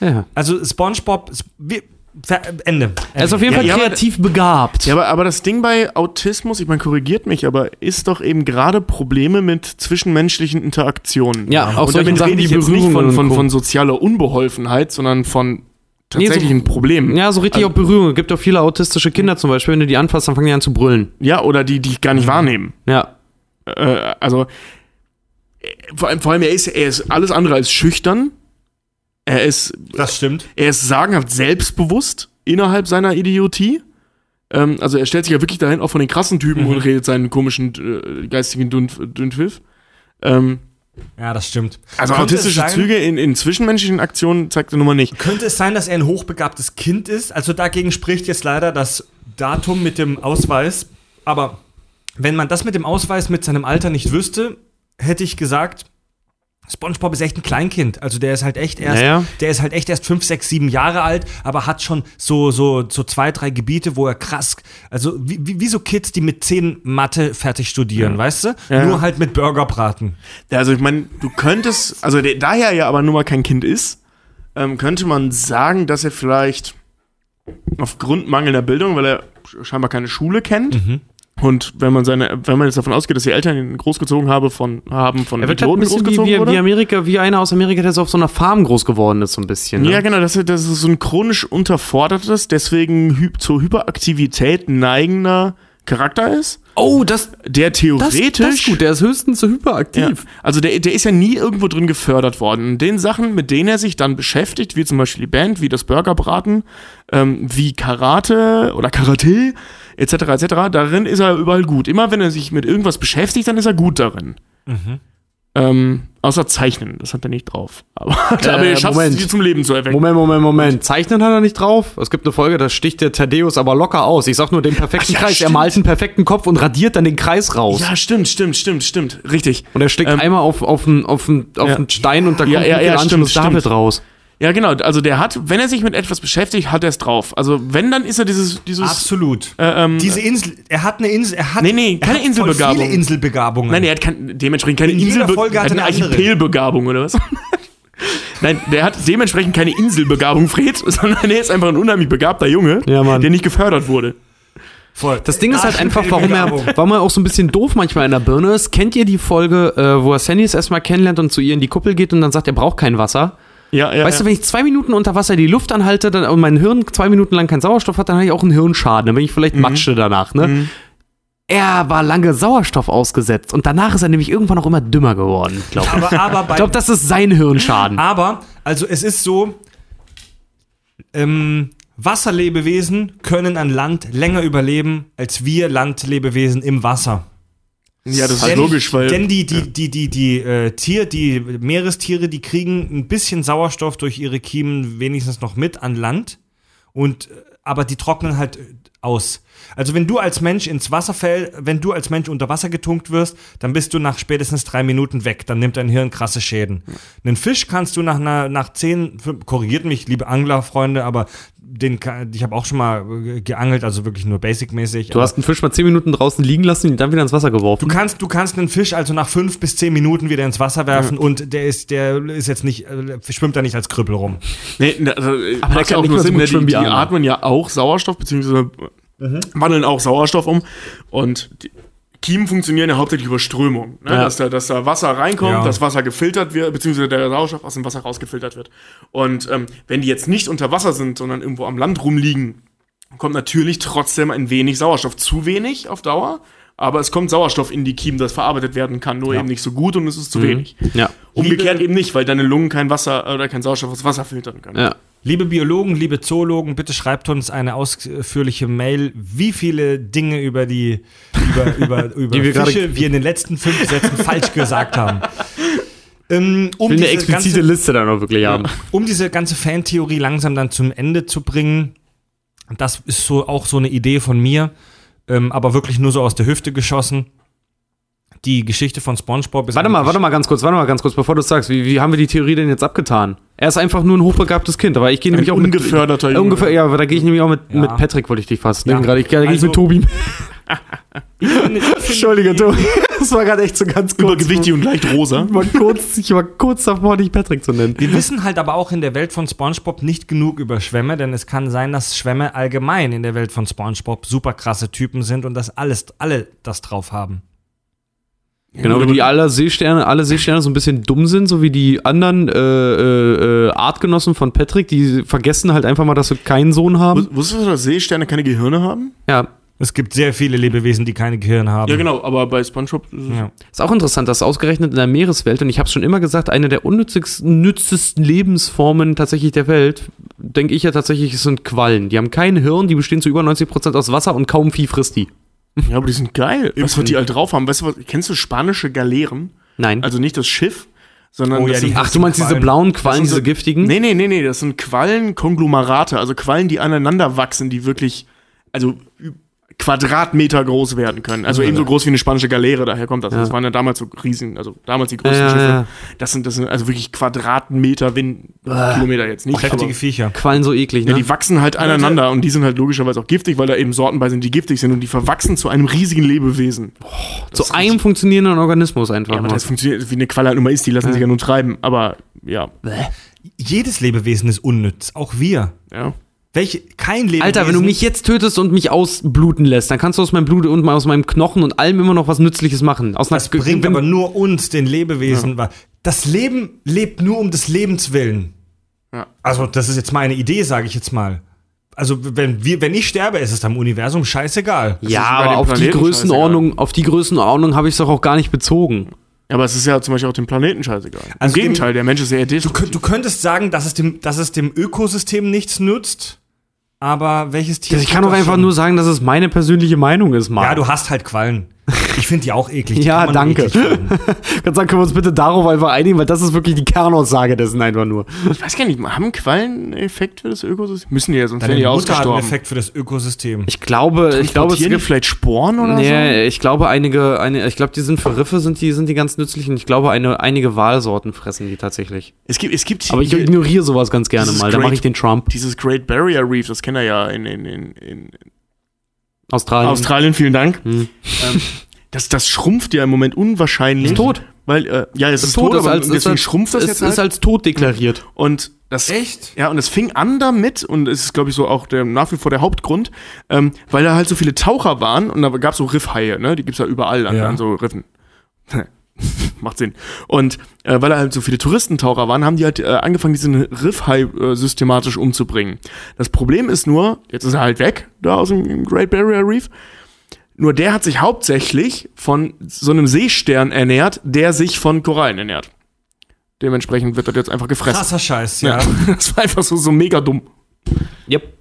Ja. Also SpongeBob, wir, Ver- Ende. Er ist auf jeden Ja, Fall ja, aber- kreativ begabt. Ja, aber, aber das Ding bei Autismus, ich meine, korrigiert mich, aber ist doch eben gerade Probleme mit zwischenmenschlichen Interaktionen. Ja, auch Und damit Sachen rede ich jetzt nicht von, von, von sozialer Unbeholfenheit, sondern von tatsächlichen Problemen. Ja, so richtig auch Berührung. Es gibt auch viele autistische Kinder zum Beispiel, wenn du die anfasst, dann fangen die an zu brüllen. Ja, oder die, die ich gar nicht wahrnehmen. Ja. Äh, also, äh, vor allem, vor allem er, ist, er ist alles andere als schüchtern. Er ist, Das stimmt. er ist sagenhaft selbstbewusst innerhalb seiner Idiotie. Ähm, also er stellt sich ja wirklich dahin, auch von den krassen Typen und redet seinen komischen äh, geistigen Dünn- Dünnpfiff. Ähm, Ja, das stimmt. also Könnte autistische sein- Züge in, in zwischenmenschlichen Aktionen zeigt er nun mal nicht. Könnte es sein, dass er ein hochbegabtes Kind ist? Also dagegen spricht jetzt leider das Datum mit dem Ausweis. Aber wenn man das mit dem Ausweis mit seinem Alter nicht wüsste, hätte ich gesagt, SpongeBob ist echt ein Kleinkind. Also der ist halt echt erst, Naja. der ist halt echt erst fünf, sechs, sieben Jahre alt, aber hat schon so, so, so zwei, drei Gebiete, wo er krass, also wie, wie, wie so Kids, die mit zehn Mathe fertig studieren, weißt du? Ja. Nur halt mit Burgerbraten. Ja, Also ich meine, du könntest, also der, da er ja aber nun mal kein Kind ist, ähm, könnte man sagen, dass er vielleicht aufgrund mangelnder Bildung, weil er scheinbar keine Schule kennt. Mhm. Und wenn man seine, wenn man jetzt davon ausgeht, dass die Eltern ihn großgezogen habe von, haben von Er wird halt ein wie, großgezogen wie, wurde. wie Amerika, wie einer aus Amerika, der so auf so einer Farm groß geworden ist, so ein bisschen. Ne? Ja, genau, das, das ist so ein chronisch unterfordertes, deswegen hy zur Hyperaktivität neigender Charakter ist, Oh, das, der das, theoretisch das ist gut. Der ist höchstens so Ja. hyperaktiv. Also der, der ist ja nie irgendwo drin gefördert worden. Und den Sachen, mit denen er sich dann beschäftigt, wie zum Beispiel die Band, wie das Burgerbraten, ähm, wie Karate oder Karate, etc., etc., darin ist er überall gut. Immer wenn er sich mit irgendwas beschäftigt, dann ist er gut darin. Ähm, außer Zeichnen, das hat er nicht drauf. Aber, aber er schafft es, Moment. sie zum Leben zu erwecken. Moment, Moment, Moment. Zeichnen hat er nicht drauf. Es gibt eine Folge, da sticht der Thaddeus aber locker aus. Ich sag nur den perfekten Ach ja, Kreis. Er stimmt. malt einen perfekten Kopf und radiert dann den Kreis raus. Ja, stimmt, stimmt, stimmt, stimmt. Richtig. Und er steckt Ähm, einmal auf, auf, einen, auf, einen, auf ja. einen Stein und da Ja, kommt ja, ja, Michelangelo stimmt, David stimmt. raus. Ja, genau. Also der hat, wenn er sich mit etwas beschäftigt, hat er es drauf. Also wenn, dann ist er dieses, dieses Absolut. äh, ähm, Diese Insel, er hat eine Insel, er hat, Nee, nee, er keine hat Inselbegabung. Voll viele Inselbegabungen. Nein, er hat kein, dementsprechend keine In jeder Inselbe Folge hat eine er eine andere. Archipelbegabung oder was? Nein, der hat dementsprechend keine Inselbegabung, Fred, sondern er ist einfach ein unheimlich begabter Junge, Ja, Mann. der nicht gefördert wurde. Voll. Das Ding ist halt einfach, warum er, warum er auch so ein bisschen doof manchmal in der Birne ist. Kennt ihr die Folge, äh, wo er Sandys erstmal kennenlernt und zu ihr in die Kuppel geht und dann sagt, er braucht kein Wasser? Ja, ja, weißt ja. du, wenn ich zwei Minuten unter Wasser die Luft anhalte dann, und mein Hirn zwei Minuten lang keinen Sauerstoff hat, dann habe ich auch einen Hirnschaden. Dann bin ich vielleicht Matsche danach, ne? Er war lange Sauerstoff ausgesetzt und danach ist er nämlich irgendwann auch immer dümmer geworden, glaube ich. Aber, aber bei, Ich glaube, das ist sein Hirnschaden. Aber, also es ist so, ähm, Wasserlebewesen können an Land länger überleben als wir Landlebewesen im Wasser. Ja, das ist Denn- logisch, weil. Denn die, die, die, die, die, äh, Tier, die Meerestiere, die kriegen ein bisschen Sauerstoff durch ihre Kiemen wenigstens noch mit an Land. Und, äh, aber die trocknen halt äh, aus. Also wenn du als Mensch ins Wasser fällst, wenn du als Mensch unter Wasser getunkt wirst, dann bist du nach spätestens drei Minuten weg. Dann nimmt dein Hirn krasse Schäden. Einen Fisch kannst du nach einer, nach zehn, korrigiert mich, liebe Anglerfreunde, aber den, kann- ich habe auch schon mal äh, geangelt, also wirklich nur basic-mäßig. Du hast einen Fisch mal zehn Minuten draußen liegen lassen und ihn dann wieder ins Wasser geworfen. Du kannst, du kannst einen Fisch also nach fünf bis zehn Minuten wieder ins Wasser werfen und der ist, der ist jetzt nicht, äh, schwimmt da nicht als Krüppel rum. Nee, ne, also, Aber der macht kann auch nicht nur so Sinn, ne? die, die andere. atmen ja auch Sauerstoff, beziehungsweise wandeln auch Sauerstoff um. Und die Kiemen funktionieren ja hauptsächlich über Strömung. Ne? Ja. Dass, da, dass da Wasser reinkommt, Ja. das Wasser gefiltert wird, beziehungsweise der Sauerstoff aus dem Wasser rausgefiltert wird. Und ähm, wenn die jetzt nicht unter Wasser sind, sondern irgendwo am Land rumliegen, kommt natürlich trotzdem ein wenig Sauerstoff. Zu wenig auf Dauer, aber es kommt Sauerstoff in die Kiemen, das verarbeitet werden kann, nur eben nicht so gut und es ist zu wenig. ja. Umgekehrt eben nicht, weil deine Lungen kein Wasser oder kein Sauerstoff aus Wasser filtern können. ja. Liebe Biologen, liebe Zoologen, bitte schreibt uns eine ausführliche Mail, wie viele Dinge über die über, über, über Die wir Fische wir in den letzten fünf Sätzen falsch gesagt haben. Ähm, um, Ich will eine diese explizite ganze, Liste dann auch wirklich haben. um diese ganze Fantheorie langsam dann zum Ende zu bringen, das ist so auch so eine Idee von mir, ähm, aber wirklich nur so aus der Hüfte geschossen. Die Geschichte von SpongeBob ist Warte mal, warte mal ganz kurz, warte mal ganz kurz, bevor du es sagst. Wie, wie haben wir die Theorie denn jetzt abgetan? Er ist einfach nur ein hochbegabtes Kind, aber ich gehe nämlich auch mit. ungeförderter äh, Junge. ungefähr, ja, aber da gehe ich nämlich auch mit, Ja. mit Patrick, wollte ich dich fast Ja. nehmen gerade. Ich da gehe ich Also- mit Tobi. Ich finde- ich finde Entschuldige, Tobi. Das war gerade echt so ganz kurz. Übergewichtig und leicht rosa. Ich war kurz, ich war kurz davor, dich Patrick zu nennen. Wir wissen halt aber auch in der Welt von SpongeBob nicht genug über Schwämme, denn es kann sein, dass Schwämme allgemein in der Welt von SpongeBob super krasse Typen sind und dass alles, alle das drauf haben. Genau, wie die alle Seesterne, alle Seesterne so ein bisschen dumm sind, so wie die anderen äh, äh, äh, Artgenossen von Patrick, die vergessen halt einfach mal, dass sie keinen Sohn haben. Wus- Wusstest du, dass Seesterne keine Gehirne haben? Ja, Es gibt sehr viele Lebewesen, die keine Gehirn haben. Ja, genau, aber bei SpongeBob ist es Ja. Ist auch interessant, dass ausgerechnet in der Meereswelt, und ich habe es schon immer gesagt, eine der unnützigsten, nützesten Lebensformen tatsächlich der Welt, denke ich ja tatsächlich, es sind Quallen. Die haben kein Hirn, die bestehen zu über 90% aus Wasser und kaum Vieh frisst die. Ja, aber die sind geil. Was, was die halt drauf haben. Weißt du was? Kennst du spanische Galeeren? Nein. Also nicht das Schiff, sondern Oh ja, sind, Ach, du meinst diese Quallen. blauen Quallen, so- diese giftigen? Nee, nee, nee, nee, das sind Quallenkonglomerate, also Quallen, die aneinander wachsen, die wirklich, also Quadratmeter groß werden können. Also ebenso groß wie eine spanische Galeere, daher kommt das. Das waren ja damals so riesen, also damals die größten Ja, ja, Schiffe. ja. Das sind, das sind also wirklich Quadratmeter, wenn Kilometer jetzt nicht. Heftige aber- Viecher. Quallen so eklig, ne? Ja, die wachsen halt aneinander und die sind halt logischerweise auch giftig, weil da eben Sorten bei sind, die giftig sind und die verwachsen zu einem riesigen Lebewesen. zu einem funktionierenden Organismus einfach. Ja, aber das funktioniert, wie eine Qualle halt mal ist, die lassen sich ja nur treiben. Aber ja, Jedes Lebewesen ist unnütz, auch wir. ja. Welche, kein Lebewesen. Alter, wenn du mich jetzt tötest und mich ausbluten lässt, dann kannst du aus meinem Blut und aus meinem Knochen und allem immer noch was Nützliches machen. Aus Das einer- bringt wenn- aber nur uns, den Lebewesen, wa- Das Leben lebt nur um des Lebens willen. Ja. Also, das ist jetzt meine Idee, sage ich jetzt mal. Also, wenn, wir, wenn ich sterbe, ist es am Universum scheißegal. ja, ist bei aber auf die Größenordnung, auf die Größenordnung habe ich es doch auch gar nicht bezogen. Ja, aber es ist ja zum Beispiel auch dem Planeten scheißegal. Also Im Gegenteil, der Mensch ist sehr Du, destruktiv. könnt- du könntest sagen, dass es, dem, dass es dem Ökosystem nichts nutzt, aber welches Tier. Ich tut kann doch einfach nur sagen, dass es meine persönliche Meinung ist, Mann. Ja, du hast halt Quallen. Ich finde die auch eklig. Die Ja, kann man nur danke. eklig. Kannst sagen, können wir uns bitte darauf einfach einigen, weil das ist wirklich die Kernaussage dessen einfach nur. Ich weiß gar nicht, haben Quallen einen Effekt für das Ökosystem? Müssen die ja, sonst wären Deine die Mutter hat einen ausgestorben. Effekt für das Ökosystem. Ich glaube, ich glaube, es gibt vielleicht Sporen oder Nee, ich glaube einige, eine, ich glaube, die sind für Riffe sind die, sind die ganz nützlich und ich glaube, eine, einige Walsorten fressen die tatsächlich. so? Es gibt, es gibt Aber ich ignoriere sowas ganz gerne mal. Da mache ich den Trump. dieses Great Barrier Reef, das kennt er ja in, in, in, in Australien. Australien, vielen Dank. Hm. Ähm, das, das schrumpft ja im Moment unwahrscheinlich. Ist tot. Weil, äh, ja, es ist, Ist tot, tot, ist aber als, ist deswegen als, schrumpft das ist, jetzt ist halt. als tot deklariert. Und das, Echt? Ja, und es fing an damit, und es ist, glaube ich, so auch der, nach wie vor der Hauptgrund, ähm, weil da halt so viele Taucher waren und da gab es so Riffhaie, ne? Die gibt's ja überall an, Ja. an so Riffen. Macht Sinn. Und äh, weil da halt so viele Touristentaucher waren, haben die halt äh, angefangen, diesen Riffhai äh, systematisch umzubringen. Das Problem ist nur, jetzt ist er halt weg, da aus dem Great Barrier Reef. Nur der hat sich hauptsächlich von so einem Seestern ernährt, der sich von Korallen ernährt. Dementsprechend wird das jetzt einfach gefressen. Krasser Scheiß, ja. Ja. Das war einfach so, so mega dumm. Yep.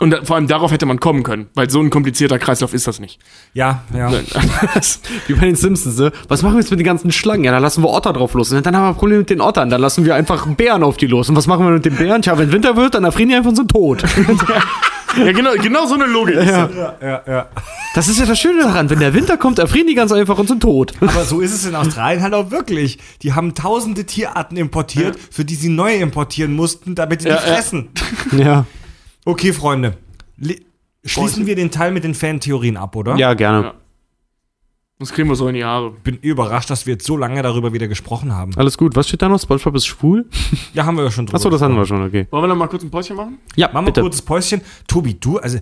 Und da, vor allem darauf hätte man kommen können, weil so ein komplizierter Kreislauf ist das nicht. Ja, ja. Wie bei den Simpsons, ne? Was machen wir jetzt mit den ganzen Schlangen? Ja, dann lassen wir Otter drauf los. Und dann haben wir ein Problem mit den Ottern. Dann lassen wir einfach Bären auf die los. Und was machen wir mit den Bären? Tja, wenn Winter wird, dann erfrieren die einfach und sind tot. ja, genau, genau so eine Logik. ist das. ja, ja. Das ist ja das Schöne daran. Wenn der Winter kommt, erfrieren die ganz einfach und sind tot. Aber so ist es in Australien halt auch wirklich. Die haben tausende Tierarten importiert, für die sie neue importieren mussten, damit die Ja, nicht ja. fressen. Ja. Okay, Freunde. Li- Schließen wir den Teil mit den Fantheorien ab, oder? Ja, gerne. Ja. Das kriegen wir so in die Haare. Bin überrascht, dass wir jetzt so lange darüber wieder gesprochen haben. Alles gut. Was steht da noch? SpongeBob ist schwul? Ja, haben wir ja schon drüber Achso, das hatten wir schon, okay. Wollen wir noch mal kurz ein Päuschen machen? Ja, Machen wir bitte. ein kurzes Päuschen. Tobi, du, also,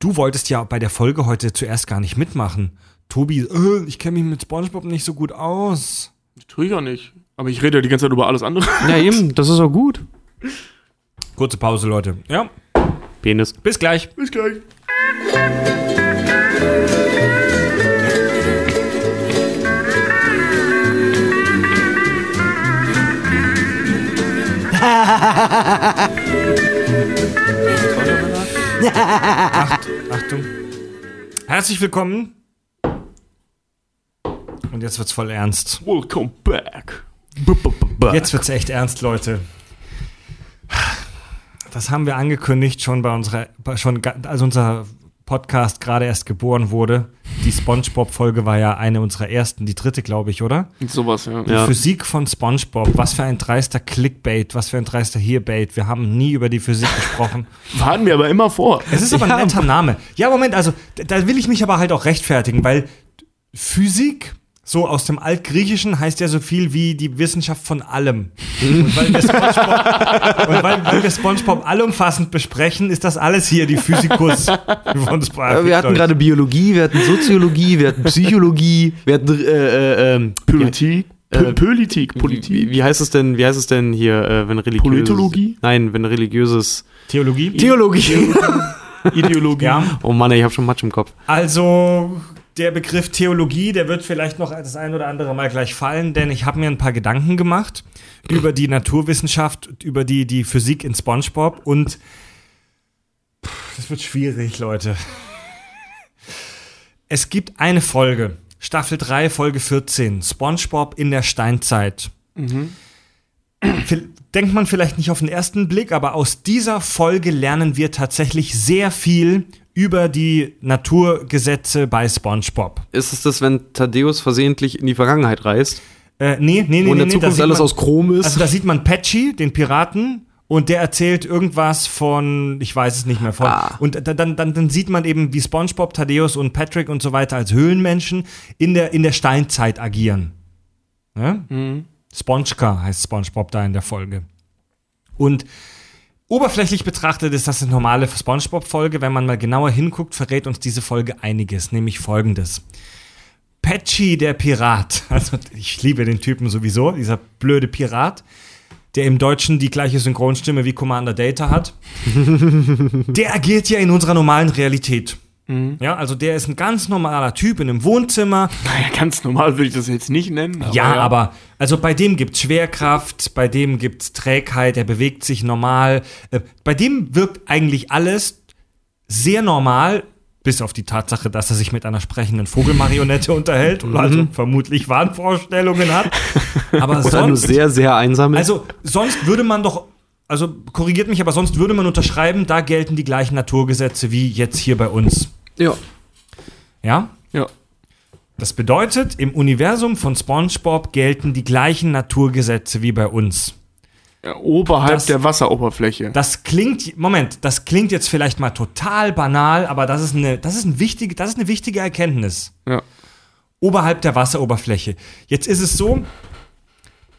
du wolltest ja bei der Folge heute zuerst gar nicht mitmachen. Tobi, äh, ich kenne mich mit Spongebob nicht so gut aus. Tue ich ja nicht. Aber ich rede ja die ganze Zeit über alles andere. Ja, eben. Das ist auch gut. Kurze Pause, Leute. Ja, Penis. bis gleich. Bis gleich. Achtung. Herzlich willkommen. Und jetzt wird's voll ernst. Welcome back. Jetzt wird's echt ernst, Leute. Das haben wir angekündigt schon bei unserer, schon, als unser Podcast gerade erst geboren wurde. Die SpongeBob-Folge war ja eine unserer ersten, die dritte, glaube ich, oder? Sowas, ja. Ja. Physik von SpongeBob. Was für ein dreister Clickbait, was für ein dreister Hearbait. Wir haben nie über die Physik gesprochen. Hatten wir aber immer vor. Es ist aber ein netter Name. Ja, Moment, also da will ich mich aber halt auch rechtfertigen, weil Physik, so aus dem Altgriechischen, heißt ja so viel wie die Wissenschaft von allem. Und weil wir SpongeBob, und weil, weil wir SpongeBob allumfassend besprechen, ist das alles hier die Physikus von SpongeBob. Wir hatten gerade Biologie, wir hatten Soziologie, wir hatten Psychologie, wir hatten äh, äh, ähm, Politik. Äh, P- Politik. Wie, Politik. wie heißt es denn, wie heißt es denn hier, äh, wenn religiöses... Politologie? Nein, wenn religiöses... Theologie. Theologie. Ideologie. Ja. oh Mann, ey, ich habe schon Matsch im Kopf. Also der Begriff Theologie, der wird vielleicht noch das ein oder andere Mal gleich fallen, denn ich habe mir ein paar Gedanken gemacht über die Naturwissenschaft, über die, die Physik in SpongeBob und pff, das wird schwierig, Leute. Es gibt eine Folge, Staffel 3, Folge 14, SpongeBob in der Steinzeit. Vil- Denkt man vielleicht nicht auf den ersten Blick, aber aus dieser Folge lernen wir tatsächlich sehr viel über die Naturgesetze bei SpongeBob. Ist es das, wenn Thaddeus versehentlich in die Vergangenheit reist Äh, nee, nee, nee, und in der nee, Zukunft alles man, aus Chrom ist? Also da sieht man Patchy, den Piraten, und der erzählt irgendwas von, ich weiß es nicht mehr von. Ah. Und da- dann, dann, dann sieht man eben, wie SpongeBob, Thaddeus und Patrick und so weiter als Höhlenmenschen in der, in der Steinzeit agieren. Ja? Spongeka heißt SpongeBob da in der Folge. Und oberflächlich betrachtet ist das eine normale SpongeBob-Folge. Wenn man mal genauer hinguckt, verrät uns diese Folge einiges, nämlich folgendes. Patchy, der Pirat, also ich liebe den Typen sowieso, dieser blöde Pirat, der im Deutschen die gleiche Synchronstimme wie Commander Data hat, der agiert ja in unserer normalen Realität. Ja, also der ist ein ganz normaler Typ in einem Wohnzimmer, Naja, ganz normal würde ich das jetzt nicht nennen. ja, aber also bei dem gibt's Schwerkraft, bei dem gibt's Trägheit, er bewegt sich normal. Äh, bei dem wirkt eigentlich alles sehr normal, bis auf die Tatsache, dass er sich mit einer sprechenden Vogelmarionette unterhält und also vermutlich Wahnvorstellungen hat. Aber Oder nur sonst, sehr, sehr einsam ist? also sonst würde man doch, also korrigiert mich, aber sonst würde man unterschreiben, da gelten die gleichen Naturgesetze wie jetzt hier bei uns. ja. Ja? Ja. Das bedeutet, im Universum von SpongeBob gelten die gleichen Naturgesetze wie bei uns. ja. Oberhalb Das- der Wasseroberfläche. Das klingt, Moment, das klingt jetzt vielleicht mal total banal, aber das ist eine, das ist ein wichtige, das ist eine wichtige Erkenntnis. ja. Oberhalb der Wasseroberfläche. Jetzt ist es so,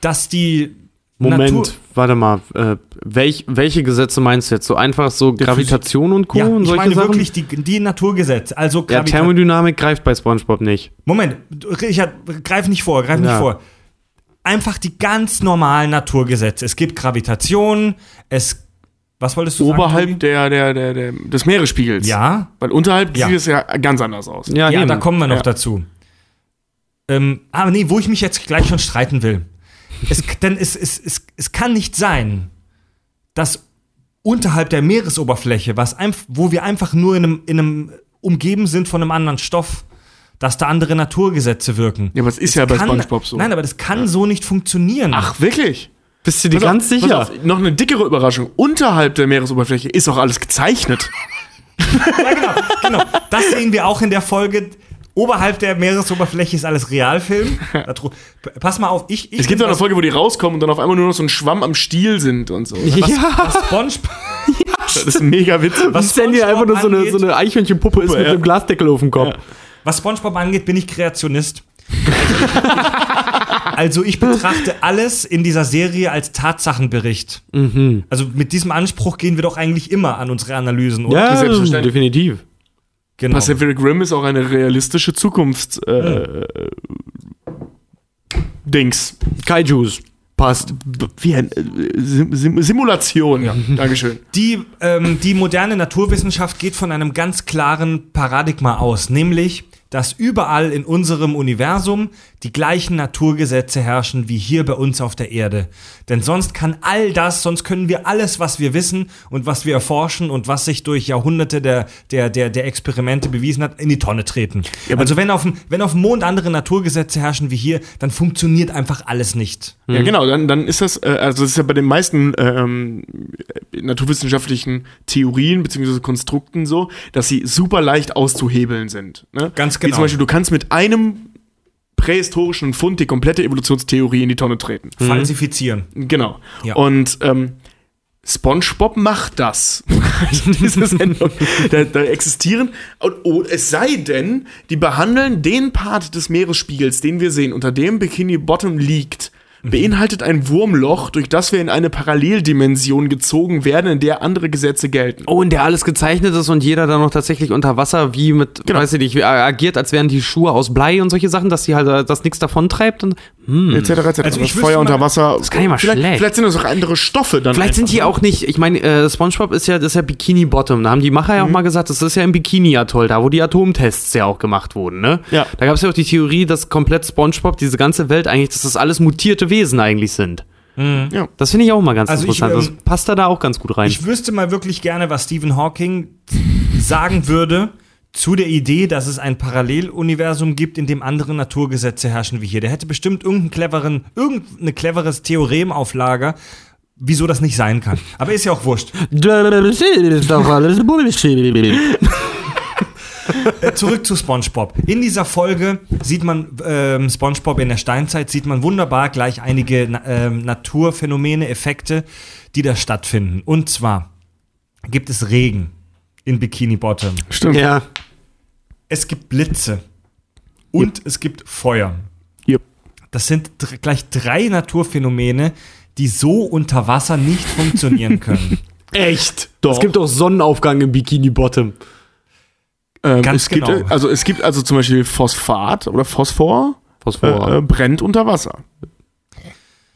dass die Moment, Natur- warte mal. Äh, welch, welche Gesetze meinst du jetzt? So einfach so Gravitation und Co. Ja, und ich solche meine Sachen? wirklich die, die Naturgesetze. Also ja, Thermodynamik greift bei SpongeBob nicht. Moment, Richard, greif nicht vor, greif nicht Ja. vor. Einfach die ganz normalen Naturgesetze. Es gibt Gravitation, es. Was wolltest du sagen? Oberhalb Tobi? der, der, der, der, des Meeresspiegels. Ja, Weil unterhalb Ja. sieht es ja ganz anders aus. Ja, ja, da kommen wir noch Ja. dazu. Ähm, aber nee, wo ich mich jetzt gleich schon streiten will. Es, denn es, es, es, es kann nicht sein, dass unterhalb der Meeresoberfläche, was einf wo wir einfach nur in einem, in einem umgeben sind von einem anderen Stoff, dass da andere Naturgesetze wirken. Ja, aber es ist ja bei Kann- SpongeBob so. Nein, aber das kann so nicht funktionieren. Ach, wirklich? Bist du dir Pass ganz auf, sicher? Pass auf, noch eine dickere Überraschung. Unterhalb der Meeresoberfläche ist auch alles gezeichnet. Ja, genau, genau. Das sehen wir auch in der Folge. Oberhalb der Meeresoberfläche ist alles Realfilm. Pass mal auf, ich. ich Es gibt auch eine was- Folge, wo die rauskommen und dann auf einmal nur noch so ein Schwamm am Stiel sind und so. ja, was SpongeBob. Das ist mega witzig. Was Sandy SpongeBob einfach nur so eine, angeht- so eine Eichhörnchenpuppe ist mit ja. einem Glasdeckel auf dem Kopf. Ja. Was SpongeBob angeht, bin ich Kreationist. Also ich betrachte alles in dieser Serie als Tatsachenbericht. Also mit diesem Anspruch gehen wir doch eigentlich immer an unsere Analysen, oder? Ja, Selbstverständlich. definitiv. Genau. Pacific Rim ist auch eine realistische Zukunfts äh, Dings. Kaijus. Passt. Wie ein äh, Sim Simulation. Ja. Dankeschön. Die, ähm, die moderne Naturwissenschaft geht von einem ganz klaren Paradigma aus, nämlich, dass überall in unserem Universum die gleichen Naturgesetze herrschen wie hier bei uns auf der Erde. Denn sonst kann all das, sonst können wir alles, was wir wissen und was wir erforschen und was sich durch Jahrhunderte der, der, der, der Experimente bewiesen hat, in die Tonne treten. also wenn auf, dem, wenn auf dem Mond andere Naturgesetze herrschen wie hier, dann funktioniert einfach alles nicht. Ja, genau, dann, dann ist das, äh, also das ist ja bei den meisten ähm, naturwissenschaftlichen Theorien bzw. Konstrukten so, dass sie super leicht auszuhebeln sind. Ne? Ganz Wie genau. zum Beispiel, du kannst mit einem prähistorischen Fund die komplette Evolutionstheorie in die Tonne treten. Falsifizieren. Genau. Ja. Und ähm, SpongeBob macht das. Diese Sendung. Da, da existieren. Und, oh, es sei denn, die behandeln den Part des Meeresspiegels, den wir sehen, unter dem Bikini Bottom liegt, beinhaltet ein Wurmloch, durch das wir in eine Paralleldimension gezogen werden, in der andere Gesetze gelten. Oh, in der alles gezeichnet ist und jeder dann noch tatsächlich unter Wasser wie mit, Genau. weiß ich nicht, wie- agiert, als wären die Schuhe aus Blei und solche Sachen, dass die halt, äh, dass nichts davon treibt und Etc. etc. Also ich Feuer wüsste unter Wasser. Das kann ja mal vielleicht, schlecht. vielleicht sind das auch andere Stoffe dann. Vielleicht sind einfach, die ne? auch nicht, ich meine, äh, SpongeBob ist ja, das ist ja Bikini Bottom. Da haben die Macher Mhm. ja auch mal gesagt, das ist ja im Bikini-Atoll, da wo die Atomtests ja auch gemacht wurden, ne? Ja. Da gab es ja auch die Theorie, dass komplett SpongeBob, diese ganze Welt eigentlich, dass das alles mutierte Wesen eigentlich sind. Ja. Das finde ich auch mal ganz Also ich, interessant. ähm, das passt da, da auch ganz gut rein. Ich wüsste mal wirklich gerne, was Stephen Hawking sagen würde zu der Idee, dass es ein Paralleluniversum gibt, in dem andere Naturgesetze herrschen wie hier. Der hätte bestimmt irgendeinen cleveren, irgendein cleveres Theorem auf Lager, wieso das nicht sein kann. Aber ist ja auch wurscht. ist doch alles Bullshit. Äh, zurück zu SpongeBob. In dieser Folge sieht man ähm, SpongeBob in der Steinzeit, sieht man wunderbar gleich einige ähm, Naturphänomene, Effekte, die da stattfinden. Und zwar gibt es Regen in Bikini Bottom. Stimmt. Ja. Es gibt Blitze und es gibt Feuer. Yep. Das sind dr gleich drei Naturphänomene, die so unter Wasser nicht funktionieren können. Echt? Es gibt auch Sonnenaufgang im Bikini Bottom. Ähm, Ganz es gibt, genau. äh, also es gibt also zum Beispiel Phosphat oder Phosphor, Phosphor. äh, äh, brennt unter Wasser.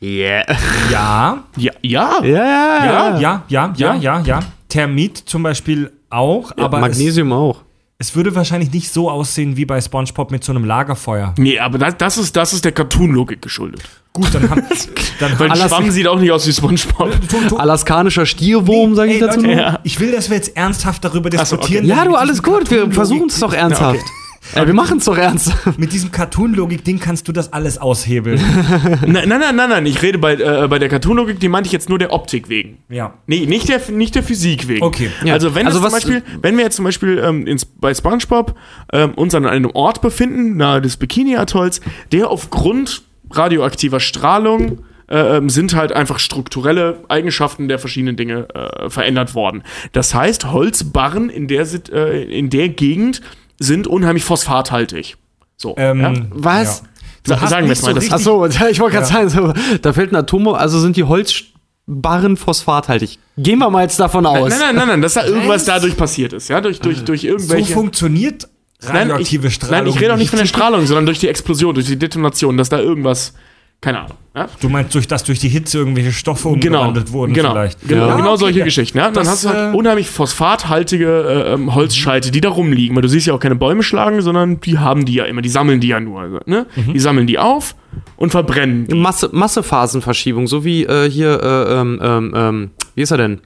Yeah. Ja, Ja, ja. Ja, ja, ja, ja, ja, ja, Ja. ja, ja. Thermit zum Beispiel auch, aber Magnesium auch. Es, würde wahrscheinlich nicht so aussehen wie bei SpongeBob mit so einem Lagerfeuer. Nee, aber das, das, ist, das ist der Cartoon-Logik geschuldet. Gut, dann haben, dann Weil ein Schwamm sieht auch nicht aus wie Spongebob. Alaskanischer Stierwurm, sag ich Ey, dazu. Leute, noch. Ich will, dass wir jetzt ernsthaft darüber so, diskutieren. okay. Ja, du, alles gut. Wir versuchen es doch ernsthaft. Ja, wir machen es doch ernsthaft. Mit diesem Cartoon-Logik-Ding kannst du das alles aushebeln. Nein, nein, nein, nein, nein. Ich rede bei, äh, bei der Cartoon-Logik, die meinte ich jetzt nur der Optik wegen. ja. Nee, nicht der, nicht der Physik wegen. Okay. Ja. Also wenn Also was- zum Beispiel, wenn wir jetzt zum Beispiel ähm, ins, bei SpongeBob ähm, uns an einem Ort befinden, nahe des Bikini-Atolls, der aufgrund radioaktiver Strahlung äh, ähm, sind halt einfach strukturelle Eigenschaften der verschiedenen Dinge äh, verändert worden. Das heißt, Holzbarren in der, Sit- äh, in der Gegend sind unheimlich phosphathaltig. So. Ähm, ja? Was? Sa hast sagen wir nicht es mal. so das richtig- Achso, ich wollte gerade sagen, so, da fällt ein Atom, also sind die Holzbarren phosphathaltig. Gehen wir mal jetzt davon aus. Nein, nein, nein, nein, dass da irgendwas Was? dadurch passiert ist, ja, durch, durch, durch So irgendwelche. funktioniert nein, radioaktive ich, Strahlung. nein, ich rede auch nicht von der. Strahlung, sondern durch die Explosion, durch die Detonation, dass da irgendwas, keine Ahnung, ja? Du meinst, durch das durch die Hitze irgendwelche Stoffe Genau, umgewandelt wurden genau, vielleicht. genau, Ja, genau okay, solche ja. Geschichten. Ja? Dann Das, hast du halt äh, unheimlich phosphathaltige äh, ähm, Holzscheite, die da rumliegen. Weil du siehst ja auch keine Bäume schlagen, sondern die haben die ja immer, die sammeln die ja nur. Also, ne? Mhm. Die sammeln die auf und verbrennen. die. Masse, Massephasenverschiebung, so wie äh, hier, äh, ähm, ähm, ähm, wie ist er denn?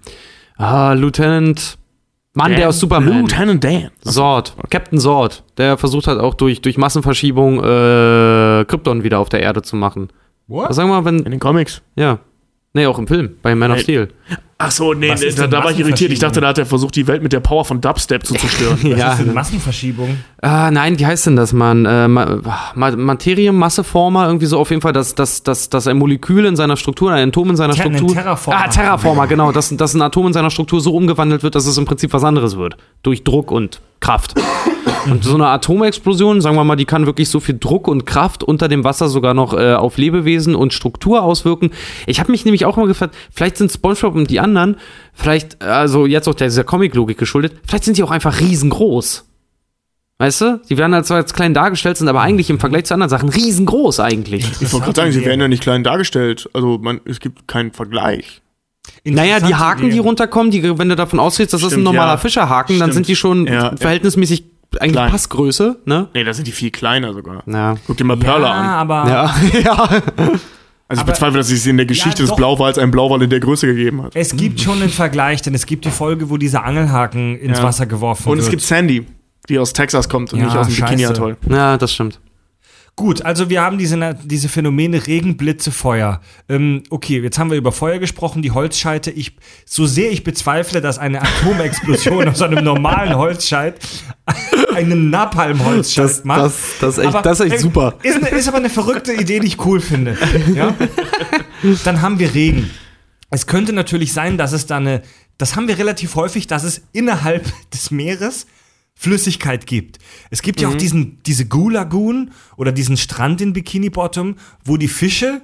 Ah, Lieutenant, Mann, der aus Superman. Lieutenant Dan. Sord, Captain Sord, der versucht hat auch durch, durch Massenverschiebung äh, Krypton wieder auf der Erde zu machen. What? Was sagen wir mal, wenn, In den Comics. ja, nee, auch im Film, bei Man of. Steel. Ach so, nee, ist da, da war ich irritiert. Ich dachte, da hat er versucht, die Welt mit der Power von Dubstep zu zerstören. ja, Das ist eine Massenverschiebung. Ah, nein, wie heißt denn das, Mann? Äh, Ma Ma Materie, Masseformer, irgendwie so auf jeden Fall, dass, dass, dass, dass ein Molekül in seiner Struktur, ein Atom in seiner Ter- Struktur. Terraformer. Ah, Terraformer, genau. Dass, dass ein Atom in seiner Struktur so umgewandelt wird, dass es im Prinzip was anderes wird. Durch Druck und Kraft. Und so eine Atomexplosion, sagen wir mal, die kann wirklich so viel Druck und Kraft unter dem Wasser sogar noch äh, auf Lebewesen und Struktur auswirken. Ich habe mich nämlich auch immer gefragt, vielleicht sind SpongeBob und die anderen, vielleicht, also jetzt auch dieser Comic-Logik geschuldet, vielleicht sind die auch einfach riesengroß. Weißt du? Die werden halt zwar als klein dargestellt, sind aber eigentlich im Vergleich zu anderen Sachen riesengroß eigentlich. Ich wollte gerade sagen, sie werden ja nicht klein dargestellt. Also man, es gibt keinen Vergleich. Naja, die Haken, die runterkommen, die, wenn du davon ausgehst, das ist ein Stimmt, normaler ja. Fischerhaken, dann Stimmt. sind die schon Ja. verhältnismäßig eigentlich Klein. Passgröße, ne? Nee, da sind die viel kleiner sogar. Ja. Guck dir mal Perla Ja, an. aber Ja, ja. Also ich aber- bezweifle, dass es in der Geschichte Ja, des. Blauwals einen Blauwal in der Größe gegeben hat. es gibt schon einen Vergleich, denn es gibt die Folge, wo dieser Angelhaken ins Ja. Wasser geworfen Und wird. es gibt Sandy, die aus Texas kommt und Ja, nicht aus dem. Bikini-Atoll. ja, das stimmt. Gut, also wir haben diese, diese Phänomene Regen, Blitze, Feuer. Ähm, okay, jetzt haben wir über Feuer gesprochen, die Holzscheite. Ich, so sehr ich bezweifle, dass eine Atomexplosion aus einem normalen Holzscheit einen Napalm-Holzscheit macht. das- das ist echt- Aber, das ist echt super. Ist, eine- ist aber eine verrückte Idee, die ich cool finde. Ja? Dann haben wir Regen. Es könnte natürlich sein, dass es da eine, das haben wir relativ häufig, dass es innerhalb des Meeres Flüssigkeit gibt. Es gibt ja Mhm. auch diesen, diese Goo-Lagoon oder diesen Strand in Bikini Bottom, wo die Fische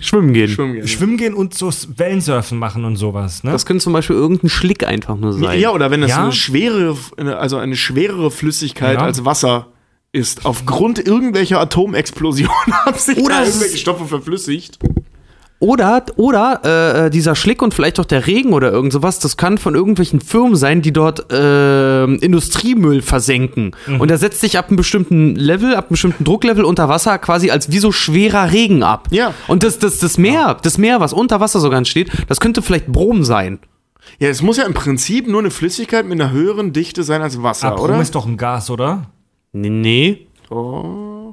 Schwimmen gehen. Schwimmen gehen. schwimmen gehen und so Wellensurfen machen und sowas. Ne? Das könnte zum Beispiel irgendein Schlick einfach nur sein. Ja, oder wenn es Ja? eine schwere, also eine schwerere Flüssigkeit Ja. als Wasser ist, aufgrund irgendwelcher Atomexplosionen haben sich Oder irgendwelche Stoffe verflüssigt. Oder, oder äh, äh, dieser Schlick und vielleicht auch der Regen oder irgend sowas, das kann von irgendwelchen Firmen sein, die dort äh, Industriemüll versenken. Mhm. Und der setzt sich ab einem bestimmten Level, ab einem bestimmten Drucklevel unter Wasser quasi als wie so schwerer Regen ab. Ja. Und das, das, das Meer, das Meer, was unter Wasser sogar entsteht, das könnte vielleicht Brom sein. Ja, es muss ja im Prinzip nur eine Flüssigkeit mit einer höheren Dichte sein als Wasser, Abrum oder? ist doch ein Gas, oder? Nee. nee.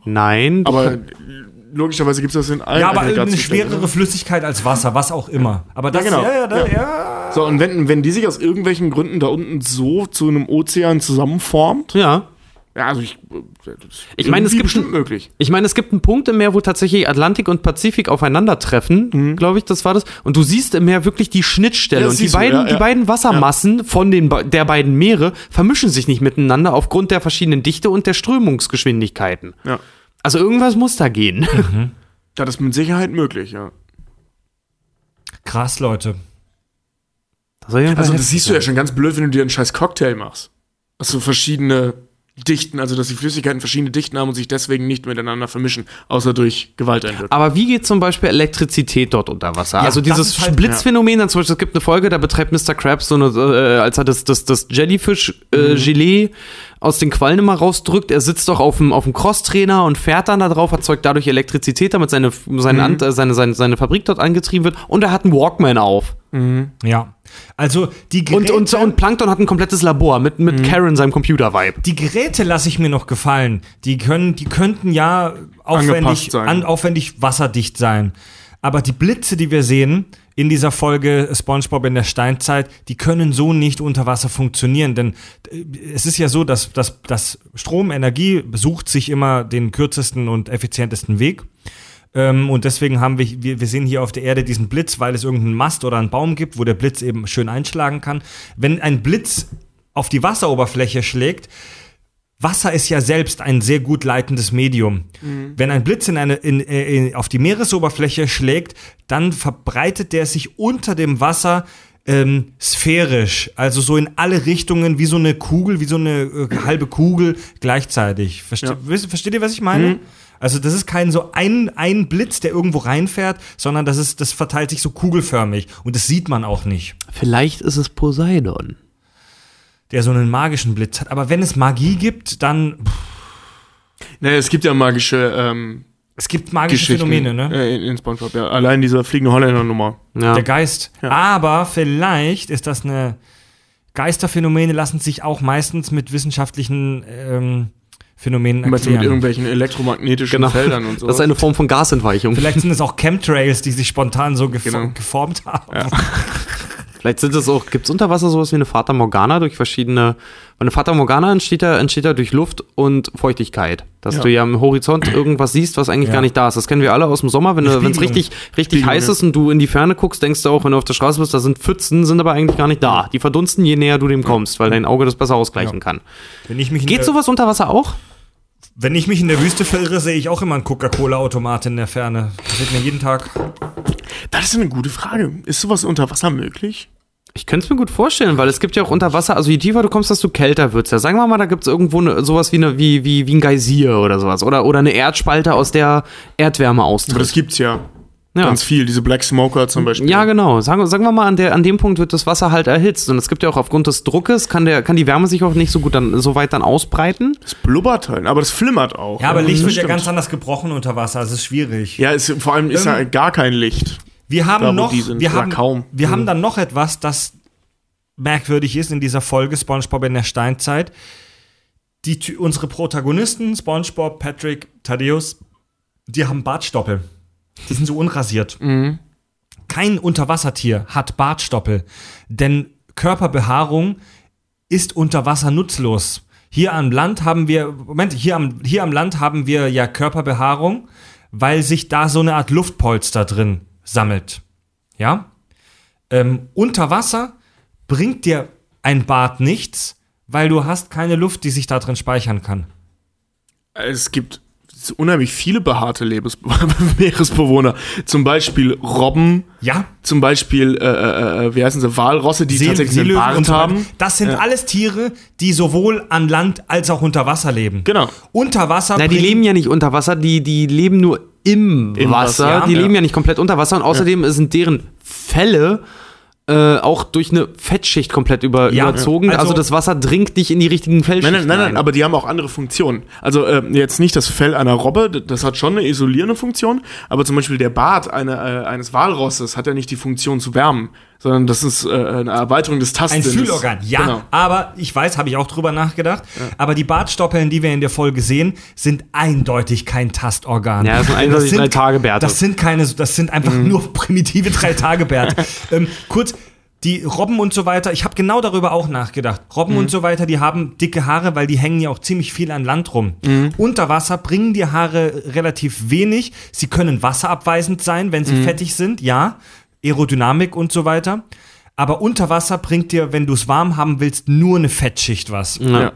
Nein. Aber logischerweise gibt es das in allen Ja, aber eine schwerere Flüssigkeit als Wasser, was auch immer. Aber das, genau. ja, ja, da, Ja. ja. So, und wenn, wenn die sich aus irgendwelchen Gründen da unten so zu einem Ozean zusammenformt, ja. ja, also ich. Ich meine, es gibt- bestimmt möglich. Ich meine, es gibt einen Punkt im Meer, wo tatsächlich Atlantik und Pazifik aufeinandertreffen, Mhm. glaube ich, das war das. Und du siehst im Meer wirklich die Schnittstelle. Ja, und die siehst du, beiden, ja, ja. die beiden Wassermassen von den der beiden Meere vermischen sich nicht miteinander aufgrund der verschiedenen Dichte und der Strömungsgeschwindigkeiten. Ja. Also irgendwas muss da gehen. Das ist mit Sicherheit möglich, ja. Krass, Leute. Das Also, das siehst du ja schon ganz blöd, wenn du dir einen scheiß Cocktail machst. Also verschiedene Dichten, also dass die Flüssigkeiten verschiedene Dichten haben und sich deswegen nicht miteinander vermischen, außer durch Gewalteinwirkung. Aber wie geht zum Beispiel Elektrizität dort unter Wasser? Ja, also dieses halt- Blitzphänomen, dann zum Beispiel, es gibt eine Folge, da betreibt Mr. Krabs so eine, äh, als er das, das, das Jellyfish-Gelee aus den Quallen immer rausdrückt, er sitzt doch auf dem, auf dem Crosstrainer und fährt dann da drauf, erzeugt dadurch Elektrizität, damit seine, seine, Ant- äh, seine, seine, seine Fabrik dort angetrieben wird und er hat einen Walkman auf. Ja. Also die Und, Geräte, und, und Plankton hat ein komplettes Labor mit, mit Karen, seinem Computer-Vibe. die Geräte lasse ich mir noch gefallen. Die können, die könnten ja aufwendig, an, aufwendig wasserdicht sein. Aber die Blitze, die wir sehen in dieser Folge SpongeBob in der Steinzeit, die können so nicht unter Wasser funktionieren. Denn äh, es ist ja so, dass, dass, dass Strom, Energie sucht sich immer den kürzesten und effizientesten Weg. Ähm, und deswegen haben wir, wir, wir sehen hier auf der Erde diesen Blitz, weil es irgendeinen Mast oder einen Baum gibt, wo der Blitz eben schön einschlagen kann. Wenn ein Blitz auf die Wasseroberfläche schlägt, Wasser ist ja selbst ein sehr gut leitendes Medium. Wenn ein Blitz in eine, in, in, auf die Meeresoberfläche schlägt, dann verbreitet der sich unter dem Wasser ähm, sphärisch, also so in alle Richtungen, wie so eine Kugel, wie so eine äh, halbe Kugel gleichzeitig. Verste Ja. Versteht ihr, was ich meine? Also das ist kein so ein, ein Blitz, der irgendwo reinfährt, sondern das, ist, das verteilt sich so kugelförmig und das sieht man auch nicht. Vielleicht ist es Poseidon. der so einen magischen Blitz hat. Aber wenn es Magie gibt, dann pff, Naja, es gibt ja magische ähm, es gibt magische Phänomene, ne? äh, in, in Spongebob. Ja. Allein diese fliegende Holländer-Nummer. Ja. Der Geist. Ja. Aber vielleicht ist das eine Geisterphänomene lassen sich auch meistens mit wissenschaftlichen ähm, Phänomenen Meinst du mit erklären. irgendwelchen elektromagnetischen Genau. Feldern und so. Das ist eine Form von Gasentweichung. Vielleicht sind es auch Chemtrails, die sich spontan so gefo Genau. geformt haben. Vielleicht sind es auch, gibt es unter Wasser sowas wie eine Fata Morgana durch verschiedene, weil eine Fata Morgana entsteht ja, entsteht ja durch Luft und Feuchtigkeit. Dass Ja. du ja am Horizont irgendwas siehst, was eigentlich Ja. gar nicht da ist. Das kennen wir alle aus dem Sommer, wenn es richtig, richtig heiß ist und du in die Ferne guckst, denkst du auch, wenn du auf der Straße bist, da sind Pfützen, sind aber eigentlich gar nicht da. Die verdunsten, je näher du dem kommst, weil dein Auge das besser ausgleichen kann. Wenn, ich mich Geht sowas unter Wasser auch? wenn ich mich in der Wüste verirre, sehe ich auch immer einen Coca-Cola-Automat in der Ferne. Das sieht mir jeden Tag. Das ist eine gute Frage. Ist sowas unter Wasser möglich? Ich könnte es mir gut vorstellen, weil es gibt ja auch unter Wasser, also je tiefer du kommst, desto kälter wird's ja. Sagen wir mal, da gibt's irgendwo ne, sowas wie, eine, wie, wie, wie ein Geysir oder sowas. Oder, oder eine Erdspalte, aus der Erdwärme Aber austritt. das gibt's ja. Ja. Ganz viel. Diese Black Smoker zum Beispiel. Ja, genau. Sagen, sagen wir mal, an, der, an dem Punkt wird das Wasser halt erhitzt. Und es gibt ja auch aufgrund des Druckes, kann, der, kann die Wärme sich auch nicht so gut dann, so weit dann ausbreiten. Das blubbert halt, aber das flimmert auch. Ja, aber Licht wird ja ganz anders gebrochen unter Wasser. Das ist schwierig. Ja, es, vor allem ist Ähm, ja gar kein Licht. Wir haben Da, noch, sind, wir haben, kaum. wir Mhm. haben dann noch etwas, das merkwürdig ist in dieser Folge SpongeBob in der Steinzeit. Die, unsere Protagonisten, SpongeBob, Patrick, Thaddeus, die haben Bartstoppel. Die sind so unrasiert. Mhm. Kein Unterwassertier hat Bartstoppel, denn Körperbehaarung ist unter Wasser nutzlos. Hier am Land haben wir, Moment, hier am, hier am Land haben wir ja Körperbehaarung, weil sich da so eine Art Luftpolster drin sammelt. Ja? Ähm, unter Wasser bringt dir ein Bart nichts, weil du hast keine Luft, die sich da drin speichern kann. Es gibt so unheimlich viele behaarte Lebens Meeresbewohner. Zum Beispiel Robben, Ja? zum Beispiel, äh, äh, äh, wie heißen sie, Walrosse, die See- tatsächlich einen Bart haben. Das sind alles Tiere, die sowohl an Land als auch unter Wasser leben. Genau. Unter Wasser Na, die leben ja nicht unter Wasser, die, die leben nur im, Im Wasser. Wasser, die ja. leben ja nicht komplett unter Wasser und außerdem sind deren Fälle äh, auch durch eine Fettschicht komplett über, Ja, überzogen. also- Also, das Wasser dringt nicht in die richtigen Fellschichten Nein, nein, nein, nein, aber die haben auch andere Funktionen. Also äh, jetzt nicht das Fell einer Robbe, das hat schon eine isolierende Funktion, aber zum Beispiel der Bart eine, äh, eines Walrosses hat ja nicht die Funktion zu wärmen, sondern das ist äh, eine Erweiterung des Ein Tastsinnes. Fühlorgan, ja. Genau. Aber ich weiß, habe ich auch drüber nachgedacht. Aber die Bartstoppeln, die wir in der Folge sehen, sind eindeutig kein Tastorgan. Ja, das sind eindeutig Drei-Tage-Bärte. Das sind keine, das sind einfach Mhm. nur primitive Drei-Tage-Bärte. ähm, kurz. Die Robben und so weiter, ich habe genau darüber auch nachgedacht. Robben Mhm. und so weiter, die haben dicke Haare, weil die hängen ja auch ziemlich viel an Land rum. Mhm. Unter Wasser bringen die Haare relativ wenig. Sie können wasserabweisend sein, wenn sie Mhm. fettig sind, ja. Aerodynamik und so weiter. Aber unter Wasser bringt dir, wenn du es warm haben willst, nur eine Fettschicht was. Ja.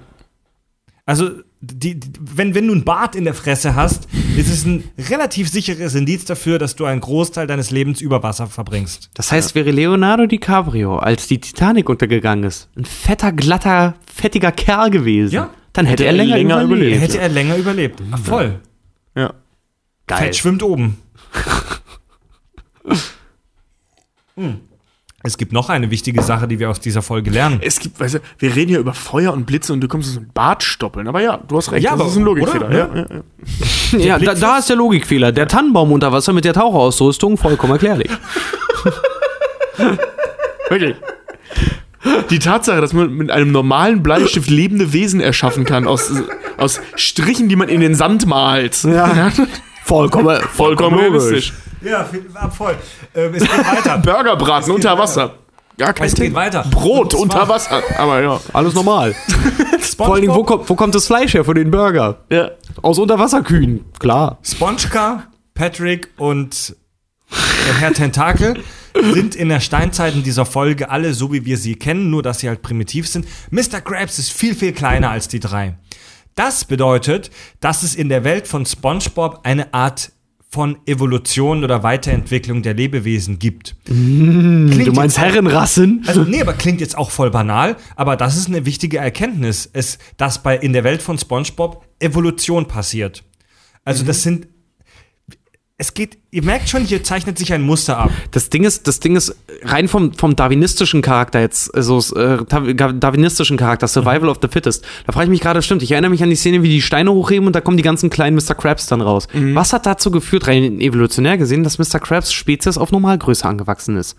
Also, die, die, wenn, wenn du ein Bart in der Fresse hast, ist es ein relativ sicheres Indiz dafür, dass du einen Großteil deines Lebens über Wasser verbringst. Das heißt, wäre Leonardo DiCaprio, als die Titanic untergegangen ist, ein fetter, glatter, fettiger Kerl gewesen, Ja. dann hätte, er länger, länger überlebt. überlebt. Hätte er länger überlebt. Ah, voll. ja. Geil. Fett schwimmt oben. Hm. Es gibt noch eine wichtige Sache, die wir aus dieser Folge lernen. Es gibt, weißt du, wir reden hier über Feuer und Blitze und du kommst so ein Bartstoppeln. Aber ja, du hast recht, Ja, das aber- ist ein Logikfehler. oder? Ja, ja, ja. Ja, da, da ist der Logikfehler. Der Tannenbaum unter Wasser mit der Taucherausrüstung, vollkommen erklärlich. Wirklich. Die Tatsache, dass man mit einem normalen Bleistift lebende Wesen erschaffen kann, aus, aus Strichen, die man in den Sand malt. Ja. Vollkommen, Vollkommen realistisch. Ja, voll. Ähm, es geht weiter. Burgerbraten unter Wasser. Gar kein Es geht Thema. weiter. Brot unter Wasser. Aber ja. Alles normal. Vor allen Dingen, wo kommt, wo kommt das Fleisch her für den Burger? ja. Aus Unterwasserkühen, klar. Spongeka, Patrick und der Herr Tentakel sind in der Steinzeit in dieser Folge alle so, wie wir sie kennen, nur dass sie halt primitiv sind. Mr. Krabs ist viel, viel kleiner als die drei. Das bedeutet, dass es in der Welt von SpongeBob eine Art von Evolution oder Weiterentwicklung der Lebewesen gibt. Klingt Du meinst Herrenrassen? Also nee, aber klingt jetzt auch voll banal, aber das ist eine wichtige Erkenntnis, es, dass bei in der Welt von SpongeBob Evolution passiert. Also das sind es geht, ihr merkt schon, hier zeichnet sich ein Muster ab. Das Ding ist, das Ding ist rein vom, vom darwinistischen Charakter jetzt, also äh, darwinistischen Charakter, Survival of the Fittest. Da frage ich mich gerade, stimmt, ich erinnere mich an die Szene, wie die Steine hochheben und da kommen die ganzen kleinen Mr. Krabs dann raus. Was hat dazu geführt, rein evolutionär gesehen, dass Mr. Krabs Spezies auf Normalgröße angewachsen ist?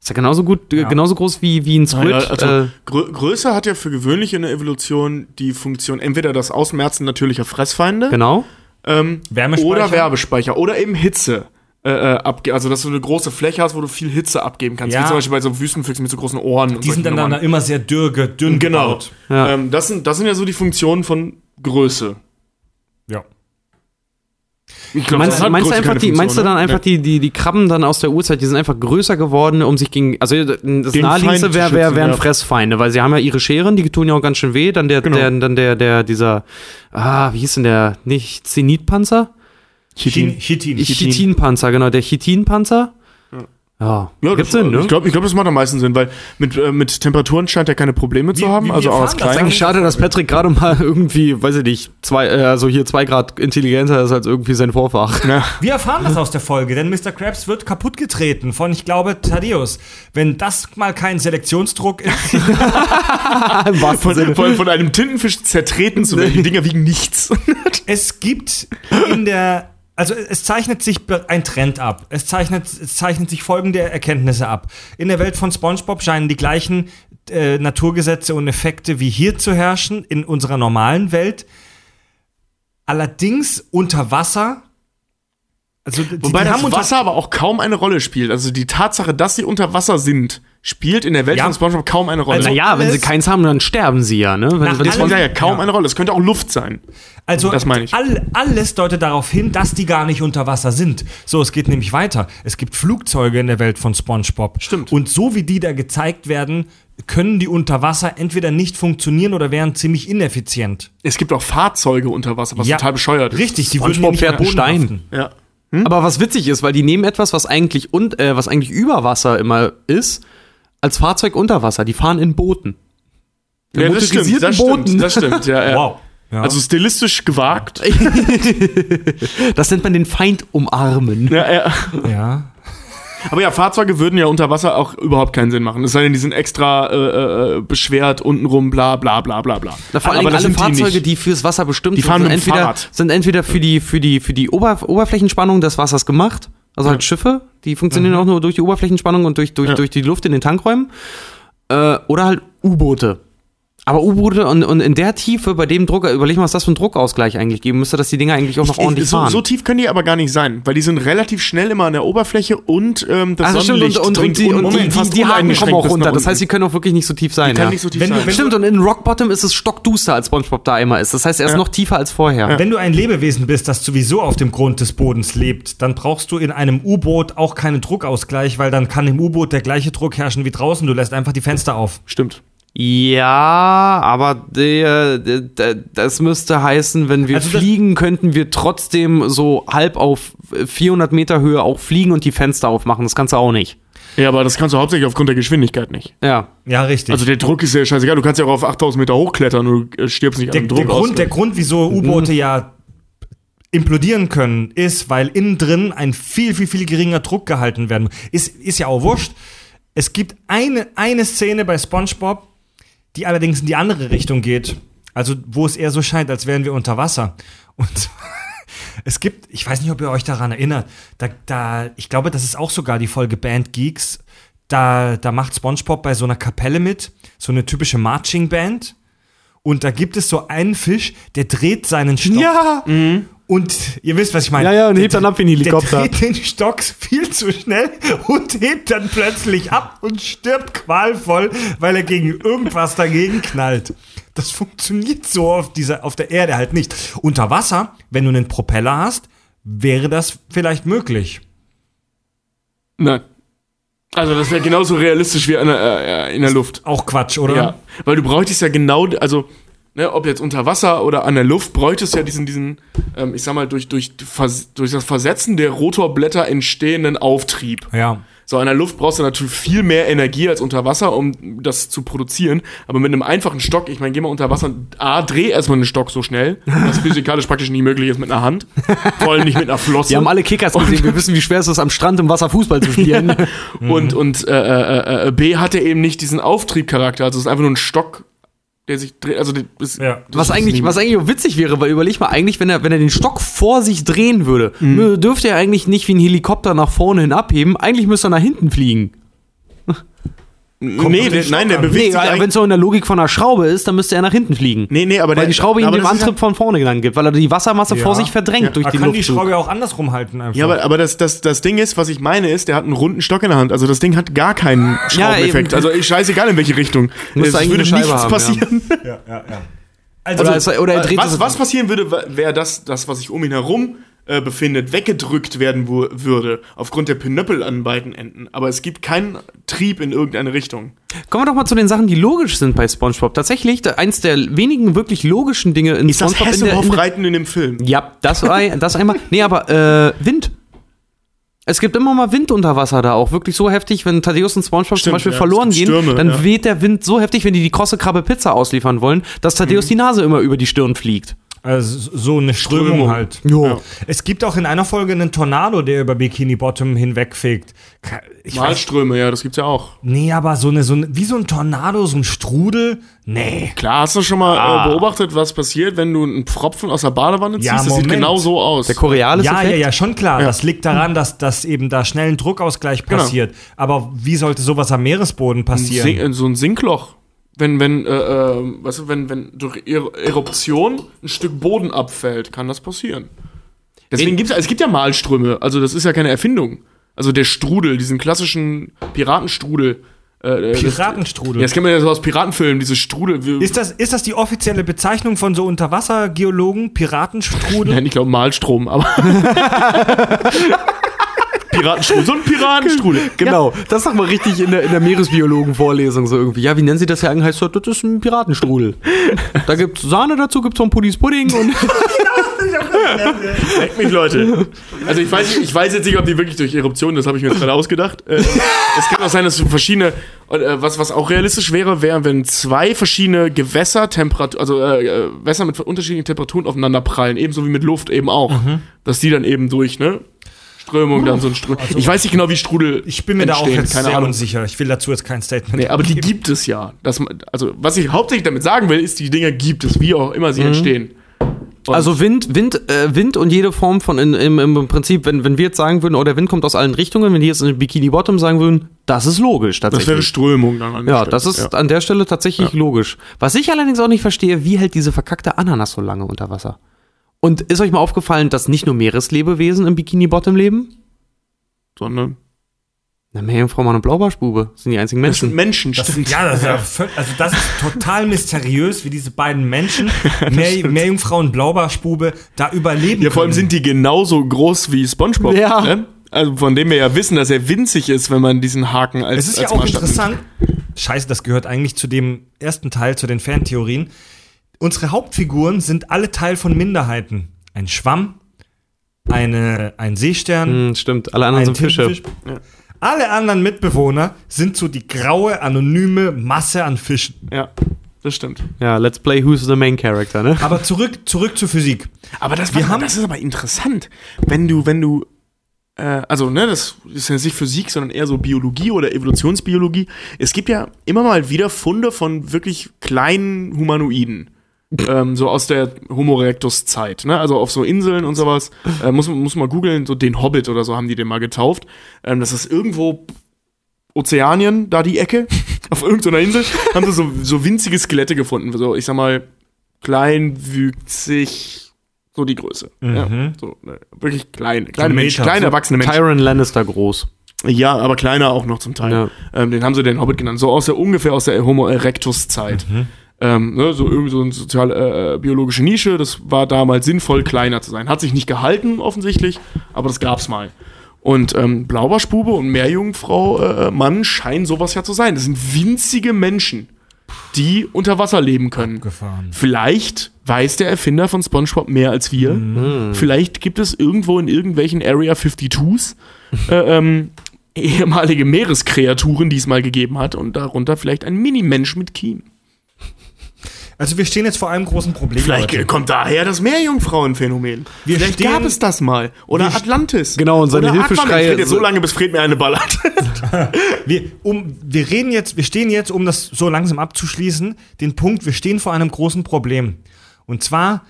Ist ja genauso gut, äh, genauso groß wie, wie ein Squid. Ja, also äh, Grö Größe hat ja für gewöhnlich in der Evolution die Funktion entweder das Ausmerzen natürlicher Fressfeinde genau. Ähm, Wärmespeicher? oder Werbespeicher oder eben Hitze. Äh, äh, also, dass du eine große Fläche hast, wo du viel Hitze abgeben kannst. Ja. Wie zum Beispiel bei so Wüstenfüchsen mit so großen Ohren. und Die sind dann, dann immer sehr dürr, ge- dünn Genau. gebaut. Ja. Ähm, das, sind, das sind ja so die Funktionen von Größe. Ja. Glaub, Meinst, meinst, du einfach die, Funktion, meinst du ne? dann einfach die, die, die Krabben dann aus der Urzeit, die sind einfach größer geworden, um sich gegen. Also das Den naheliegendste Feind wäre zu wär, schützen, wären ja. Fressfeinde, weil sie haben ja ihre Scheren, die tun ja auch ganz schön weh. Dann der, Genau. der, dann der, der, dieser, ah, wie hieß denn der? Nicht Zenitpanzer? Chitin. Chitin. Chitinpanzer, genau, der Chitinpanzer. Ja, Ja, gibt's das, Sinn, ne? Ich glaube, ich glaub, das macht am meisten Sinn, weil mit, äh, mit Temperaturen scheint er keine Probleme zu Wir- haben. wir- also auch als kleiner. Eigentlich schade, dass Patrick gerade mal irgendwie, weiß ich nicht, zwei, äh, also hier zwei Grad intelligenter ist als irgendwie sein Vorfach. Ja. Wir erfahren das aus der Folge, denn Mr. Krabs wird kaputt getreten von, ich glaube, Thaddeus. Wenn das mal kein Selektionsdruck ist, Im Von, Sinne. von, von einem Tintenfisch zertreten zu werden. Die Dinger wiegen nichts. es gibt in der, also es zeichnet sich ein Trend ab. Es zeichnet, es zeichnet sich folgende Erkenntnisse ab. In der Welt von SpongeBob scheinen die gleichen äh, Naturgesetze und Effekte wie hier zu herrschen in unserer normalen Welt. Allerdings unter Wasser. Also die, Wobei die das Wasser aber auch kaum eine Rolle spielt. Also die Tatsache, dass sie unter Wasser sind, spielt in der Welt Ja. von SpongeBob kaum eine Rolle. Also- Naja, wenn sie keins haben, dann sterben sie ja, ne? Wenn, Nach wenn das allem- ja, ja kaum Ja. eine Rolle. Es könnte auch Luft sein. Also Das meine ich. All, alles deutet darauf hin, dass die gar nicht unter Wasser sind. So, es geht nämlich weiter. Es gibt Flugzeuge in der Welt von SpongeBob. Stimmt. Und so wie die da gezeigt werden, können die unter Wasser entweder nicht funktionieren oder wären ziemlich ineffizient. Es gibt auch Fahrzeuge unter Wasser, was total bescheuert ist. Richtig, die würden SpongeBob nämlich fährt am Boden Stein. haften. Ja. Aber was witzig ist, weil die nehmen etwas, was eigentlich und äh, was eigentlich über Wasser immer ist, als Fahrzeug unter Wasser. Die fahren in Booten. In ja, das stimmt, das Booten. stimmt, das stimmt, ja, ja. Wow. Ja. Also stilistisch gewagt. Das nennt man den Feind umarmen. Ja, ja. ja. Aber ja, Fahrzeuge würden ja unter Wasser auch überhaupt keinen Sinn machen. Es sei denn, die sind extra äh, äh, beschwert, untenrum, bla bla bla bla bla. Na, vor allem Aber das alle sind Fahrzeuge, nicht. die, fürs Wasser bestimmt Die sind, fahren sind entweder, Fahrrad. sind entweder für die, für die, für die Ober Oberflächenspannung des Wassers gemacht. Also halt Schiffe, die funktionieren auch nur durch die Oberflächenspannung und durch, durch, Ja. durch die Luft in den Tankräumen. Äh, oder halt U-Boote. Aber U-Boote und, und in der Tiefe, bei dem Druck, überleg mal, was das für einen Druckausgleich eigentlich geben müsste, dass die Dinger eigentlich auch noch ordentlich Ich- so, fahren. so tief können die aber gar nicht sein, weil die sind relativ schnell immer an der Oberfläche und ähm, das also stimmt, Sonnenlicht und, und, dringt und die, und unten die, die, fast die Haken uneingeschränkt kommen auch runter. Das heißt, sie können auch wirklich nicht so tief sein. kann ja. nicht so tief Wenn sein. wenn Stimmt, und in Rock Bottom ist es stockduster, als SpongeBob da immer ist. Das heißt, er ist Ja. noch tiefer als vorher. Wenn du ein Lebewesen bist, das sowieso auf dem Grund des Bodens lebt, dann brauchst du in einem U-Boot auch keinen Druckausgleich, weil dann kann im U-Boot der gleiche Druck herrschen wie draußen. Du lässt einfach die Fenster auf. Stimmt. Ja, aber der, der, der, das müsste heißen, wenn wir Also fliegen, könnten wir trotzdem so halb auf 400 Meter Höhe auch fliegen und die Fenster aufmachen. Das kannst du auch nicht. Ja, aber das kannst du hauptsächlich aufgrund der Geschwindigkeit nicht. Ja. Ja, richtig. Also der Druck ist ja scheißegal. Du kannst ja auch auf 8000 Meter hochklettern und du äh, stirbst nicht der, an dem der, Druck Grund, aus. der Grund, wieso U-Boote ja implodieren können, ist, weil innen drin ein viel, viel, viel geringer Druck gehalten werden muss. Ist, ist ja auch wurscht. Es gibt eine, eine Szene bei SpongeBob, die allerdings in die andere Richtung geht. Also, wo es eher so scheint, als wären wir unter Wasser. Und es gibt, ich weiß nicht, ob ihr euch daran erinnert, da, da, ich glaube, das ist auch sogar die Folge Band Geeks. Da, da macht SpongeBob bei so einer Kapelle mit, so eine typische Marching Band. Und da gibt es so einen Fisch, der dreht seinen Stock. Ja. Und ihr wisst, was ich meine. Ja, ja, und hebt Der- dann ab wie ein Helikopter. Der dreht den Stock viel zu schnell und hebt dann plötzlich ab und stirbt qualvoll, weil er gegen irgendwas dagegen knallt. Das funktioniert so auf, dieser, auf der Erde halt nicht. Unter Wasser, wenn du einen Propeller hast, wäre das vielleicht möglich. Nein. Also das wäre genauso realistisch wie an der, äh, in der Luft. Auch Quatsch, oder? Ja, weil du bräuchtest ja genau, also ne, ob jetzt unter Wasser oder an der Luft, bräuchte es ja diesen, diesen ähm, ich sag mal, durch, durch, durch das Versetzen der Rotorblätter entstehenden Auftrieb. Ja. So, an der Luft brauchst du natürlich viel mehr Energie als unter Wasser, um das zu produzieren. Aber mit einem einfachen Stock, ich meine, geh mal unter Wasser, A, dreh erstmal einen Stock so schnell, was physikalisch praktisch nicht möglich ist mit einer Hand. Vor allem nicht mit einer Flosse. Wir haben alle Kickers gesehen, wir wissen, wie schwer es ist, am Strand im Wasser Fußball zu spielen. Und, und äh, äh, äh, B hat er eben nicht diesen Auftriebcharakter. Also es ist einfach nur ein Stock, der sich dreht. Also das, Ja. das Was eigentlich, was eigentlich auch witzig wäre, weil überleg mal, eigentlich, wenn er, wenn er den Stock vor sich drehen würde, Mhm. dürfte er eigentlich nicht wie ein Helikopter nach vorne hin abheben, eigentlich müsste er nach hinten fliegen. Nee, der, nein, der bewegt Nee, sich wenn es so in der Logik von einer Schraube ist, dann müsste er nach hinten fliegen. Nee, nee, aber weil der, die Schraube ihm den Antrieb von vorne dann gibt, weil er die Wassermasse Ja. vor sich verdrängt Ja. durch Man den kann die. Schraube ja auch andersrum halten einfach. Ja, aber, aber das, das, das Ding ist, was ich meine, ist, der hat einen runden Stock in der Hand. Also das Ding hat gar keinen Schraubeneffekt. also ich scheißegal in welche Richtung. Müsste es eigentlich würde nichts haben, passieren. ja, ja, ja. Also, Oder, es, oder er dreht was, was passieren würde, wäre das, das, was sich um ihn herum äh, befindet, weggedrückt werden würde, aufgrund der Pinöppel an beiden Enden. Aber es gibt keinen Trieb in irgendeine Richtung. Kommen wir doch mal zu den Sachen, die logisch sind bei SpongeBob. Tatsächlich, eins der wenigen wirklich logischen Dinge in Ist das SpongeBob in der, in Hasselhoff-Reiten in dem Film? Ja, das, ein- das einmal. Nee, aber äh, Wind. Es gibt immer mal Wind unter Wasser da auch. Wirklich so heftig, wenn Thaddeus und SpongeBob zum Stimmt, Beispiel ja, verloren gehen, Stürme, dann ja. weht der Wind so heftig, wenn die die krosse Krabbe Pizza ausliefern wollen, dass Thaddeus Mhm. die Nase immer über die Stirn fliegt. Also so eine Strömung, Strömung. halt. Ja. Es gibt auch in einer Folge einen Tornado, der über Bikini Bottom hinwegfegt. Ich weiß, Malströme, ja, das gibt's ja auch. nee, aber so eine, so eine, wie so ein Tornado, so ein Strudel, nee. Klar, hast du schon mal Ah. äh, beobachtet, was passiert, wenn du einen Pfropfen aus der Badewanne ziehst? Ja, das sieht genau so aus. Der Korealis Ja, Effekt. ja, ja, schon klar. Ja. Das liegt daran, dass, dass eben da schnell ein Druckausgleich Genau. passiert. Aber wie sollte sowas am Meeresboden passieren? Sink, so ein Sinkloch. Wenn, wenn, äh, äh, weißt du, wenn, wenn durch Er- Eruption ein Stück Boden abfällt, kann das passieren. Deswegen gibt's, es gibt ja Malströme, also das ist ja keine Erfindung. Also der Strudel, diesen klassischen Piratenstrudel. Äh, äh, das- Piratenstrudel. Ja, das kennt man ja so aus Piratenfilmen, diese Strudel. Ist das, ist das die offizielle Bezeichnung von so Unterwassergeologen? Piratenstrudel? Nein, ich glaube Malstrom, aber. Piratenstrudel, so ein Piratenstrudel. Genau, das sag mal richtig in der, in der Meeresbiologen-Vorlesung so irgendwie. Ja, wie nennen sie das ja eigentlich? Heißt so, das ist ein Piratenstrudel. Da gibt's Sahne dazu, gibt's so ein Puddies Pudding und. Leck mich, Leute. Also ich weiß, ich weiß jetzt nicht, ob die wirklich durch Eruption, das habe ich mir jetzt gerade ausgedacht. Äh, es kann auch sein, dass verschiedene, äh, was, was auch realistisch wäre, wäre, wenn zwei verschiedene Gewässertemperaturen, also äh, äh, Wässer mit unterschiedlichen Temperaturen aufeinander prallen, ebenso wie mit Luft eben auch. Dass die dann eben durch, ne? Strömung dann so ein Strudel. ich weiß nicht genau, wie Strudel Ich bin mir da auch entstehen, jetzt keine sehr Ahnung. unsicher. Ich will dazu jetzt kein Statement. Nee, aber die gibt es ja. Das, also, was ich hauptsächlich damit sagen will, ist, die Dinger gibt es, wie auch immer sie entstehen. Und- Also Wind, Wind, äh, Wind und jede Form von in, im, im Prinzip, wenn, wenn wir jetzt sagen würden, oh, der Wind kommt aus allen Richtungen, wenn die jetzt in Bikini Bottom sagen würden, das ist logisch das tatsächlich. wäre Strömung dann an der ja, Stelle. das ist Ja. an der Stelle tatsächlich logisch. Was ich allerdings auch nicht verstehe, wie hält diese verkackte Ananas so lange unter Wasser? Und ist euch mal aufgefallen, dass nicht nur Meereslebewesen im Bikini Bottom leben? Sondern. Na, Meerjungfrau, Mann und Blaubarschbube sind die einzigen Das sind Menschen. Menschen, Das, stimmt. ja, das ist ja völ- also das ist total mysteriös, wie diese beiden Menschen, Meer, Meerjungfrau und Blaubarschbube, da überleben Ja, vor allem können. sind die genauso groß wie SpongeBob. Ja. Ne? Also von dem wir ja wissen, dass er winzig ist, wenn man diesen Haken als Es ist ja als auch Maßstab nimmt. interessant. Scheiße, das gehört eigentlich zu dem ersten Teil, zu den Fantheorien. Unsere Hauptfiguren sind alle Teil von Minderheiten. Ein Schwamm, eine, ein Seestern, Hm, stimmt, alle anderen sind Fische. Tintenfisch. Alle anderen Mitbewohner sind so die graue, anonyme Masse an Fischen. Ja, das stimmt. Ja, let's play Who's the Main Character, ne? Aber zurück, zurück zur Physik. Aber das, Wir wir haben- das ist aber interessant. Wenn du, wenn du, äh, also, ne, das ist ja nicht Physik, sondern eher so Biologie oder Evolutionsbiologie. Es gibt ja immer mal wieder Funde von wirklich kleinen Humanoiden. Ähm, so aus der Homo erectus-Zeit, ne? Also auf so Inseln und sowas. Äh, muss, man- muss man googeln, so den Hobbit oder so haben die den mal getauft. Ähm, das ist irgendwo Ozeanien, da die Ecke, auf irgendeiner Insel, haben sie so, so winzige Skelette gefunden. So, ich sag mal, kleinwüchsig, so die Größe. Ja, so, ne, wirklich kleine, kleine So Menschen, kleine so erwachsene Menschen. Tyron Lannister groß. Ja, aber kleiner auch noch zum Teil. Ja. Ähm, den haben sie den Hobbit genannt. So aus der ungefähr aus der Homo erectus Zeit. Ähm, ne, so irgendwie so eine sozial äh, biologische Nische. Das war damals sinnvoll, kleiner zu sein. Hat sich nicht gehalten offensichtlich, aber das gab's mal. Und ähm, Blaubarschbube und Meerjungfrau äh, Mann scheinen sowas ja zu sein. Das sind winzige Menschen, die unter Wasser leben können. Gefahren. Vielleicht weiß der Erfinder von SpongeBob mehr als wir. Mhm. Vielleicht gibt es irgendwo in irgendwelchen Area 52s äh, ähm, ehemalige Meereskreaturen, die es mal gegeben hat und darunter vielleicht ein Mini-Mensch mit Kiem. Also wir stehen jetzt vor einem großen Problem. Vielleicht Leute. kommt daher das Meerjungfrauenphänomen. Wir Vielleicht stehen- gab es das mal. Oder Atlantis. Genau, und seine. Hilfeschreie- Es geht jetzt so lange, bis Fred mir eine ballert. Wir, um, wir reden jetzt, wir stehen jetzt, um das so langsam abzuschließen, den Punkt, wir stehen vor einem großen Problem. Und zwar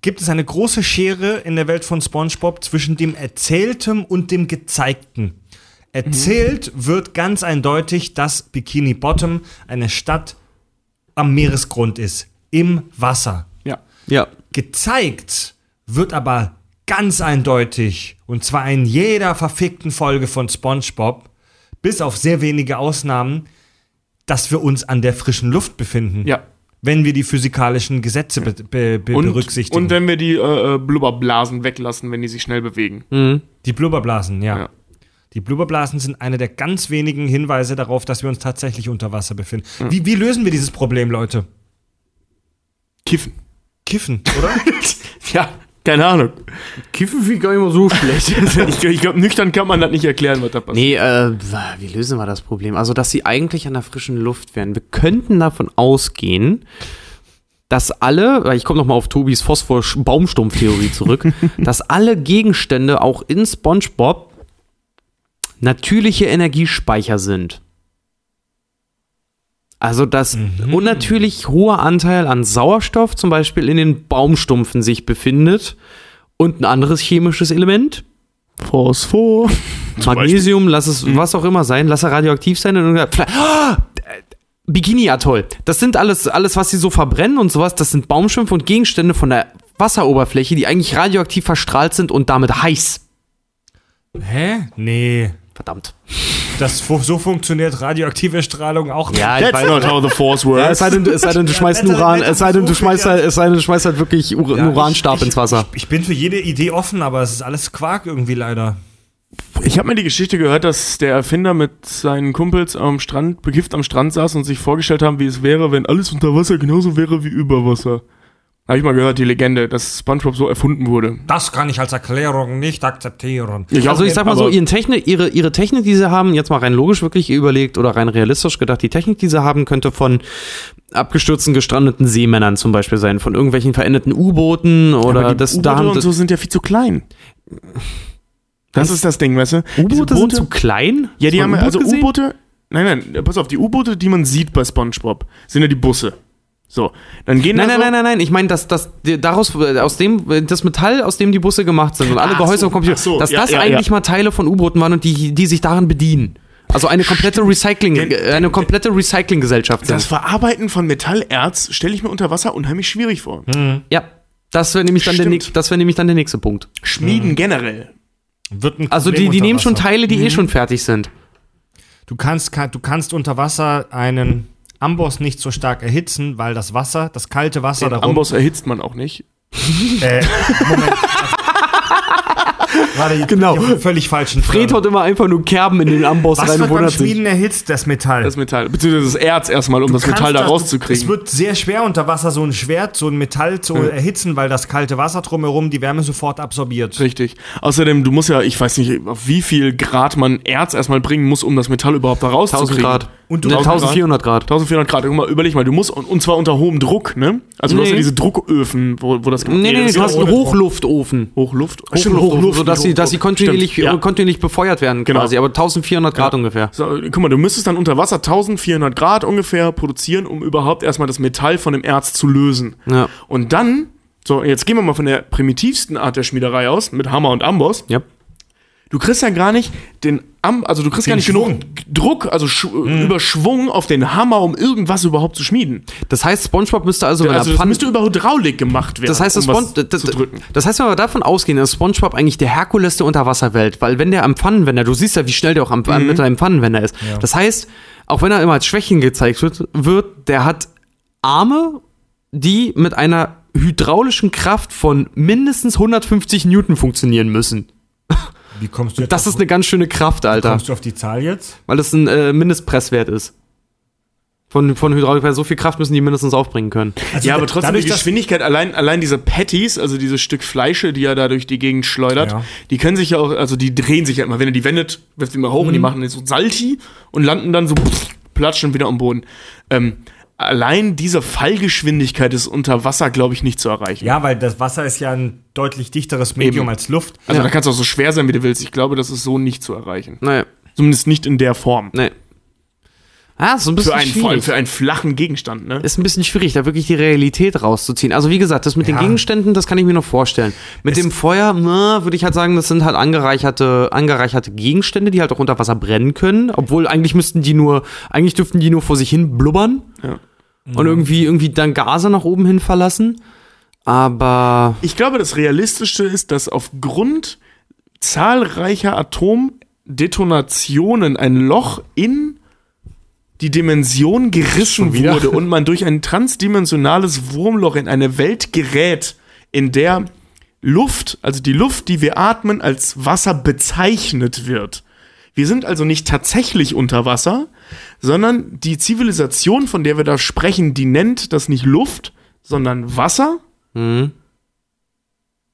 gibt es eine große Schere in der Welt von SpongeBob zwischen dem Erzähltem und dem Gezeigten. Erzählt wird ganz eindeutig, dass Bikini Bottom eine Stadt am Meeresgrund ist, im Wasser. ja. Ja. Gezeigt wird aber ganz eindeutig, und zwar in jeder verfickten Folge von SpongeBob, bis auf sehr wenige Ausnahmen, dass wir uns an der frischen Luft befinden. Ja. Wenn wir die physikalischen Gesetze be be be Und, berücksichtigen. und wenn wir die äh, äh, Blubberblasen weglassen, wenn die sich schnell bewegen. die Blubberblasen, ja. Ja. Die Blubberblasen sind eine der ganz wenigen Hinweise darauf, dass wir uns tatsächlich unter Wasser befinden. Wie, wie lösen wir dieses Problem, Leute? Kiffen. Kiffen, oder? Ja, keine Ahnung. Kiffen finde ich gar nicht mal so schlecht. ich ich glaube, nüchtern kann man das nicht erklären, was da passiert. Nee, äh, wie lösen wir das Problem? Also, dass sie eigentlich an der frischen Luft wären. Wir könnten davon ausgehen, dass alle, weil ich komme nochmal auf Tobis Phosphor-Baumstumpf-Theorie zurück, dass alle Gegenstände auch in SpongeBob natürliche Energiespeicher sind. Also, dass unnatürlich hoher Anteil an Sauerstoff zum Beispiel in den Baumstumpfen sich befindet und ein anderes chemisches Element, Phosphor. Magnesium, lass es was auch immer sein, lass er radioaktiv sein und ah, Bikini-Atoll. Das sind alles, alles, was sie so verbrennen und sowas, das sind Baumschimpfe und Gegenstände von der Wasseroberfläche, die eigentlich radioaktiv verstrahlt sind und damit heiß. Hä? Nee. Verdammt. Das, so funktioniert radioaktive Strahlung auch nicht. Ja, ich That's weiß not how the force ja, works. es sei denn, es sei denn du schmeißt netter- Uran, es sei denn, du schmeißt ja. halt, es sei denn, du schmeißt halt wirklich Ur Ja, Uranstab ich, ins Wasser. Ich, ich bin für jede Idee offen, aber es ist alles Quark irgendwie leider. Ich habe mir die Geschichte gehört, dass der Erfinder mit seinen Kumpels am Strand, bekifft am Strand saß und sich vorgestellt haben, wie es wäre, wenn alles unter Wasser genauso wäre wie über Wasser. Habe ich mal gehört, die Legende, dass SpongeBob so erfunden wurde. Das kann ich als Erklärung nicht akzeptieren. Ich Also ich sag mal so, ihren Technik, ihre, ihre Technik, die sie haben, jetzt mal rein logisch wirklich überlegt oder rein realistisch gedacht, die Technik, die sie haben, könnte von abgestürzten, gestrandeten Seemännern zum Beispiel sein, von irgendwelchen verendeten U-Booten oder aber die das U-Boote da haben und so sind ja viel zu klein. Das ist das Ding, weißt du? U-Boote sind zu klein? Ja, die haben also? U-Boote. Nein, nein, pass auf, die U-Boote, die man sieht bei SpongeBob, sind ja die Busse. So, dann gehen Nein, da nein, so, nein, nein, nein. Ich meine, dass das die- daraus aus dem das Metall, aus dem die Busse gemacht sind und alle Ach Gehäuse so, und Computer, so, dass ja, das ja, eigentlich ja. mal Teile von U-Booten waren und die die sich daran bedienen. Also eine komplette Recycling, Den- äh, eine komplette Recycling-Gesellschaft Das. Verarbeiten von Metallerz stelle ich mir unter Wasser unheimlich schwierig vor. Ja, das wäre nämlich dann der Stimmt. nächste, das wäre nämlich dann der nächste Punkt. Schmieden generell. Wird ein Also die, die nehmen schon. Teile, die eh schon fertig sind. Du kannst, ka- du kannst unter Wasser einen Amboss nicht so stark erhitzen, weil das Wasser, das kalte Wasser Den darum. Amboss erhitzt man auch nicht. Äh, Moment. Warte, Genau. völlig falschen Fred haut immer einfach nur Kerben in den Amboss Was rein wird und beim wundert sich. Schmieden erhitzt? Das Metall. Das Metall. Beziehungsweise das Erz erstmal, um das kannst Metall da das- rauszukriegen. Es wird sehr schwer unter Wasser so ein Schwert, so ein Metall zu erhitzen, weil das kalte Wasser drumherum die Wärme sofort absorbiert. Richtig. Außerdem, du musst ja, ich weiß nicht, auf wie viel Grad man Erz erstmal bringen muss, um das Metall überhaupt da 1000 rauszukriegen. Grad. Und du- Ne, 1000 1400 Grad. 1400 Grad. Guck mal, überleg mal, du musst, und, zwar unter hohem Druck, ne? Also du Nee. hast ja diese Drucköfen, wo, wo das gemacht Nee, nee, das du hast einen Hochluftofen. Hochluft. Hochluft, sodass sie, dass sie kontinuierlich, Stimmt, ja. kontinuierlich befeuert werden Genau. quasi, aber 1400 Grad Ja. ungefähr. So, guck mal, du müsstest dann unter Wasser 1400 Grad ungefähr produzieren, um überhaupt erstmal das Metall von dem Erz zu lösen. Ja. Und dann, so, jetzt gehen wir mal von der primitivsten Art der Schmiederei aus, mit Hammer und Amboss. Ja. Du kriegst ja gar nicht den Am also du kriegst gar nicht Schwung. genug Druck, also Sch Überschwung auf den Hammer, um irgendwas überhaupt zu schmieden. Das heißt, SpongeBob müsste also, wenn Also das müsste über Hydraulik gemacht werden, das heißt, das, um das, drücken. das heißt, wenn wir davon ausgehen, ist SpongeBob eigentlich der Herkules der Unterwasserwelt, weil wenn der am Pfannenwender, du siehst ja, wie schnell der auch am, Mhm. mit einem Pfannenwender ist. Das heißt, auch wenn er immer als Schwächen gezeigt wird, wird, der hat Arme, die mit einer hydraulischen Kraft von mindestens 150 Newton funktionieren müssen. Wie kommst du Das ist eine ganz schöne Kraft, Alter. kommst du auf die Zahl jetzt? Weil das ein äh, Mindestpresswert ist. Von, von Hydraulik, weil so viel Kraft müssen die mindestens aufbringen können. Also ja, aber trotzdem dadurch, die Geschwindigkeit, allein, allein diese Patties, also dieses Stück Fleische, die er da durch die Gegend schleudert, Ja. die können sich ja auch, also die drehen sich ja immer. Wenn er die wendet, wirft die mal hoch und die Mhm. machen so Salti und landen dann so, pff, platschen wieder am Boden. Ähm, allein diese Fallgeschwindigkeit ist unter Wasser, glaube ich, nicht zu erreichen. Ja, weil das Wasser ist ja ein deutlich dichteres Medium Eben. als Luft. Also Ja. da kannst du auch so schwer sein, wie du willst. Ich glaube, das ist so nicht zu erreichen. Nee, Zumindest nicht in der Form. nee. Ah, ist so ein bisschen Für einen, schwierig. für einen flachen Gegenstand, ne? ist ein bisschen schwierig, da wirklich die Realität rauszuziehen. Also wie gesagt, das mit den Ja. Gegenständen, das kann ich mir noch vorstellen. Mit Es- dem Feuer, würde ich halt sagen, das sind halt angereicherte, angereicherte Gegenstände, die halt auch unter Wasser brennen können. Obwohl eigentlich müssten die nur, eigentlich dürften die nur vor sich hin blubbern Ja. Und irgendwie, irgendwie dann Gase nach oben hin verlassen. Aber Ich glaube, das Realistischste ist, dass aufgrund zahlreicher Atomdetonationen ein Loch in die Dimension gerissen wurde und man durch ein transdimensionales Wurmloch in eine Welt gerät, in der Luft, also die Luft, die wir atmen, als Wasser bezeichnet wird. Wir sind also nicht tatsächlich unter Wasser, sondern die Zivilisation, von der wir da sprechen, die nennt das nicht Luft, sondern Wasser. hm,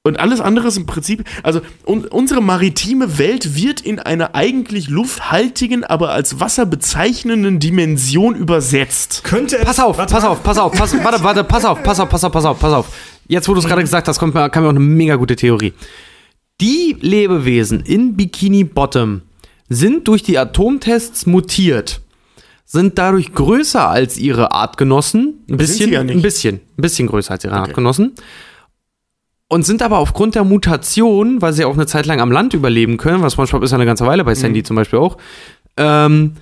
Und alles andere ist im Prinzip, also un unsere maritime Welt wird in einer eigentlich lufthaltigen, aber als Wasser bezeichnenden Dimension übersetzt. Könnte es, pass auf, Warte pass auf, pass auf, pass, warte, warte, pass auf, pass auf, pass auf, pass auf, pass auf. Jetzt, wo du es gerade gesagt hast, kommt mir, kam mir auch eine mega gute Theorie. Die Lebewesen in Bikini Bottom sind durch die Atomtests mutiert, sind dadurch größer als ihre Artgenossen, ein bisschen, ja ein bisschen, ein bisschen größer als ihre Artgenossen. Und sind aber aufgrund der Mutation, weil sie auch eine Zeit lang am Land überleben können, was SpongeBob ist ja eine ganze Weile bei Sandy zum Beispiel auch, ähm,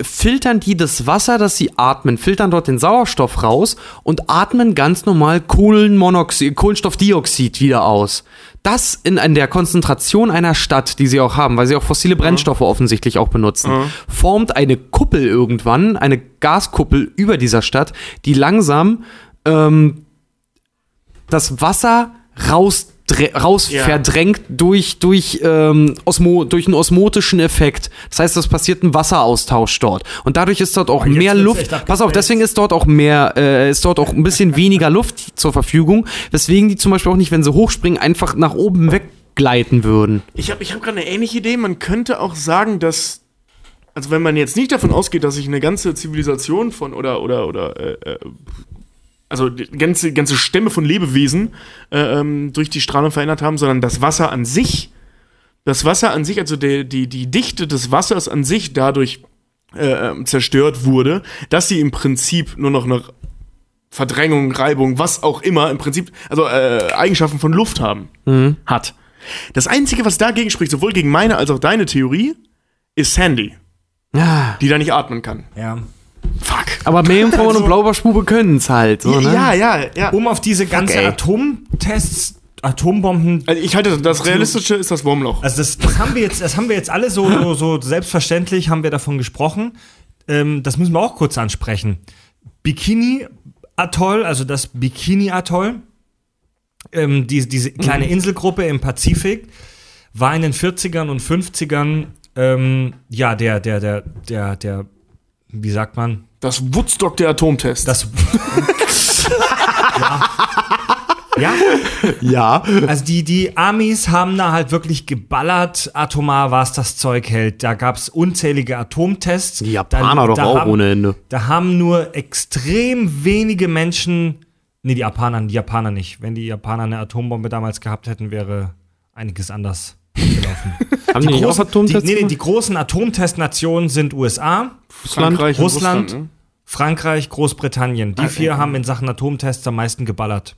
filtern die das Wasser, das sie atmen, filtern dort den Sauerstoff raus und atmen ganz normal Kohlenmonoxid, Kohlenstoffdioxid wieder aus. Das in, in der Konzentration einer Stadt, die sie auch haben, weil sie auch fossile Brennstoffe offensichtlich auch benutzen, formt eine Kuppel irgendwann, eine Gaskuppel über dieser Stadt, die langsam ähm, das Wasser raus, raus Ja. verdrängt durch, durch, ähm, Osmo, durch einen osmotischen Effekt. Das heißt, es passiert ein Wasseraustausch dort. Und dadurch ist dort auch jetzt mehr Luft. Pass auf, deswegen ist dort auch mehr, äh, ist dort auch ein bisschen weniger Luft zur Verfügung. Weswegen die zum Beispiel auch nicht, wenn sie hochspringen, einfach nach oben weggleiten würden. Ich habe ich hab gerade eine ähnliche Idee. Man könnte auch sagen, dass, also wenn man jetzt nicht davon ausgeht, dass sich eine ganze Zivilisation von oder oder oder äh, äh, also die ganze ganze Stämme von Lebewesen äh, ähm, durch die Strahlung verändert haben, sondern das Wasser an sich, das Wasser an sich, also die die die Dichte des Wassers an sich dadurch äh, ähm, zerstört wurde, dass sie im Prinzip nur noch eine Verdrängung, Reibung, was auch immer, im Prinzip, also äh, Eigenschaften von Luft haben, hat. Das Einzige, was dagegen spricht, sowohl gegen meine als auch deine Theorie, ist Sandy, Ja. die da nicht atmen kann. Ja. Fuck. Aber Meerjungfrauen und Blaubarschbube können es halt. So, ne? Ja, ja, ja. Um auf diese ganze. Atomtests, Atombomben Also ich halte das Realistische ist das Wurmloch. Also das, das haben wir jetzt, das haben wir jetzt alle so, so, so selbstverständlich haben wir davon gesprochen. Ähm, das müssen wir auch kurz ansprechen. Bikini Atoll, also das Bikini Atoll, ähm, die, diese kleine Inselgruppe im Pazifik, war in den 40ern und 50ern ähm, ja der, der, der, der, der, wie sagt man, Das Woodstock der Atomtests. das ja. ja, Ja. Also die, die Amis haben da halt wirklich geballert, atomar, was das Zeug hält. Da gab es unzählige Atomtests. Die Japaner doch auch haben, ohne Ende. Da haben nur extrem wenige Menschen, nee, die Japaner, die Japaner nicht. Wenn die Japaner eine Atombombe damals gehabt hätten, wäre einiges anders gelaufen. Haben die, auch großen, Atomtests? die, nee, nee, die großen Atomtestnationen sind USA, Frankreich und Russland, ne? Frankreich, Großbritannien. Die Ah, vier haben in Sachen Atomtests am meisten geballert.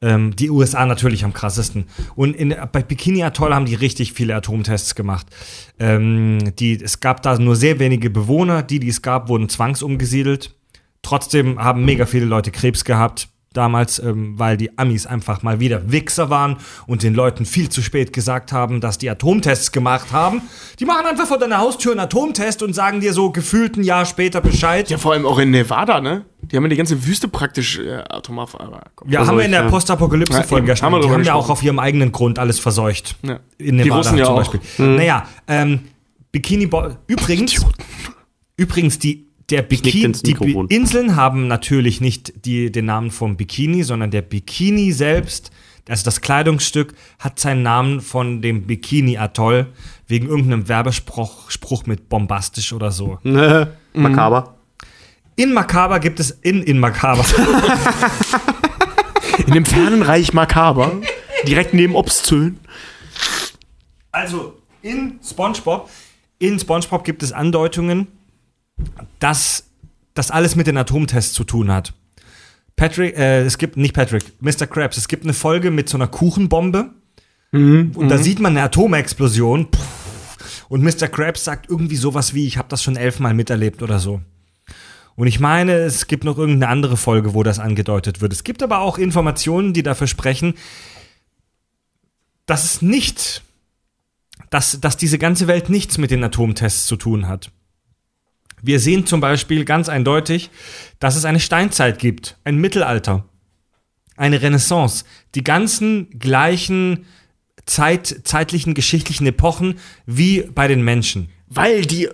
Ähm, die USA natürlich am krassesten. Und in, bei Bikini Atoll haben die richtig viele Atomtests gemacht. Ähm, die, es gab da nur sehr wenige Bewohner. Die, die es gab, wurden zwangsumgesiedelt. Trotzdem haben mega viele Leute Krebs gehabt damals, ähm, weil die Amis einfach mal wieder Wichser waren und den Leuten viel zu spät gesagt haben, dass die Atomtests gemacht haben. Die machen einfach vor deiner Haustür einen Atomtest und sagen dir so gefühlt ein Jahr später Bescheid. Ja, vor allem auch in Nevada, ne? Die haben ja die ganze Wüste praktisch äh, atomar. Ja, Also haben wir in der ja. Postapokalypse-Folge Ja. Haben wir Die haben ja auch auf ihrem eigenen Grund alles verseucht. Ja. In Die Nevada Russen ja zum auch. Beispiel. Naja, ähm, Bikini Bo Übrigens, übrigens die, der Bikini, die Inseln haben natürlich nicht die, den Namen vom Bikini, sondern der Bikini selbst, also das Kleidungsstück, hat seinen Namen von dem Bikini-Atoll wegen irgendeinem Werbespruch Spruch mit bombastisch oder so. Makaber. In Makaber gibt es in in Makaber. In dem fernen Reich Makaber, direkt neben Obstzölln. Also in SpongeBob, in SpongeBob gibt es Andeutungen, dass das alles mit den Atomtests zu tun hat. Patrick, äh, es gibt nicht Patrick, Mr. Krabs, es gibt eine Folge mit so einer Kuchenbombe und da sieht man eine Atomexplosion und Mr. Krabs sagt irgendwie sowas wie, ich habe das schon elfmal miterlebt oder so. Und ich meine, es gibt noch irgendeine andere Folge, wo das angedeutet wird. Es gibt aber auch Informationen, die dafür sprechen, dass es nicht dass, dass diese ganze Welt nichts mit den Atomtests zu tun hat. Wir sehen zum Beispiel ganz eindeutig, dass es eine Steinzeit gibt, ein Mittelalter, eine Renaissance, die ganzen gleichen Zeit, zeitlichen, geschichtlichen Epochen wie bei den Menschen. Weil die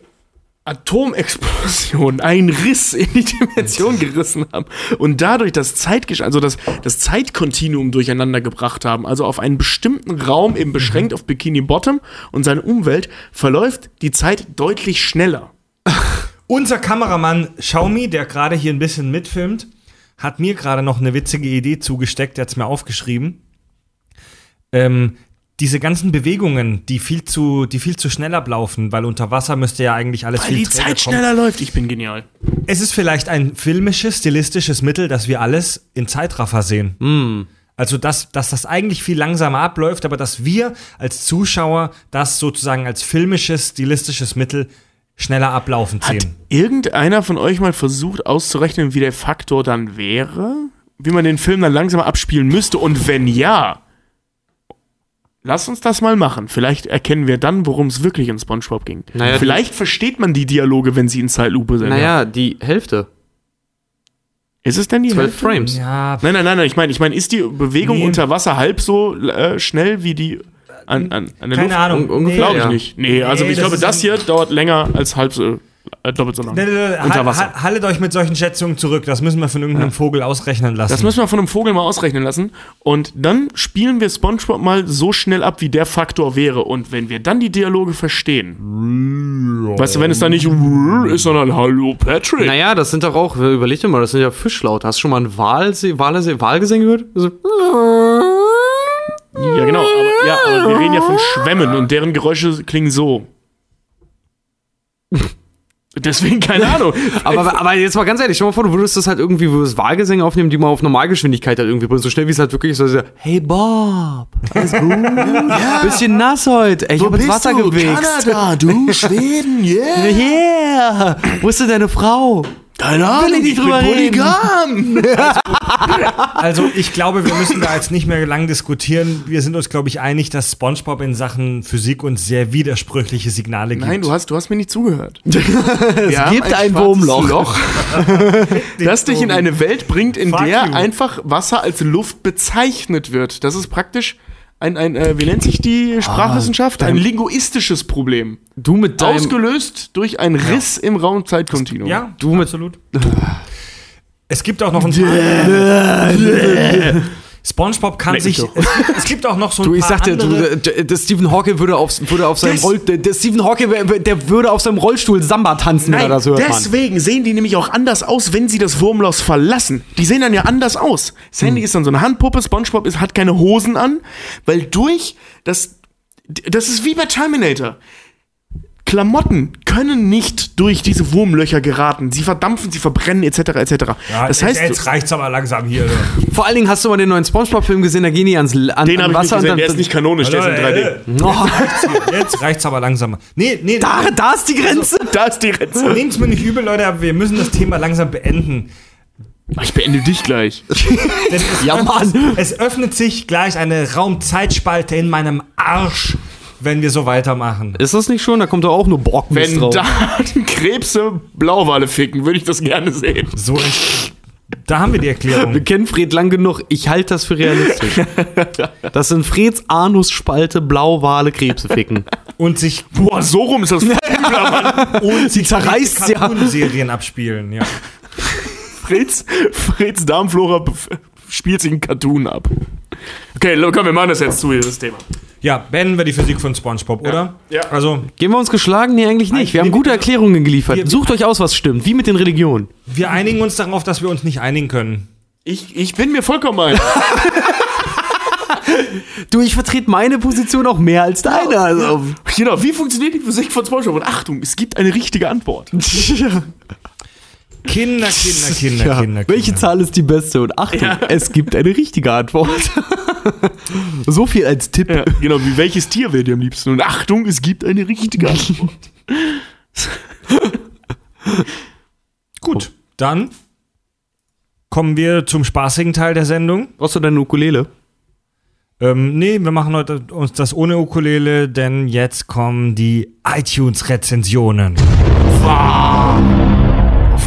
Atomexplosion einen Riss in die Dimension gerissen haben und dadurch das Zeitgesch also das, das Zeitkontinuum durcheinander gebracht haben. Also auf einen bestimmten Raum, eben beschränkt auf Bikini Bottom und seine Umwelt, verläuft die Zeit deutlich schneller. Unser Kameramann Xiaomi, der gerade hier ein bisschen mitfilmt, hat mir gerade noch eine witzige Idee zugesteckt, der hat es mir aufgeschrieben. Ähm, diese ganzen Bewegungen, die viel zu, die viel zu schnell ablaufen, weil unter Wasser müsste ja eigentlich alles Weil viel die Zeit kommen. schneller läuft. Ich bin genial. Es ist vielleicht ein filmisches, stilistisches Mittel, dass wir alles in Zeitraffer sehen. Also, dass, dass das eigentlich viel langsamer abläuft, aber dass wir als Zuschauer das sozusagen als filmisches, stilistisches Mittel schneller ablaufen Hat sehen. irgendeiner von euch mal versucht auszurechnen, wie der Faktor dann wäre? Wie man den Film dann langsam abspielen müsste? Und wenn ja, lass uns das mal machen. Vielleicht erkennen wir dann, worum es wirklich in SpongeBob ging. Naja, Vielleicht versteht man die Dialoge, wenn sie in Zeitlupe sind. Naja, die Hälfte. Ist es denn die 12 Hälfte? Frames. Ja, Nein, nein, nein, nein. Ich meine, ich meine, ist die Bewegung Nee. unter Wasser halb so äh, schnell wie die an, an, an der keine Luft? Ahnung. Un- ungefähr, Glaube ich Ja. nicht. Nee, also Nee, ich das glaube, das hier dauert länger als halb so, äh, doppelt so lang. Nee, nee, nee, Unter Wasser. halt- Haltet euch mit solchen Schätzungen zurück. Das müssen wir von irgendeinem Vogel ausrechnen lassen. Das müssen wir von einem Vogel mal ausrechnen lassen. Und dann spielen wir SpongeBob mal so schnell ab, wie der Faktor wäre. Und wenn wir dann die Dialoge verstehen, weißt du, wenn es dann nicht ist, sondern Hallo Patrick. Naja, das sind doch auch, überleg dir mal, das sind ja Fischlaute. Hast du schon mal ein Walsee, Walsee, Wahlgesang gehört? Also, Ja, genau. Aber, ja, aber wir reden ja von Schwämmen und deren Geräusche klingen so. Deswegen keine Ahnung. aber, aber jetzt mal ganz ehrlich, stell mal vor, du würdest das halt irgendwie, würdest Wahlgesänge aufnehmen, die mal auf Normalgeschwindigkeit halt irgendwie bringen, so schnell wie es halt wirklich ist. So, so, hey Bob, alles gut? Bisschen nass heute. Ey, ich hab ins Wasser gewichst. Kanada, du Schweden, yeah. Yeah! Wo ist denn deine Frau? Keine Ahnung, ich nicht drüber reden. Polygam. Also ich glaube, wir müssen da jetzt nicht mehr lang diskutieren. Wir sind uns, glaube ich, einig, dass SpongeBob in Sachen Physik uns sehr widersprüchliche Signale gibt. Nein, du hast, du hast mir nicht zugehört. es gibt ein Wurmloch. Loch, das dich in eine Welt bringt, in Fuck der you. einfach Wasser als Luft bezeichnet wird. Das ist praktisch ein, ein äh, wie nennt sich die Sprachwissenschaft? ein linguistisches Problem. Du mit deinem. Ausgelöst durch einen Riss im Raumzeitkontinuum. Ja, Du mit- absolut. Es gibt auch noch ein. SpongeBob kann mich sich. doch. Es, gibt- auch noch so ein Du, ich paar sagte, andere. du, der, Stephen Hawking würde auf, würde auf seinem Roll, der, der Stephen Hawking, der würde auf seinem Rollstuhl Samba tanzen, wenn er Nein, das hört, deswegen sehen die nämlich auch anders aus, wenn sie das Wurmloch verlassen. Die sehen dann ja anders aus. Sandy ist dann so eine Handpuppe, SpongeBob ist, hat keine Hosen an, weil durch das, das ist wie bei Terminator. Klamotten können nicht durch diese Wurmlöcher geraten. Sie verdampfen, sie verbrennen, etc., etc. Ja, das jetzt, heißt, jetzt reicht's aber langsam hier. ne? Vor allen Dingen hast du mal den neuen Spongebob-Film gesehen, da gehen die ans, an, den an habe ich nicht Wasser gesehen, und der dann. ist nicht kanonisch, der ist in 3D. oh, Jetzt reicht's aber langsam. Nee, nee. da, da ist die Grenze. Da ist die Grenze. Nehmt's mir nicht übel, Leute, aber wir müssen das Thema langsam beenden. Ich beende dich gleich. Ja, Mann. es öffnet sich gleich eine Raumzeitspalte in meinem Arsch, wenn wir so weitermachen. Ist das nicht schon? Da kommt doch auch nur Borgmist Wenn drauf. da Krebse Blauwale ficken, würde ich das gerne sehen. So ist, da haben wir die Wir Erklärung. kennen Fred lang genug. Ich halte das für realistisch. Das sind Freds Anusspalte Blauwale Krebse ficken. Und sich Boah, so rum ist das und Sie zerreißt ja. Serien abspielen, ja. Fritz, Fritz Darmflora spielt sich ein Cartoon ab. Okay, komm, wir machen das jetzt zu, dieses Thema. Ja, beenden wir die Physik von SpongeBob, oder? Ja. Also, Gehen wir uns geschlagen? Nee, eigentlich nicht. Wir haben gute Erklärungen geliefert. wir- Sucht euch aus, was stimmt. Wie mit den Religionen. wir einigen uns darauf, dass wir uns nicht einigen können. Ich, ich bin mir vollkommen ein. Du, ich vertrete meine Position auch mehr als deine. Also. genau, wie funktioniert die Physik von SpongeBob? Und Achtung, es gibt eine richtige Antwort. Kinder, Kinder, Kinder, Ja, Kinder. welche Kinder. Zahl ist die beste? Und Achtung, es gibt eine richtige Antwort. so viel als Tipp. Ja, genau, wie welches Tier wäre dir am liebsten? Und Achtung, es gibt eine richtige Antwort. Gut, dann kommen wir zum spaßigen Teil der Sendung. Brauchst du deine Ukulele? Ähm, nee, wir machen heute uns das ohne Ukulele, denn jetzt kommen die iTunes-Rezensionen.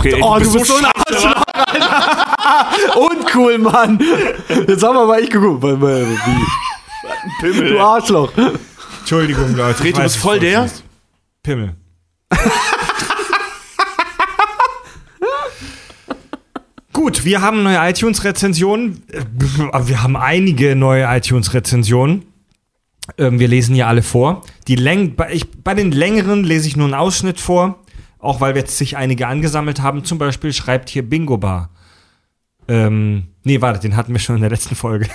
Fred, Oh, du bist so ein Arschloch, Alter. Uncool, Mann. Jetzt haben wir mal echt geguckt. Pimmel. Du Arschloch. Entschuldigung, Leute. Ich du bist voll der? Pimmel. Gut, wir haben neue iTunes-Rezensionen. Äh, Wir haben einige neue iTunes-Rezensionen. Ähm, wir lesen hier alle vor. Die Läng bei, ich, bei den längeren lese ich nur einen Ausschnitt vor, auch weil wir jetzt sich einige angesammelt haben. Zum Beispiel schreibt hier Bingo Bar. Ähm, nee, warte, den hatten wir schon in der letzten Folge.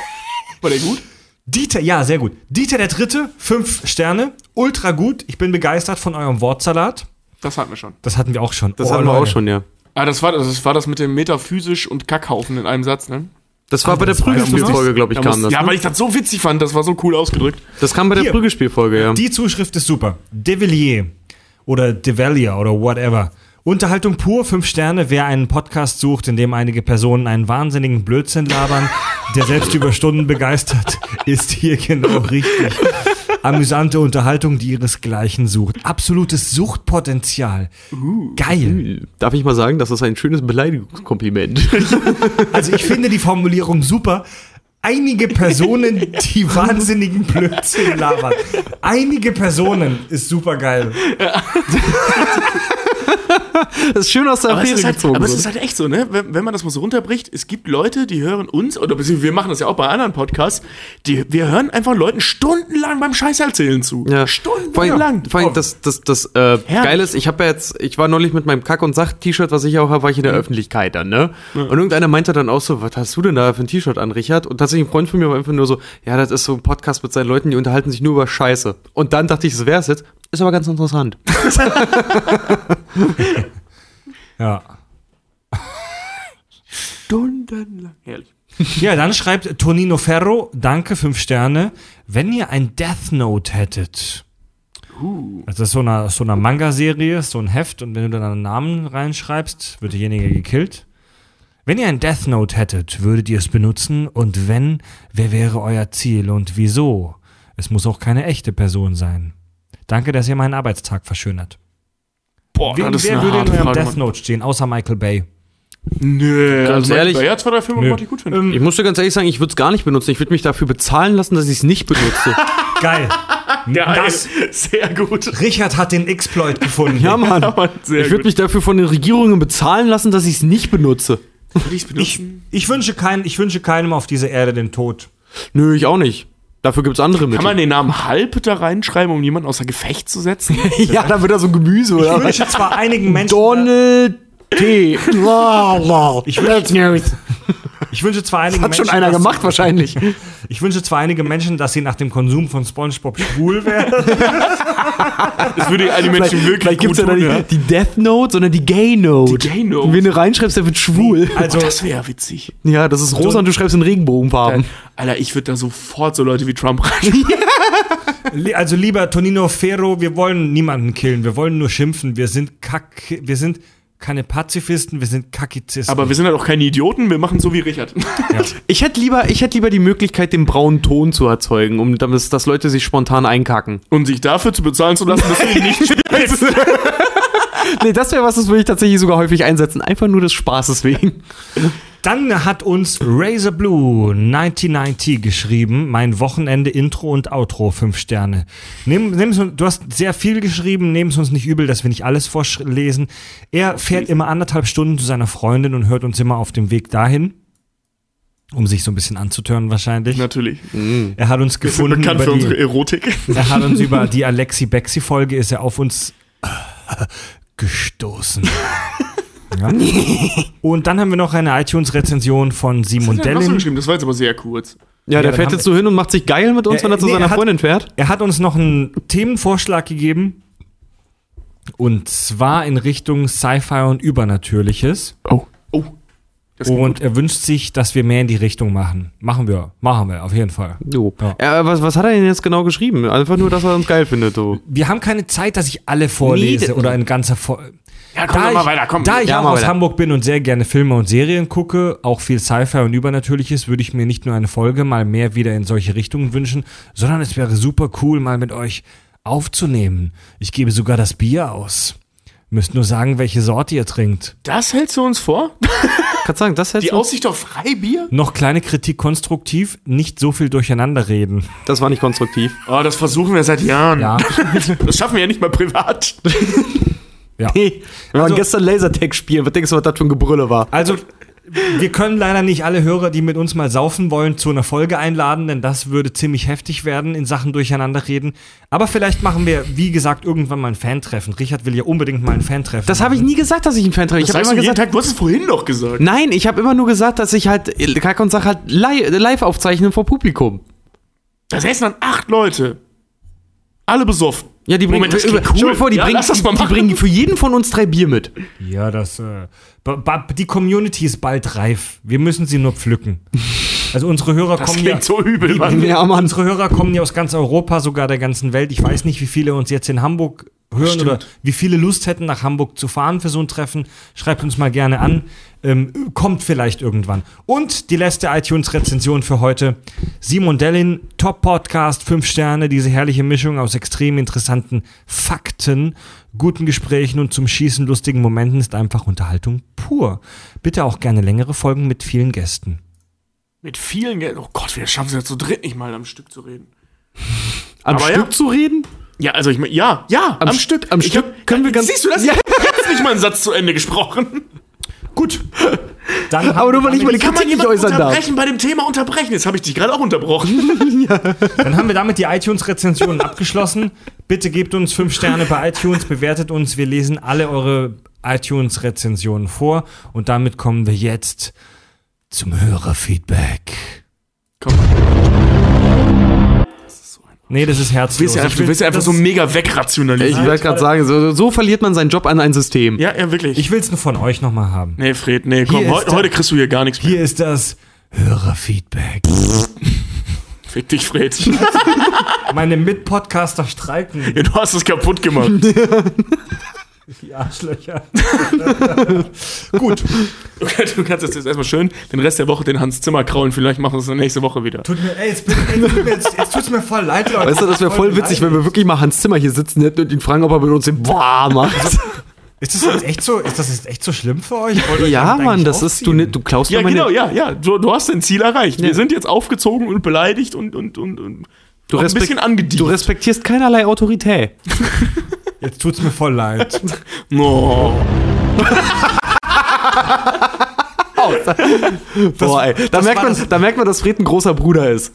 War der gut? Dieter, ja, sehr gut. Dieter der Dritte, fünf Sterne, ultra gut. Ich bin begeistert von eurem Wortsalat. Das hatten wir schon. Das hatten wir auch schon. Das Oh, hatten wir auch Leute. schon, ja. Ah, das war das, war das mit dem Metaphysisch und Kackhaufen in einem Satz, ne? Das war Ah, bei der das ich Prügelspielfolge, glaube ich, Da kam muss- das. ja, ne? weil ich das so witzig fand, das war so cool ausgedrückt. Das kam bei der Hier. Prügelspielfolge, ja. Die Zuschrift ist super. De Villiers oder De Villiers oder whatever. Unterhaltung pur, fünf Sterne. Wer einen Podcast sucht, in dem einige Personen einen wahnsinnigen Blödsinn labern, der selbst über Stunden begeistert, ist hier genau richtig. Amüsante Unterhaltung, die ihresgleichen sucht. Absolutes Suchtpotenzial. Geil. Darf ich mal sagen, das ist ein schönes Beleidigungskompliment. Also ich finde die Formulierung super. Einige Personen, die wahnsinnigen Blödsinn labern. Einige Personen ist super geil. Das ist schön aus der Aber, es Affäre halt, gezogen. aber es ist halt echt so, ne? Wenn, wenn man das mal so runterbricht, es gibt Leute, die hören uns, oder wir machen das ja auch bei anderen Podcasts, die, wir hören einfach Leuten stundenlang beim Scheiß erzählen zu. Ja. Stundenlang. Vor allem, das, das, das äh, Geile ist, ich habe ja jetzt, ich war neulich mit meinem Kack- und Sach-T-Shirt, was ich auch habe, war ich in der Öffentlichkeit dann, ne? Und irgendeiner meinte dann auch so, was hast du denn da für ein T-Shirt an, Richard? Und tatsächlich ein Freund von mir war einfach nur so, ja, das ist so ein Podcast mit seinen Leuten, die unterhalten sich nur über Scheiße. Und dann dachte ich, das wär's jetzt. Ist aber ganz interessant. Ja. Stundenlang. Herrlich. Ja, dann schreibt Tonino Ferro, danke, fünf Sterne. Wenn ihr ein Death Note hättet. Also das ist so eine, so eine Manga-Serie, so ein Heft, und wenn du dann einen Namen reinschreibst, wird derjenige gekillt. Wenn ihr ein Death Note hättet, würdet ihr es benutzen? Und wenn, wer wäre euer Ziel und wieso? Es muss auch keine echte Person sein. Danke, dass ihr meinen Arbeitstag verschönert. Boah, Wen, das ist wer eine würde in eurem Death Mann. Note stehen, außer Michael Bay? Nö, Ganz also ehrlich- Ja, zwei, drei Filme, Nö. ich gut finden. Ich muss dir ganz ehrlich sagen, ich würde es gar nicht benutzen. Ich würde mich dafür bezahlen lassen, dass ich es nicht benutze. Geil. Geil. Das, Sehr gut. Richard hat den Exploit gefunden. ja, Mann. Mann, sehr Ich würde mich dafür von den Regierungen bezahlen lassen, dass ich es nicht benutze. Ich, benutzen? ich, wünsche kein, ich wünsche keinem auf dieser Erde den Tod. Nö, ich auch nicht. Dafür gibt's andere Mittel. Kann man den Namen Halb da reinschreiben, um jemanden außer Gefecht zu setzen? ja, da wird da so ein Gemüse, Ich oder? wünsche zwar einigen Menschen. Donald T. Ich wünsche, ich wünsche zwar einigen Hat schon Menschen, einer dass- gemacht wahrscheinlich. Ich wünsche zwar einige Menschen, dass sie nach dem Konsum von SpongeBob schwul werden. Das würde die Menschen wirklich Vielleicht gibt's ja gut dann nicht die Death Note, sondern die Gay Note. Die Gay Note. Und wenn du reinschreibst, der wird schwul. Also, Das wäre witzig. Ja, das ist rosa und du schreibst in Regenbogenfarben. Alter, ich würde da sofort so Leute wie Trump rein. li- also lieber Tonino Ferro, wir wollen niemanden killen, wir wollen nur schimpfen. Wir sind Kack, wir sind keine Pazifisten, wir sind Kakizisten. Aber wir sind halt auch keine Idioten, wir machen so wie Richard. Ich hätte lieber, ich hätte lieber die Möglichkeit, den braunen Ton zu erzeugen, um damit, dass Leute sich spontan einkacken. Und sich dafür zu bezahlen zu lassen, dass du ihn nicht spielst. Nee, das wäre was, das würde ich tatsächlich sogar häufig einsetzen. Einfach nur des Spaßes wegen. Dann hat uns Razor Blue 1990 geschrieben, mein Wochenende Intro und Outro, fünf Sterne. Nimm, nimm's, du hast sehr viel geschrieben, nehmen es uns nicht übel, dass wir nicht alles vorlesen. Er fährt immer anderthalb Stunden zu seiner Freundin und hört uns immer auf dem Weg dahin, um sich so ein bisschen anzutören wahrscheinlich. Natürlich. Er hat uns Wir sind gefunden bekannt über für unsere die, Erotik. er hat uns über die Alexi Bexi Folge ist er auf uns gestoßen. Ja. Und dann haben wir noch eine iTunes-Rezension von Simon Dellin. geschrieben? Das war jetzt aber sehr kurz. Ja, der dann fährt jetzt so hin und macht sich geil mit uns, Ja, wenn er zu nee, seiner er hat- Freundin fährt. Er hat uns noch einen Themenvorschlag gegeben. Und zwar in Richtung Sci-Fi und Übernatürliches. Oh. Oh. Und er wünscht sich, dass wir mehr in die Richtung machen. Machen wir. Machen wir, auf jeden Fall. Jo. Ja. Ja. was, was hat er denn jetzt genau geschrieben? Einfach nur, dass er uns geil findet, so. Wir haben keine Zeit, dass ich alle vorlese Nee, oder ein ganzer Vor Ja, komm da doch mal ich, weiter, komm. Da ich Ja, auch aus weiter. Hamburg bin und sehr gerne Filme und Serien gucke, auch viel Sci-Fi und Übernatürliches, würde ich mir nicht nur eine Folge mal mehr wieder in solche Richtungen wünschen, sondern es wäre super cool, mal mit euch aufzunehmen. Ich gebe sogar das Bier aus. Müsst nur sagen, welche Sorte ihr trinkt. Das hältst du uns vor? Kannst sagen, das Die hättest du, Aussicht auf Freibier? Noch kleine Kritik konstruktiv, nicht so viel durcheinander reden. das war nicht konstruktiv. Oh, das versuchen wir seit Jahren. Ja. Das schaffen wir ja nicht mal privat. ja. Hey, wir waren Also- gestern Lasertag spielen. Was denkst du, was das für ein Gebrülle war? Also, wir können leider nicht alle Hörer, die mit uns mal saufen wollen, zu einer Folge einladen, denn das würde ziemlich heftig werden in Sachen Durcheinanderreden. Aber vielleicht machen wir, wie gesagt, irgendwann mal ein Fan-Treffen. Richard will ja unbedingt mal ein Fan-Treffen. Das habe ich nie gesagt, dass ich einen Fan treffe. Ich Das habe immer gesagt, Tag, du hast es vorhin noch gesagt. nein, ich habe immer nur gesagt, dass ich halt Kack und Sach halt li live aufzeichne vor Publikum. Da säßen dann acht Leute. Alle besoffen. Ja, die bringen, Moment, das klingt Stell dir cool. vor, die, Ja, bringen, mal die, die bringen für jeden von uns drei Bier mit. Ja, das. Äh, die Community ist bald reif. Wir müssen sie nur pflücken. Also unsere Hörer Das kommen ja. so übel, Mann. Ja, Mann. Unsere Hörer kommen ja aus ganz Europa, sogar der ganzen Welt. Ich weiß nicht, wie viele uns jetzt in Hamburg hören Stimmt. oder wie viele Lust hätten, nach Hamburg zu fahren für so ein Treffen. Schreibt uns mal gerne an. Ähm, kommt vielleicht irgendwann. Und die letzte iTunes-Rezension für heute. Simon Dellin, Top-Podcast, 5 Sterne, diese herrliche Mischung aus extrem interessanten Fakten, guten Gesprächen und zum Schießen lustigen Momenten ist einfach Unterhaltung pur. Bitte auch gerne längere Folgen mit vielen Gästen. Mit vielen Geld. Oh Gott, wir schaffen es ja zu dritt nicht mal am Stück zu reden. Am Aber Stück ja. zu reden? Ja, also ich meine, ja, ja, am, Am Stück. Am Ich Stück hab- können wir ganz- Siehst du das? Ja. Ich hab jetzt nicht mal einen Satz zu Ende gesprochen. Gut. Dann Aber nur weil ich meine Kann man Kritik nicht äußern darf. unterbrechen bei dem Thema unterbrechen? Jetzt habe ich dich gerade auch unterbrochen. Dann haben wir damit die iTunes-Rezensionen abgeschlossen. Bitte gebt uns fünf Sterne bei iTunes, bewertet uns. Wir lesen alle eure iTunes-Rezensionen vor. Und damit kommen wir jetzt zum Hörerfeedback. Komm. Nee, das ist Du herzlos. willst ja einfach, Ich du will- willst ja einfach so mega Ich wegrationalisieren. wollte gerade sagen, so, so verliert man seinen Job an ein System. ja, ja, wirklich. Ich will es nur von euch nochmal haben. nee, Fred, nee, komm, Hier heu, heute kriegst du hier gar nichts mehr. Hier ist das Hörerfeedback. Fick dich, Fred. Meine Mitpodcaster streiken. ja, du hast es kaputt gemacht. Die Arschlöcher. Gut. Du kannst- du kannst jetzt erstmal schön den Rest der Woche den Hans Zimmer kraulen. Vielleicht machen wir es nächste Woche wieder. Tut mir, ey, jetzt, tut jetzt, jetzt tut's mir voll leid, Leute. Weißt du, das wäre voll witzig, wenn wir wirklich mal Hans Zimmer hier sitzen hätten und ihn fragen, ob er mit uns den Boah macht. Ist das jetzt echt so, ist das jetzt echt so schlimm für euch? Wollt ihr euch Ja, Mann, das ist, du, ne- du klaust Ja, meine... genau, ja, ja. Du, du hast dein Ziel erreicht. Ja. Wir sind jetzt aufgezogen und beleidigt und, und, und, und Du, ein bisschen angedient. du respektierst keinerlei Autorität. Jetzt tut's mir voll leid. Oh. Boah, ey. Da das merkt, man, das- da merkt man, dass Fred ein großer Bruder ist.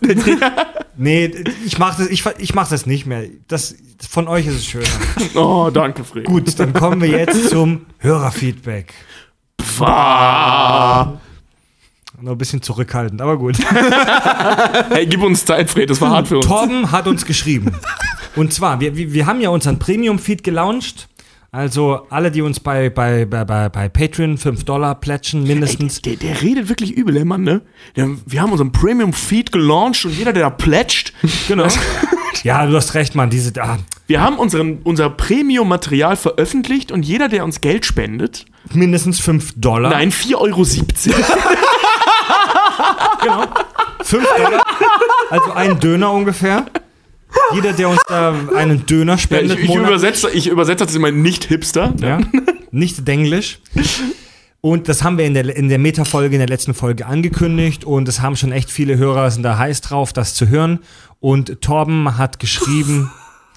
Nee, ich mach das, ich, ich mach das nicht mehr. Das, von euch ist es schöner. oh, danke, Fred. Gut, dann kommen wir jetzt zum Hörerfeedback. Pfah. Noch ein bisschen zurückhaltend, aber gut. Hey, gib uns Zeit, Fred. Das war hart für uns. Torben hat uns geschrieben. Und zwar, wir, wir, haben ja unseren Premium-Feed gelauncht. Also alle, die uns bei, bei, bei, bei, Patreon 5 Dollar plätschen, mindestens. Der, der redet wirklich übel, der Mann, ne? Der, wir haben unseren Premium-Feed gelauncht und jeder, der da plätscht, Genau. Ja, du hast recht, Mann. Diese, ah, wir haben unseren, unser Premium-Material veröffentlicht und jeder, der uns Geld spendet, mindestens 5 Dollar. nein, 4,70 Euro. 5 Dollar. Also ein Döner ungefähr. Jeder, der uns da einen Döner Ja, ich, spendet, ich, übersetze, ich übersetze das immer nicht Hipster. Ja, nicht Denglisch. Und das haben wir in der, in der Meta-Folge, in der letzten Folge angekündigt und es haben schon echt viele Hörer, sind da heiß drauf, das zu hören. Und Torben hat geschrieben,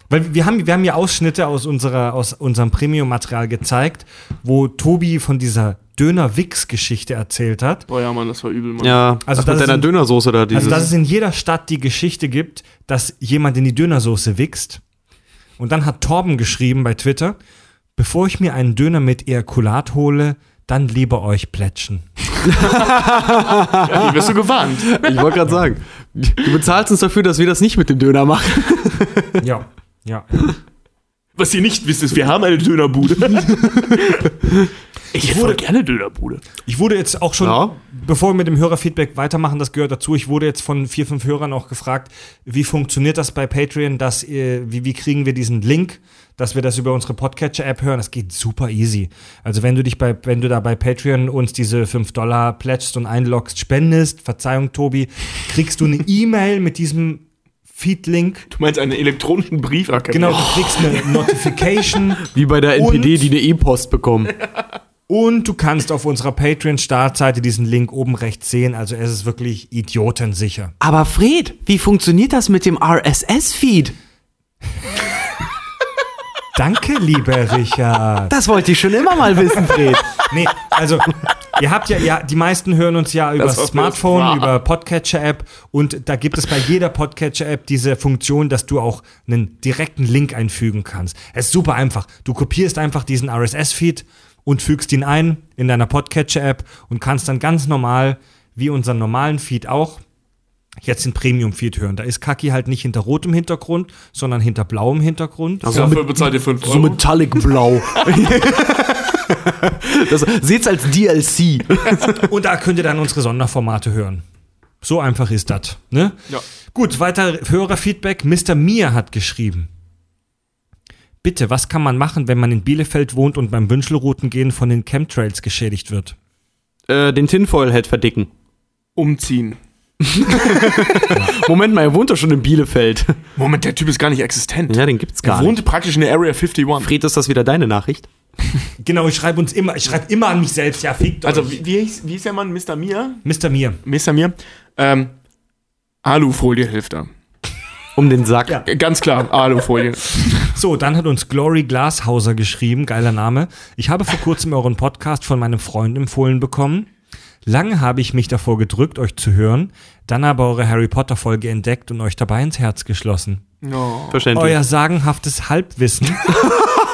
weil wir haben, wir haben ja Ausschnitte aus, unserer, aus unserem Premium-Material gezeigt, wo Tobi von dieser Döner-Wix-Geschichte erzählt hat. Boah, ja, Mann, das war übel, Mann. Ja, Also also das mit deiner ein- Dönersoße da dieses. Also, dass es in jeder Stadt die Geschichte gibt, dass jemand in die Dönersoße wichst. Und dann hat Torben geschrieben bei Twitter, bevor ich mir einen Döner mit Ejakulat hole, dann lieber euch plätschen. Ja, wie wirst du gewarnt? ich wollte gerade sagen, du bezahlst uns dafür, dass wir das nicht mit dem Döner machen. Ja, ja. Was ihr nicht wisst, ist, wir haben eine Dönerbude. ich hätte voll gerne Dönerbude. Ich wurde jetzt auch schon, Ja. bevor wir mit dem Hörerfeedback weitermachen, das gehört dazu, ich wurde jetzt von vier, fünf Hörern auch gefragt, wie funktioniert das bei Patreon, dass, äh, wie, wie kriegen wir diesen Link, dass wir das über unsere Podcatcher-App hören? Das geht super easy. Also wenn du dich bei, wenn du da bei Patreon uns diese 5 Dollar plätschst und einloggst, spendest, Verzeihung, Tobi, kriegst du eine E-Mail mit diesem Feed-Link. Du meinst einen elektronischen Brief? Ah, Genau, du kriegst eine Notification Wie bei der Und- NPD, die eine E-Post bekommen. Und du kannst auf unserer Patreon-Startseite diesen Link oben rechts sehen. Also es ist wirklich idiotensicher. Aber Fred, wie funktioniert das mit dem RSS-Feed? Danke, lieber Richard. Das wollte ich schon immer mal wissen, Fred. Nee, also ihr habt ja, ja, die meisten hören uns ja über Das Smartphone, über Podcatcher-App und da gibt es bei jeder Podcatcher-App diese Funktion, dass du auch einen direkten Link einfügen kannst. Es ist super einfach. Du kopierst einfach diesen RSS-Feed und fügst ihn ein in deiner Podcatcher-App und kannst dann ganz normal, wie unseren normalen Feed auch, jetzt den Premium-Feed hören. Da ist Kaki halt nicht hinter rotem Hintergrund, sondern hinter blauem Hintergrund. Dafür bezahlt ihr 5 So Euro. Metallic Blau. das, seht's als DLC. Und da könnt ihr dann unsere Sonderformate hören. So einfach ist das. Ne? Ja. Gut, weiter Hörerfeedback. Mr. Mia hat geschrieben. Bitte, was kann man machen, wenn man in Bielefeld wohnt und beim Wünschelroutengehen von den Chemtrails geschädigt wird? äh, den Tinfoil-Head verdicken. Umziehen. Moment mal, er wohnt doch schon in Bielefeld. Moment, der Typ ist gar nicht existent. Ja, den gibt's er gar nicht. wohnt praktisch in der Area 51. Fred, ist das wieder deine Nachricht? Genau, ich schreibe uns immer, ich schreibe immer an mich selbst. Ja, fickt Also, euch. wie, wie, hieß, wie hieß der Mann? Mr. Mia? Mr. Mia. Mr. Mia? Ähm, Alufolie hilft da. Um den Sack. Ja. Äh, Ganz klar, Alufolie. So, dann hat uns Glory Glashauser geschrieben, geiler Name. Ich habe vor kurzem euren Podcast von meinem Freund empfohlen bekommen. Lange habe ich mich davor gedrückt, euch zu hören, dann aber eure Harry Potter Folge entdeckt und euch dabei ins Herz geschlossen. No. Verständlich. Euer sagenhaftes Halbwissen,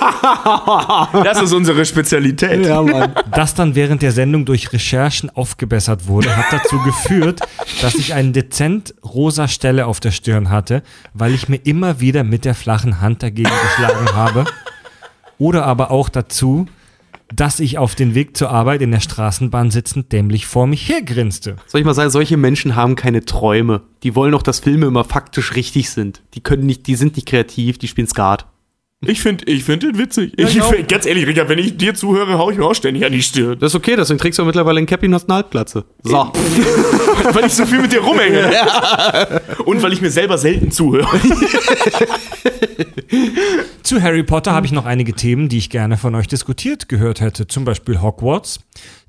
Das ist unsere Spezialität. Ja, Mann. das dann während der Sendung durch Recherchen aufgebessert wurde, hat dazu geführt, dass ich eine dezent rosa Stelle auf der Stirn hatte, weil ich mir immer wieder mit der flachen Hand dagegen geschlagen habe. Oder aber auch dazu, dass ich auf den Weg zur Arbeit in der Straßenbahn sitzend dämlich vor mich hergrinste. Soll ich mal sagen, solche Menschen haben keine Träume. Die wollen doch, dass Filme immer faktisch richtig sind. Die können nicht, die sind nicht kreativ, die spielen Skat. Ich finde ich find den witzig. ich ich auch. find, ganz ehrlich, Richard, wenn ich dir zuhöre, hau ich mir auch ständig an die Stirn. Das ist okay, deswegen trägst du mittlerweile ein Cappy und hast eine Halbglatze. So. weil ich so viel mit dir rumhänge. Und weil ich mir selber selten zuhöre. Zu Harry Potter habe ich noch einige Themen, die ich gerne von euch diskutiert gehört hätte. Zum Beispiel Hogwarts,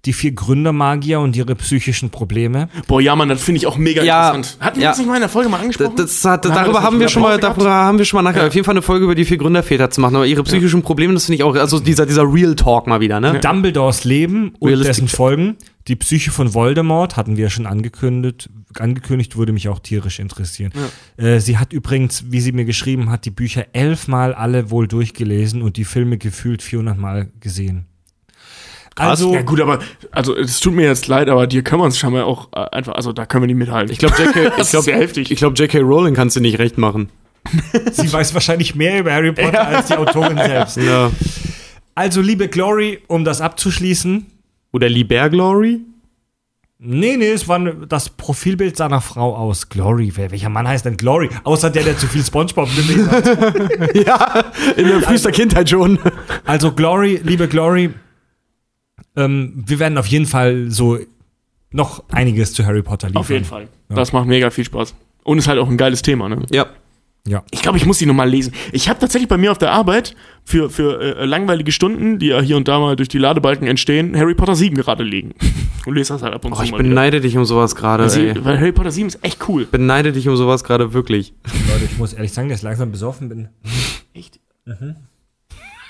die vier Gründermagier und ihre psychischen Probleme. Boah, ja, Mann, das finde ich auch mega Ja, interessant. Hatten wir ja. das nicht mal in der Folge mal Das, angesprochen? das hat, darüber haben wir schon mal, gehabt? darüber haben wir schon mal nachher auf jeden Fall eine Folge über die vier Gründerväter zu machen. Aber ihre psychischen Probleme, das finde ich auch, also dieser, dieser Real Talk mal wieder, ne? Dumbledores Leben und Realistic dessen Folgen. Die Psyche von Voldemort hatten wir ja schon angekündigt. Angekündigt würde mich auch tierisch interessieren. Äh, sie hat übrigens, wie sie mir geschrieben hat, die Bücher elfmal alle wohl durchgelesen und die Filme gefühlt 400 Mal gesehen. Also, ja gut, aber also es tut mir jetzt leid, aber dir können wir uns scheinbar auch äh, einfach, also da können wir nicht mithalten. Ich glaube, JK, ich glaub, ist sehr heftig. ich glaub, JK Rowling kannst du nicht recht machen. sie weiß wahrscheinlich mehr über Harry Potter als die Autorin selbst. Ja. Also, liebe Glory, um das abzuschließen. Oder Liber Glory? Nee, nee, es war das Profilbild seiner Frau aus. Glory. Wer, welcher Mann heißt denn Glory? Außer der, der zu viel Spongebob gesehen hat. ja, in der frühester Kindheit schon. Also Glory, liebe Glory, ähm, wir werden auf jeden Fall so noch einiges zu Harry Potter liefern. Auf jeden Fall. Das macht mega viel Spaß. Und ist halt auch ein geiles Thema, ne? Ja. Ja. Ich glaube, ich muss die nochmal lesen. Ich habe tatsächlich bei mir auf der Arbeit für, für äh, langweilige Stunden, die ja hier und da mal durch die Ladebalken entstehen, Harry Potter 7 gerade liegen. Und lese das halt ab und Oh, zu ich mal wieder. beneide dich um sowas gerade, weil Harry Potter 7 ist echt cool. Beneide dich um sowas gerade wirklich. Leute, ich muss ehrlich sagen, dass ich langsam besoffen bin. Echt?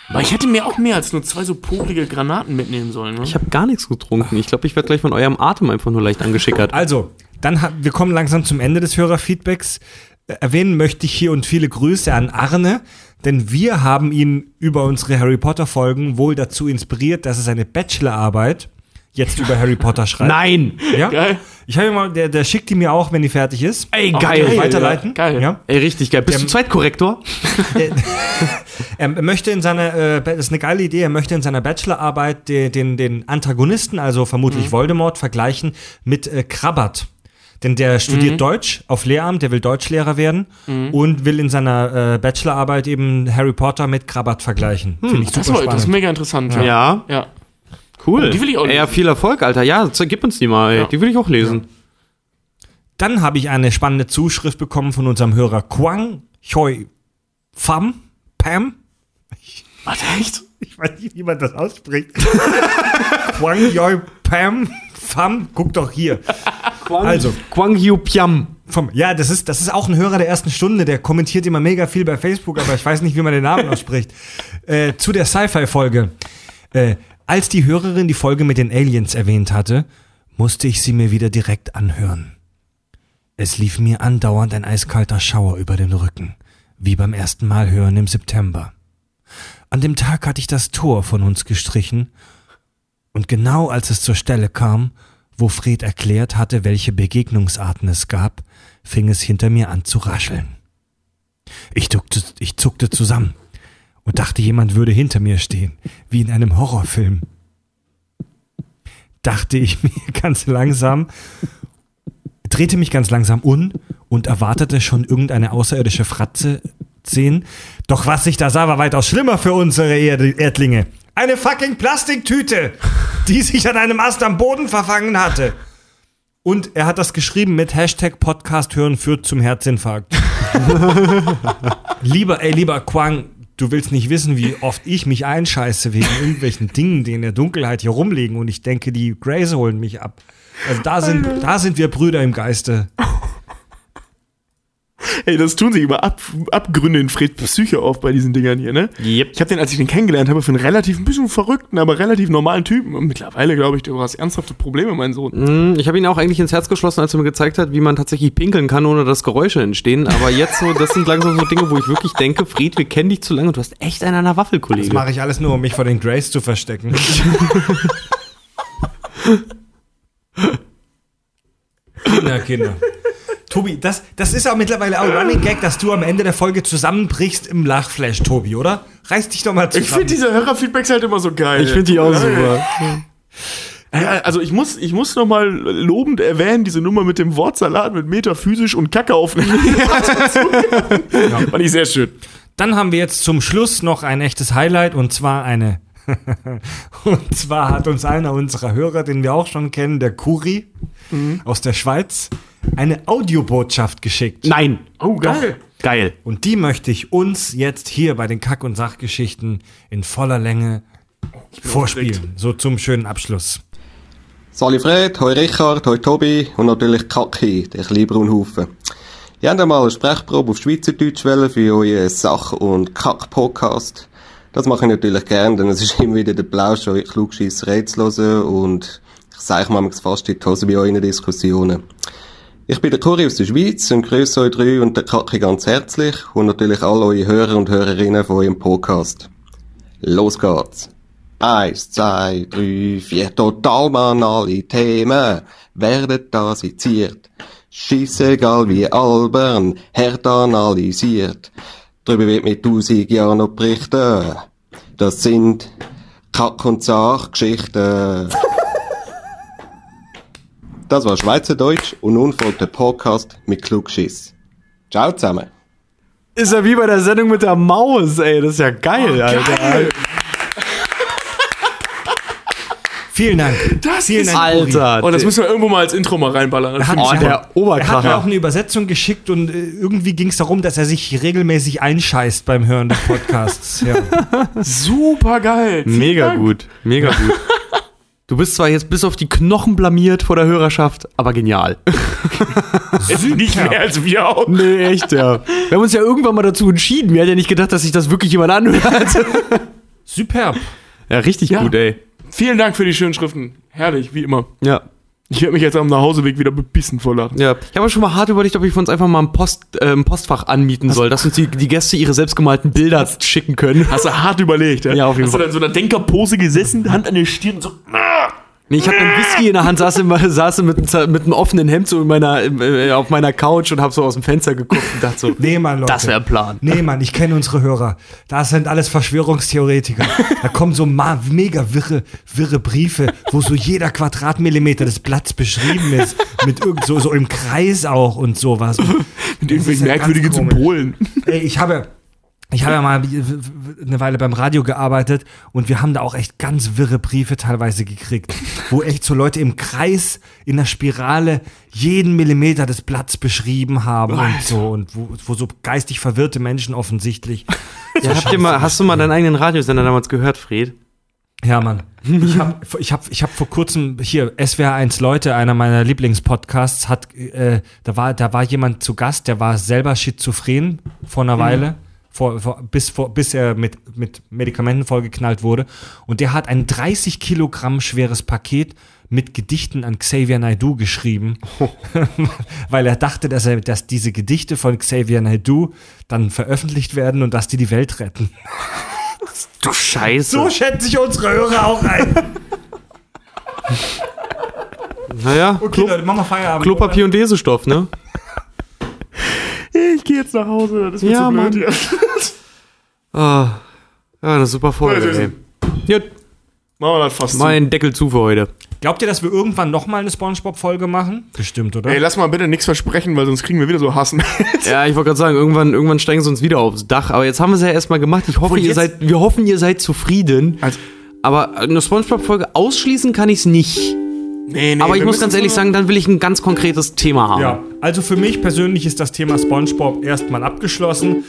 Aber ich hätte mir auch mehr als nur zwei so popelige Granaten mitnehmen sollen. Ne? Ich habe gar nichts getrunken. Ich glaube, ich werde gleich von eurem Atem einfach nur leicht angeschickert. Also, dann wir kommen langsam zum Ende des Hörerfeedbacks. Äh, Erwähnen möchte ich hier und viele Grüße an Arne, denn wir haben ihn über unsere Harry Potter Folgen wohl dazu inspiriert, dass er seine Bachelorarbeit jetzt über Harry Potter schreibt. Nein! Ja? Geil. Ich habe mal, der, der schickt die mir auch, wenn die fertig ist. Ey, geil! geil. Weiterleiten. ja. Geil. Ja. Ey, richtig geil. Bist Der- du Zweitkorrektor? Er möchte in seiner, äh, das ist eine geile Idee, er möchte in seiner Bachelorarbeit den, den, den Antagonisten, also vermutlich Mhm. Voldemort, vergleichen mit äh, Krabbert. Denn der studiert Mhm. Deutsch auf Lehramt, der will Deutschlehrer werden und will in seiner äh, Bachelorarbeit eben Harry Potter mit Krabbert vergleichen. Finde ich Hm, Das, super war, das ist spannend. mega interessant. Ja. ja. Cool. Die will ich auch Ey, ja, lesen. viel Erfolg, Alter. Ja, gib uns die mal, ey. Ja. Die will ich auch lesen. Dann habe ich eine spannende Zuschrift bekommen von unserem Hörer Quang Choi Pham Pam. Warte, echt? Ich weiß nicht, wie man das ausspricht. Quang Choi Pam Pham. Guck doch hier. Also. Kwang Yu Piam. Vom, ja, das ist, das ist auch ein Hörer der ersten Stunde, der kommentiert immer mega viel bei Facebook, aber ich weiß nicht, wie man den Namen ausspricht. Äh, zu der Sci-Fi-Folge. Äh, als die Hörerin die Folge mit den Aliens erwähnt hatte, musste ich sie mir wieder direkt anhören. Es lief mir andauernd ein eiskalter Schauer über den Rücken, wie beim ersten Mal hören im September. An dem Tag hatte ich das Tor von uns gestrichen, und genau als es zur Stelle kam, wo Fred erklärt hatte, welche Begegnungsarten es gab, fing es hinter mir an zu rascheln. Ich zuckte, ich zuckte zusammen und dachte, jemand würde hinter mir stehen, wie in einem Horrorfilm. Dachte ich mir ganz langsam, drehte mich ganz langsam um und erwartete schon irgendeine außerirdische Fratze sehen. Doch was ich da sah, war weitaus schlimmer für unsere Erd Erdlinge. Eine fucking Plastiktüte, die sich an einem Ast am Boden verfangen hatte. Und er hat das geschrieben mit Hashtag Podcast hören führt zum Herzinfarkt. lieber, ey, lieber Quang, du willst nicht wissen, wie oft ich mich einscheiße wegen irgendwelchen Dingen, die in der Dunkelheit hier rumliegen und ich denke, die Grays holen mich ab. Also da sind, da sind wir Brüder im Geiste. Ey, das tun sich über Ab Abgründe in Fred Psyche auf bei diesen Dingern hier, ne? Yep. Ich habe den, als ich den kennengelernt habe, für einen relativ ein bisschen verrückten, aber relativ normalen Typen. Und mittlerweile, glaube ich, du hast ernsthafte Probleme, mein Sohn. Mm, Ich habe ihn auch eigentlich ins Herz geschlossen, als er mir gezeigt hat, wie man tatsächlich pinkeln kann, ohne dass Geräusche entstehen. Aber jetzt so, das sind langsam so Dinge, wo ich wirklich denke, Fried, wir kennen dich zu lange und du hast echt einen an der Waffel, Das Kollege. mache ich alles nur, um mich vor den Grays zu verstecken. Kinder, Kinder. Tobi, das, das ist auch mittlerweile auch ein Running Gag, dass du am Ende der Folge zusammenbrichst im Lachflash, Tobi, oder? Reiß dich doch mal zusammen. Ich finde diese Hörerfeedbacks halt immer so geil. Ich finde die auch super. Ja, also ich muss, ich muss noch mal lobend erwähnen, diese Nummer mit dem Wortsalat mit metaphysisch und Kacke aufnehmen. ja. Fand ich sehr schön. Dann haben wir jetzt zum Schluss noch ein echtes Highlight und zwar eine. und zwar hat uns einer unserer Hörer, den wir auch schon kennen, der Kuri aus der Schweiz, eine Audiobotschaft geschickt. Nein. Oh, geil. Geil. Und die möchte ich uns jetzt hier bei den Kack- und Sachgeschichten in voller Länge vorspielen. So zum schönen Abschluss. Sali Fred, hoi Richard, hoi Tobi und natürlich Kaki, der kleine Braunhaufen. Ihr habt einmal eine Sprechprobe auf Schweizerdeutsch für euren Sach- und Kack-Podcast. Das mache ich natürlich gern, denn es ist immer wieder der Plausch, euch klugscheiss Rätsel zu hören und ich sage manchmal fast in die Hose bei euren Diskussionen. Ich bin der Kuri aus der Schweiz und grüße euch drei und der Kaki ganz herzlich und natürlich alle eure Hörer und Hörerinnen von eurem Podcast. Los geht's! Eins, zwei, drei, vier, total banale Themen werden da seziert. Scheissegal wie albern, hart analysiert. Darüber wird mit tausend Jahren noch berichten. Das sind Kack- und Sachgeschichten. Das war Schweizerdeutsch und nun folgt der Podcast mit Klugschiss. Ciao zusammen. Ist ja wie bei der Sendung mit der Maus, ey. Das ist ja geil, Alter. Vielen Dank. Das Vielen ist- Dank. Alter. Oh, das müssen wir irgendwo mal als Intro mal reinballern. Das hat- finde ich Oh, der Er hat mir auch Oberkracher. eine Übersetzung geschickt und äh, irgendwie ging es darum, dass er sich regelmäßig einscheißt beim Hören des Podcasts. Ja. super geil. Mega gut. Mega gut. Du bist zwar jetzt bis auf die Knochen blamiert vor der Hörerschaft, aber genial. Nicht mehr als wir auch. Nee, echt, ja. Wir haben uns ja irgendwann mal dazu entschieden. Wir hatten ja nicht gedacht, dass sich das wirklich jemand anhört. Superb. Ja, richtig Ja. gut, ey. Vielen Dank für die schönen Schriften. Herrlich, wie immer. Ja. Ich werde mich jetzt am Nachhauseweg wieder bebissen vor Lachen. Ja, ich habe schon mal hart überlegt, ob ich uns einfach mal ein, Post, äh, ein Postfach anmieten soll, dass uns die, die Gäste ihre selbstgemalten Bilder schicken können. Hast du hart überlegt, ja? Ja, auf jeden Hast du Fall. dann in so einer Denkerpose gesessen, Hand an der Stirn und so. Nee, ich hatte einen Whisky in der Hand, saß, immer, saß mit, mit einem offenen Hemd so in meiner, äh, auf meiner Couch und habe so aus dem Fenster geguckt und dachte so, Nee, Mann, Leute. das wäre ein Plan. Nee, Mann, ich kenne unsere Hörer. Das sind alles Verschwörungstheoretiker. Da kommen so ma mega wirre, wirre Briefe, wo so jeder Quadratmillimeter des Blatts beschrieben ist. Mit irgend so, so im Kreis auch und sowas. Mit irgendwelchen ja merkwürdigen. Symbolen. Ey, ich habe, ich habe ja mal eine Weile beim Radio gearbeitet und wir haben da auch echt ganz wirre Briefe teilweise gekriegt, wo echt so Leute im Kreis in der Spirale jeden Millimeter des Blatts beschrieben haben und so und wo, wo so geistig verwirrte Menschen offensichtlich. Ja, habt ihr mal, hast du mal deinen eigenen Radiosender damals gehört, Fred? Ja, Mann. Ich habe ich hab, ich hab vor kurzem hier SWR1 Leute, einer meiner Lieblingspodcasts, hat äh, da war da war jemand zu Gast, der war selber schizophren vor einer Weile, vor, vor, bis vor, bis er mit mit Medikamenten vollgeknallt wurde und der hat ein 30 Kilogramm schweres Paket mit Gedichten an Xavier Naidoo geschrieben, weil er dachte, dass er dass diese Gedichte von Xavier Naidoo dann veröffentlicht werden und dass die die Welt retten. Du Scheiße. So schätzen sich unsere Hörer auch ein. naja, Okay, Leute, machen wir Feierabend. Klopapier und Lesestoff, ne? Ich gehe jetzt nach Hause, das ist mir Ja, zu blöd Mann. hier. Ah, ja, eine super Folge, Ja, ey. Ja, Machen wir das fast mein Deckel zu für heute. Glaubt ihr, dass wir irgendwann nochmal eine Spongebob-Folge machen? Bestimmt, oder? Ey, lass mal bitte nichts versprechen, weil sonst kriegen wir wieder so Hassen. Ja, ich wollte gerade sagen, irgendwann, irgendwann steigen sie uns wieder aufs Dach. Aber jetzt haben wir es ja erstmal gemacht. Ich hoffe, ihr seid, wir hoffen, ihr seid zufrieden. Also- aber eine Spongebob-Folge ausschließen kann ich es nicht. Nee, nee. aber ich muss ganz ehrlich sagen, dann will ich ein ganz konkretes Thema haben. Ja, also für mich persönlich ist das Thema SpongeBob erstmal abgeschlossen.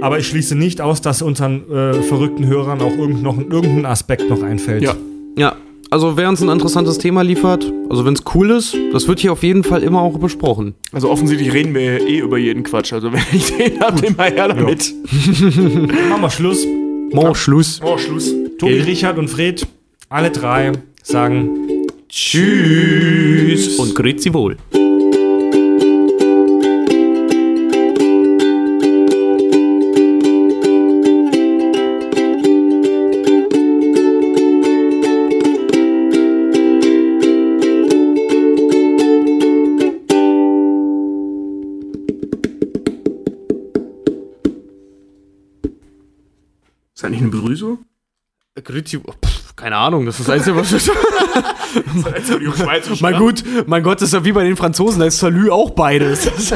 Aber ich schließe nicht aus, dass unseren äh, verrückten Hörern auch irgend noch, irgendein Aspekt noch einfällt. Ja. Ja, also wer uns ein interessantes Thema liefert, also wenn es cool ist, das wird hier auf jeden Fall immer auch besprochen. Also offensichtlich reden wir eh über jeden Quatsch. Also wenn ich den hab, den mal her damit. Machen wir Schluss. Mo, Schluss. Oh, Schluss. Tobi, Richard und Fred, alle drei sagen Tschüss. Und grüezi wohl. Ist das nicht eine Begrüßung? Grüezi, pff, keine Ahnung, das ist das Einzige, was ich. mein, gut, mein Gott, das ist ja wie bei den Franzosen, da ist Salü auch beides.